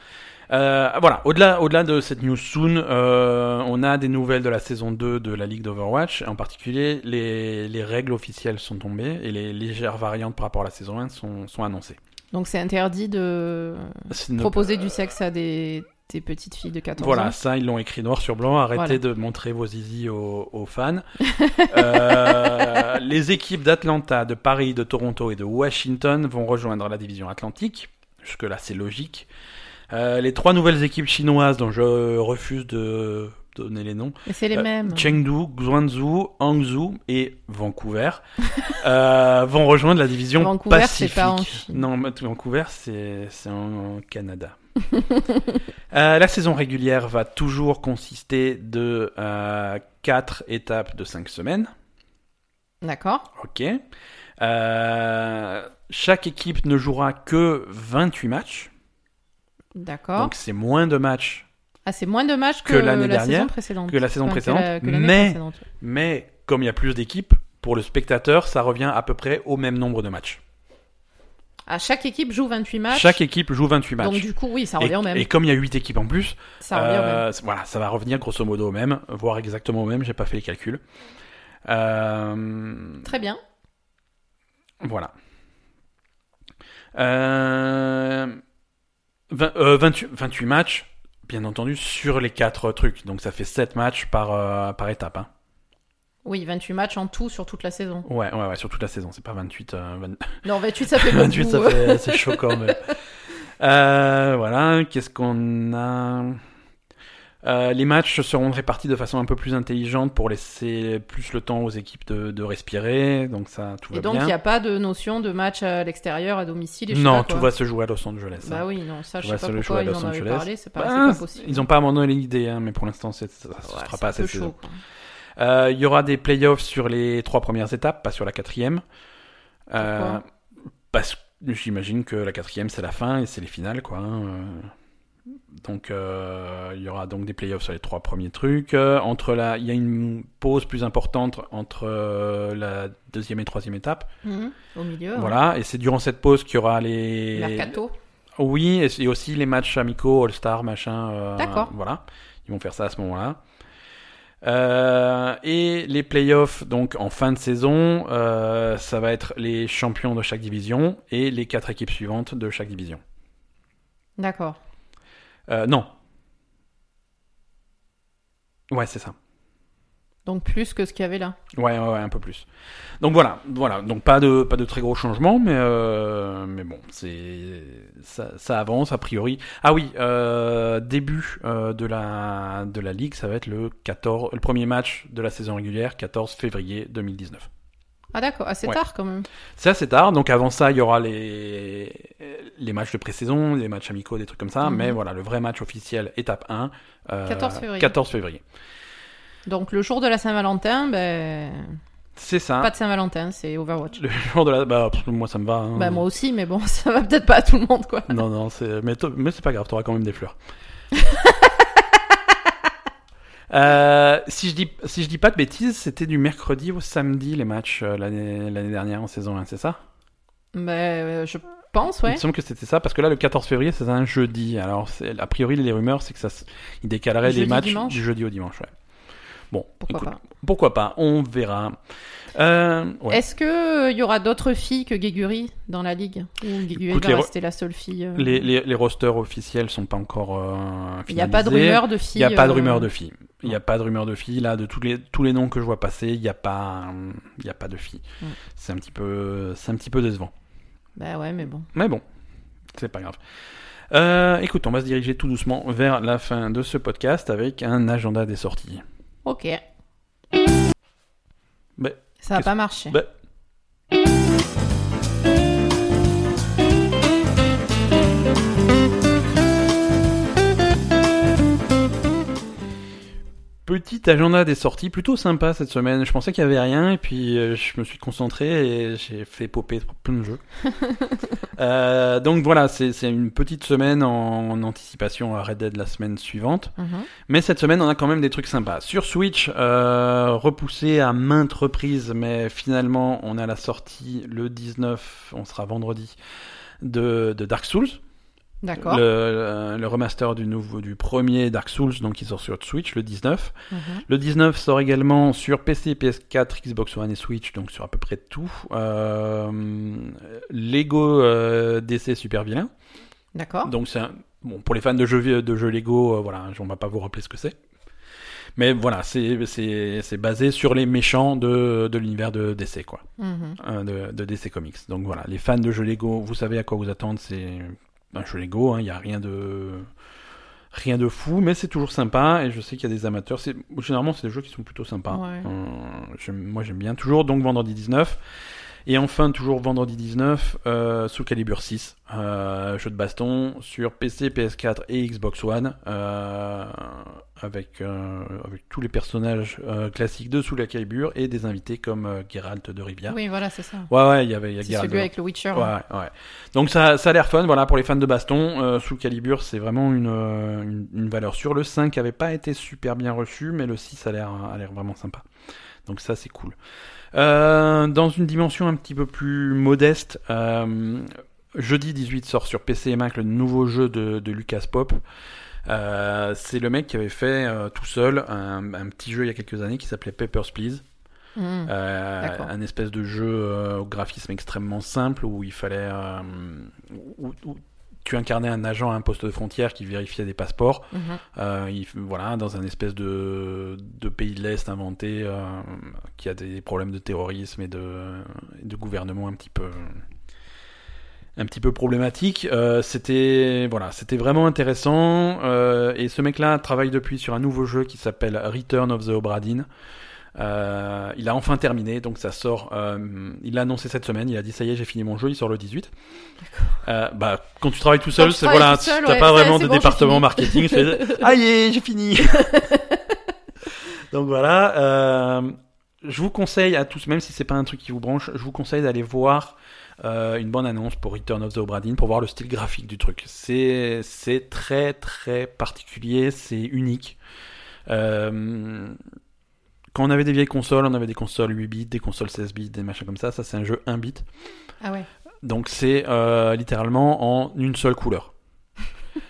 Euh, voilà, au-delà, au-delà de cette news soon, euh, on a des nouvelles de la saison 2 de la Ligue d'Overwatch. En particulier, les, les règles officielles sont tombées et les légères variantes par rapport à la saison 1 sont, sont annoncées. Donc c'est interdit de proposer du sexe à des, des petites filles de 14 Voilà, ans. ça, ils l'ont écrit noir sur blanc. Arrêtez Voilà. de montrer vos zizi aux, aux fans. Euh, les équipes d'Atlanta, de Paris, de Toronto et de Washington vont rejoindre la division Atlantique. Jusque-là, c'est logique. Euh, les trois nouvelles équipes chinoises, dont je refuse de donner les noms, Mais c'est les euh, mêmes. Chengdu, Guangzhou, Hangzhou et Vancouver, euh, vont rejoindre la division Vancouver, c'est Pacifique. pas en Chine. Non, mais Vancouver, c'est c'est en, en Canada. Euh, la saison régulière va toujours consister de 4 étapes de 5 semaines. D'accord. Ok. Euh, chaque équipe ne jouera que 28 matchs. D'accord. Donc c'est moins de matchs Ah, c'est moins de matchs que, que l'année la dernière, saison précédente. que la saison Enfin, précédente, la- que l'année mais- précédente. Mais comme il y a plus d'équipes, pour le spectateur, ça revient à peu près au même nombre de matchs. Chaque équipe joue 28 matchs. Chaque équipe joue 28 matchs. Donc du coup, oui, ça et, revient au même. et comme il y a 8 équipes en plus, Ça revient au même. euh, voilà, ça va revenir grosso modo au même, voire exactement au même, j'ai pas fait les calculs. Euh, Très bien. voilà. Euh, vingt- euh, 28, 28 matchs, bien entendu, sur les 4 trucs. Donc ça fait 7 matchs par, par étape. Hein. Oui, 28 matchs en tout sur toute la saison. Ouais, ouais, ouais, sur toute la saison. C'est pas 28. euh, 20 Non, 28 ça fait 28, beaucoup. ça fait c'est choquant. Mais... Euh, voilà, qu'est-ce qu'on a? Euh, Les matchs seront répartis de façon un peu plus intelligente pour laisser plus le temps aux équipes de, de respirer. Donc ça, tout Et va donc, il bien. n'y a pas de notion de match à l'extérieur, à domicile et je sais Non, pas tout quoi. va se jouer à Los Angeles. hein. Bah oui, non, ça, je Tout sais va pas pourquoi ils Los en avaient parlé, c'est pas, Bah, pas possible. Ils n'ont pas abandonné l'idée, hein, mais pour l'instant, ça ne Ouais, sera pas saison. chaud, quoi. Euh, Il y aura des playoffs sur les trois premières étapes, pas sur la quatrième. Euh, parce que j'imagine que la quatrième c'est la fin et c'est les finales quoi. hein. Donc euh, il y aura donc des playoffs sur les trois premiers trucs. Entre la, il y a une pause plus importante entre la deuxième et troisième étape. Mhm, Au milieu. hein. Voilà, et c'est durant cette pause qu'il y aura les. Mercato. Oui, et, aussi les matchs amicaux, All-Star, machin. D'accord. Voilà, ils vont faire ça à ce moment-là. Euh, et les playoffs, donc en fin de saison, euh, ça va être les champions de chaque division et les quatre équipes suivantes de chaque division. D'accord. Euh, non. Ouais, c'est ça. Donc plus que ce qu'il y avait là. Ouais, ouais, ouais, un peu plus. Donc voilà, voilà. Donc pas de pas de très gros changements, mais euh, mais bon, c'est ça, ça avance a priori. Ah oui, euh, début euh, de la de la ligue, ça va être le 14, le premier match de la saison régulière, 14 février 2019. Ah d'accord, assez Ouais. tard quand même. C'est assez tard, donc avant ça, il y aura les les matchs de pré-saison, les matchs amicaux, des trucs comme ça. Mhm. Mais voilà, le vrai match officiel, étape 1, euh, 14 février. 14 février. Donc le jour de la Saint-Valentin, ben C'est ça. pas de Saint-Valentin, c'est Overwatch. Le jour de la, bah pff, moi ça me va. hein. Bah moi aussi, mais bon, ça va peut-être pas à tout le monde quoi. Non, non, c'est... Mais, t- mais c'est pas grave, t'auras quand même des fleurs. Euh, si, je dis, si je dis pas de bêtises, c'était du mercredi au samedi les matchs euh, l'année, l'année dernière en saison 1, c'est ça? Ben euh, je pense, Il ouais. me semble que c'était ça, parce que là le 14 février c'est un jeudi. Alors c'est- a priori les rumeurs c'est que ça s- il décalerait les Jeudi, matchs dimanche du jeudi au dimanche. Ouais. Bon, Pourquoi écoute, pas. pourquoi pas, on verra. Euh, ouais. Est-ce que il y aura d'autres filles que Guéguri dans la ligue Ou Guéguri va rester la seule fille euh, Les, les, les rosters officiels sont pas encore euh, Il n'y a pas de rumeur de Il filles. n'y a pas de euh, rumeur de filles. Il n'y a pas de rumeur de filles. Là, de tous les, tous les noms que je vois passer, il n'y a pas, il y a pas de filles. C'est un petit peu, un petit peu décevant. Bah ouais, mais bon. Mais bon, c'est pas grave. Euh, écoute, on va se diriger tout doucement vers la fin de ce podcast avec un agenda des sorties. Ok. Bah, Ça qu'est-ce- pas marcher. bah, Petit agenda des sorties, plutôt sympa cette semaine. Je pensais qu'il y avait rien et puis euh, je me suis concentré et j'ai fait popper plein de jeux. Euh, donc voilà, c'est une petite semaine en, en anticipation à Red Dead la semaine suivante. Mhm. Mais cette semaine, on a quand même des trucs sympas. Sur Switch, euh, repoussé à maintes reprises, mais finalement, on a la sortie le 19, on sera vendredi, de, de Dark Souls. D'accord. Le, euh, le remaster du, nouveau, du premier Dark Souls, donc qui sort sur Switch le 19. Mhm. Le 19 sort également sur PC, PS4, Xbox One et Switch, donc sur à peu près tout. Euh, Lego euh, DC Super Vilain. D'accord. Donc c'est bon pour les fans de jeux de jeux Lego, euh, voilà, on va pas vous rappeler ce que c'est. Mais voilà, c'est basé sur les méchants de de l'univers de DC quoi, Mhm. de de DC Comics. Donc voilà, les fans de jeux Lego, vous savez à quoi vous attendre, c'est un jeu Lego, il y a rien de rien de fou, mais c'est toujours sympa et je sais qu'il y a des amateurs. C'est généralement c'est des jeux qui sont plutôt sympas. Ouais. Euh, moi j'aime bien toujours. Donc vendredi 19. Et enfin, toujours vendredi 19, euh, Soul Calibur 6, euh, jeu de baston sur PC, PS4 et Xbox One, euh, avec, euh, avec tous les personnages euh, classiques de Soul Calibur et des invités comme euh, Geralt de Rivia. Oui, voilà, c'est ça. Ouais, ouais, il y avait y a Geralt. celui avec le Witcher. Ouais, ouais. Donc ça, ça a l'air fun, voilà, pour les fans de baston. Euh, Soul Calibur, c'est vraiment une, une, une valeur sûre. Le 5 avait pas été super bien reçu, mais le 6 a l'air, a l'air vraiment sympa. Donc ça, c'est cool. Euh, dans une dimension un petit peu plus modeste, euh, jeudi 18 sort sur PC et Mac le nouveau jeu de, de Lucas Pop. Euh, c'est le mec qui avait fait tout seul un, un petit jeu il y a quelques années qui s'appelait Papers, Please. D'accord. un espèce de jeu au graphisme extrêmement simple où il fallait où, où tu incarnais un agent à un poste de frontière qui vérifiait des passeports Mhm. euh, il, voilà dans un espèce de, de pays de l'est inventé euh, qui a des problèmes de terrorisme et de, gouvernement un petit peu un petit peu problématique. Euh, c'était voilà, c'était vraiment intéressant. Et ce mec-là travaille depuis sur un nouveau jeu qui s'appelle Return of the Obra Dinn. Euh, il a enfin terminé, donc ça sort. euh, il l'a annoncé cette semaine. Il a dit ça y est, j'ai fini mon jeu. Il sort le 18. Euh, bah, quand tu travailles tout seul, c'est voilà, t'as ouais, pas vraiment de bon, département marketing. Fais, ah j'ai fini. donc voilà. euh, je vous conseille à tous, même si c'est pas un truc qui vous branche, je vous conseille d'aller voir euh, une bonne annonce pour Return of the Obra Dinn pour voir le style graphique du truc. C'est c'est très très particulier, c'est unique. Euh, quand on avait des vieilles consoles, on avait des consoles 8 bits, des consoles 16 bits, des machins comme ça. Ça, c'est un jeu 1 bit. Ah ouais. Donc, c'est euh, littéralement en une seule couleur.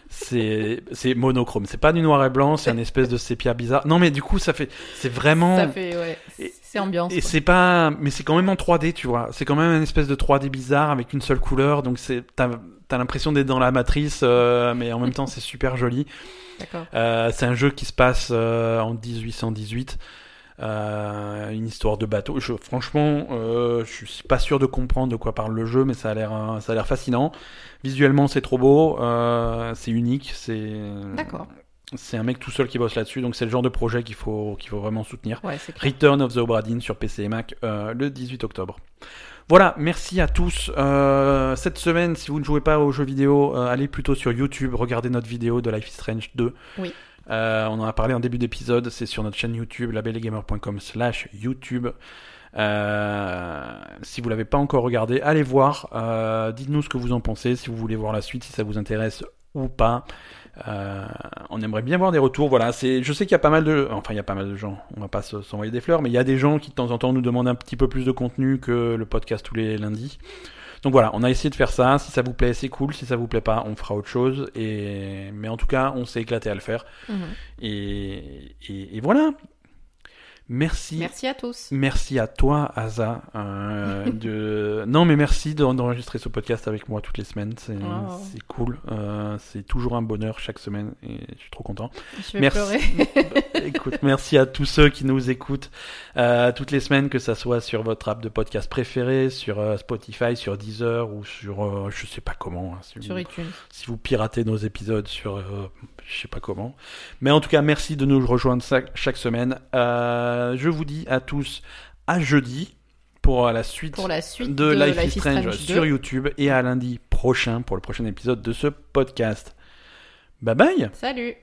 c'est monochrome. C'est pas du noir et blanc, c'est un espèce de sépia bizarre. Non, mais du coup, ça fait, c'est vraiment. Ça fait, ouais. C'est ambiance. Et c'est pas, mais c'est quand même en 3D, tu vois. C'est quand même une espèce de 3D bizarre avec une seule couleur, donc c'est, t'as, l'impression d'être dans la matrice, euh, mais en même temps c'est super joli. D'accord. Euh, c'est un jeu qui se passe euh, en 1818. Euh, une histoire de bateau. Je, franchement, euh, je suis pas sûr de comprendre de quoi parle le jeu, mais ça a l'air, euh, ça a l'air fascinant. Visuellement, c'est trop beau, euh, c'est unique, c'est. D'accord. C'est un mec tout seul qui bosse là-dessus, donc c'est le genre de projet qu'il faut, qu'il faut vraiment soutenir. Ouais, c'est. Return of the Obra Dinn sur PC et Mac euh, le 18 octobre. Voilà, merci à tous. Euh, cette semaine, si vous ne jouez pas aux jeux vidéo, euh, allez plutôt sur YouTube, regardez notre vidéo de Life is Strange 2. Oui. Euh, on en a parlé en début d'épisode, c'est sur notre chaîne YouTube, labellegamer.com slash YouTube. Euh, si vous l'avez pas encore regardé, allez voir. Euh, Dites-nous ce que vous en pensez, si vous voulez voir la suite, si ça vous intéresse ou pas. On aimerait bien voir des retours. Voilà, c'est. Je sais qu'il y a pas mal de. Enfin, il y a pas mal de gens. On va pas se- s'envoyer des fleurs, mais il y a des gens qui de temps en temps nous demandent un petit peu plus de contenu que le podcast tous les lundis. Donc voilà, on a essayé de faire ça. Si ça vous plaît, c'est cool. Si ça vous plaît pas, on fera autre chose. Et mais en tout cas, on s'est éclaté à le faire. Mhm. Et, et, et voilà. Merci. Merci à tous. Merci à toi, Asa. euh, de... Non, mais merci d'en- d'enregistrer ce podcast avec moi toutes les semaines. C'est Oh. c'est cool. Euh, c'est toujours un bonheur chaque semaine et je suis trop content. Je vais Merci. Écoute, merci à tous ceux qui nous écoutent euh, toutes les semaines, que ça soit sur votre app de podcast préféré, sur euh, Spotify, sur Deezer ou sur euh, je sais pas comment. hein, si, Sur vous, iTunes. si vous piratez nos épisodes sur euh, je sais pas comment. Mais en tout cas, merci de nous rejoindre chaque semaine. Euh, euh, je vous dis à tous à jeudi pour la suite, la de, Life, is Strange sur YouTube et à lundi prochain pour le prochain épisode de ce podcast. Bye bye. Salut.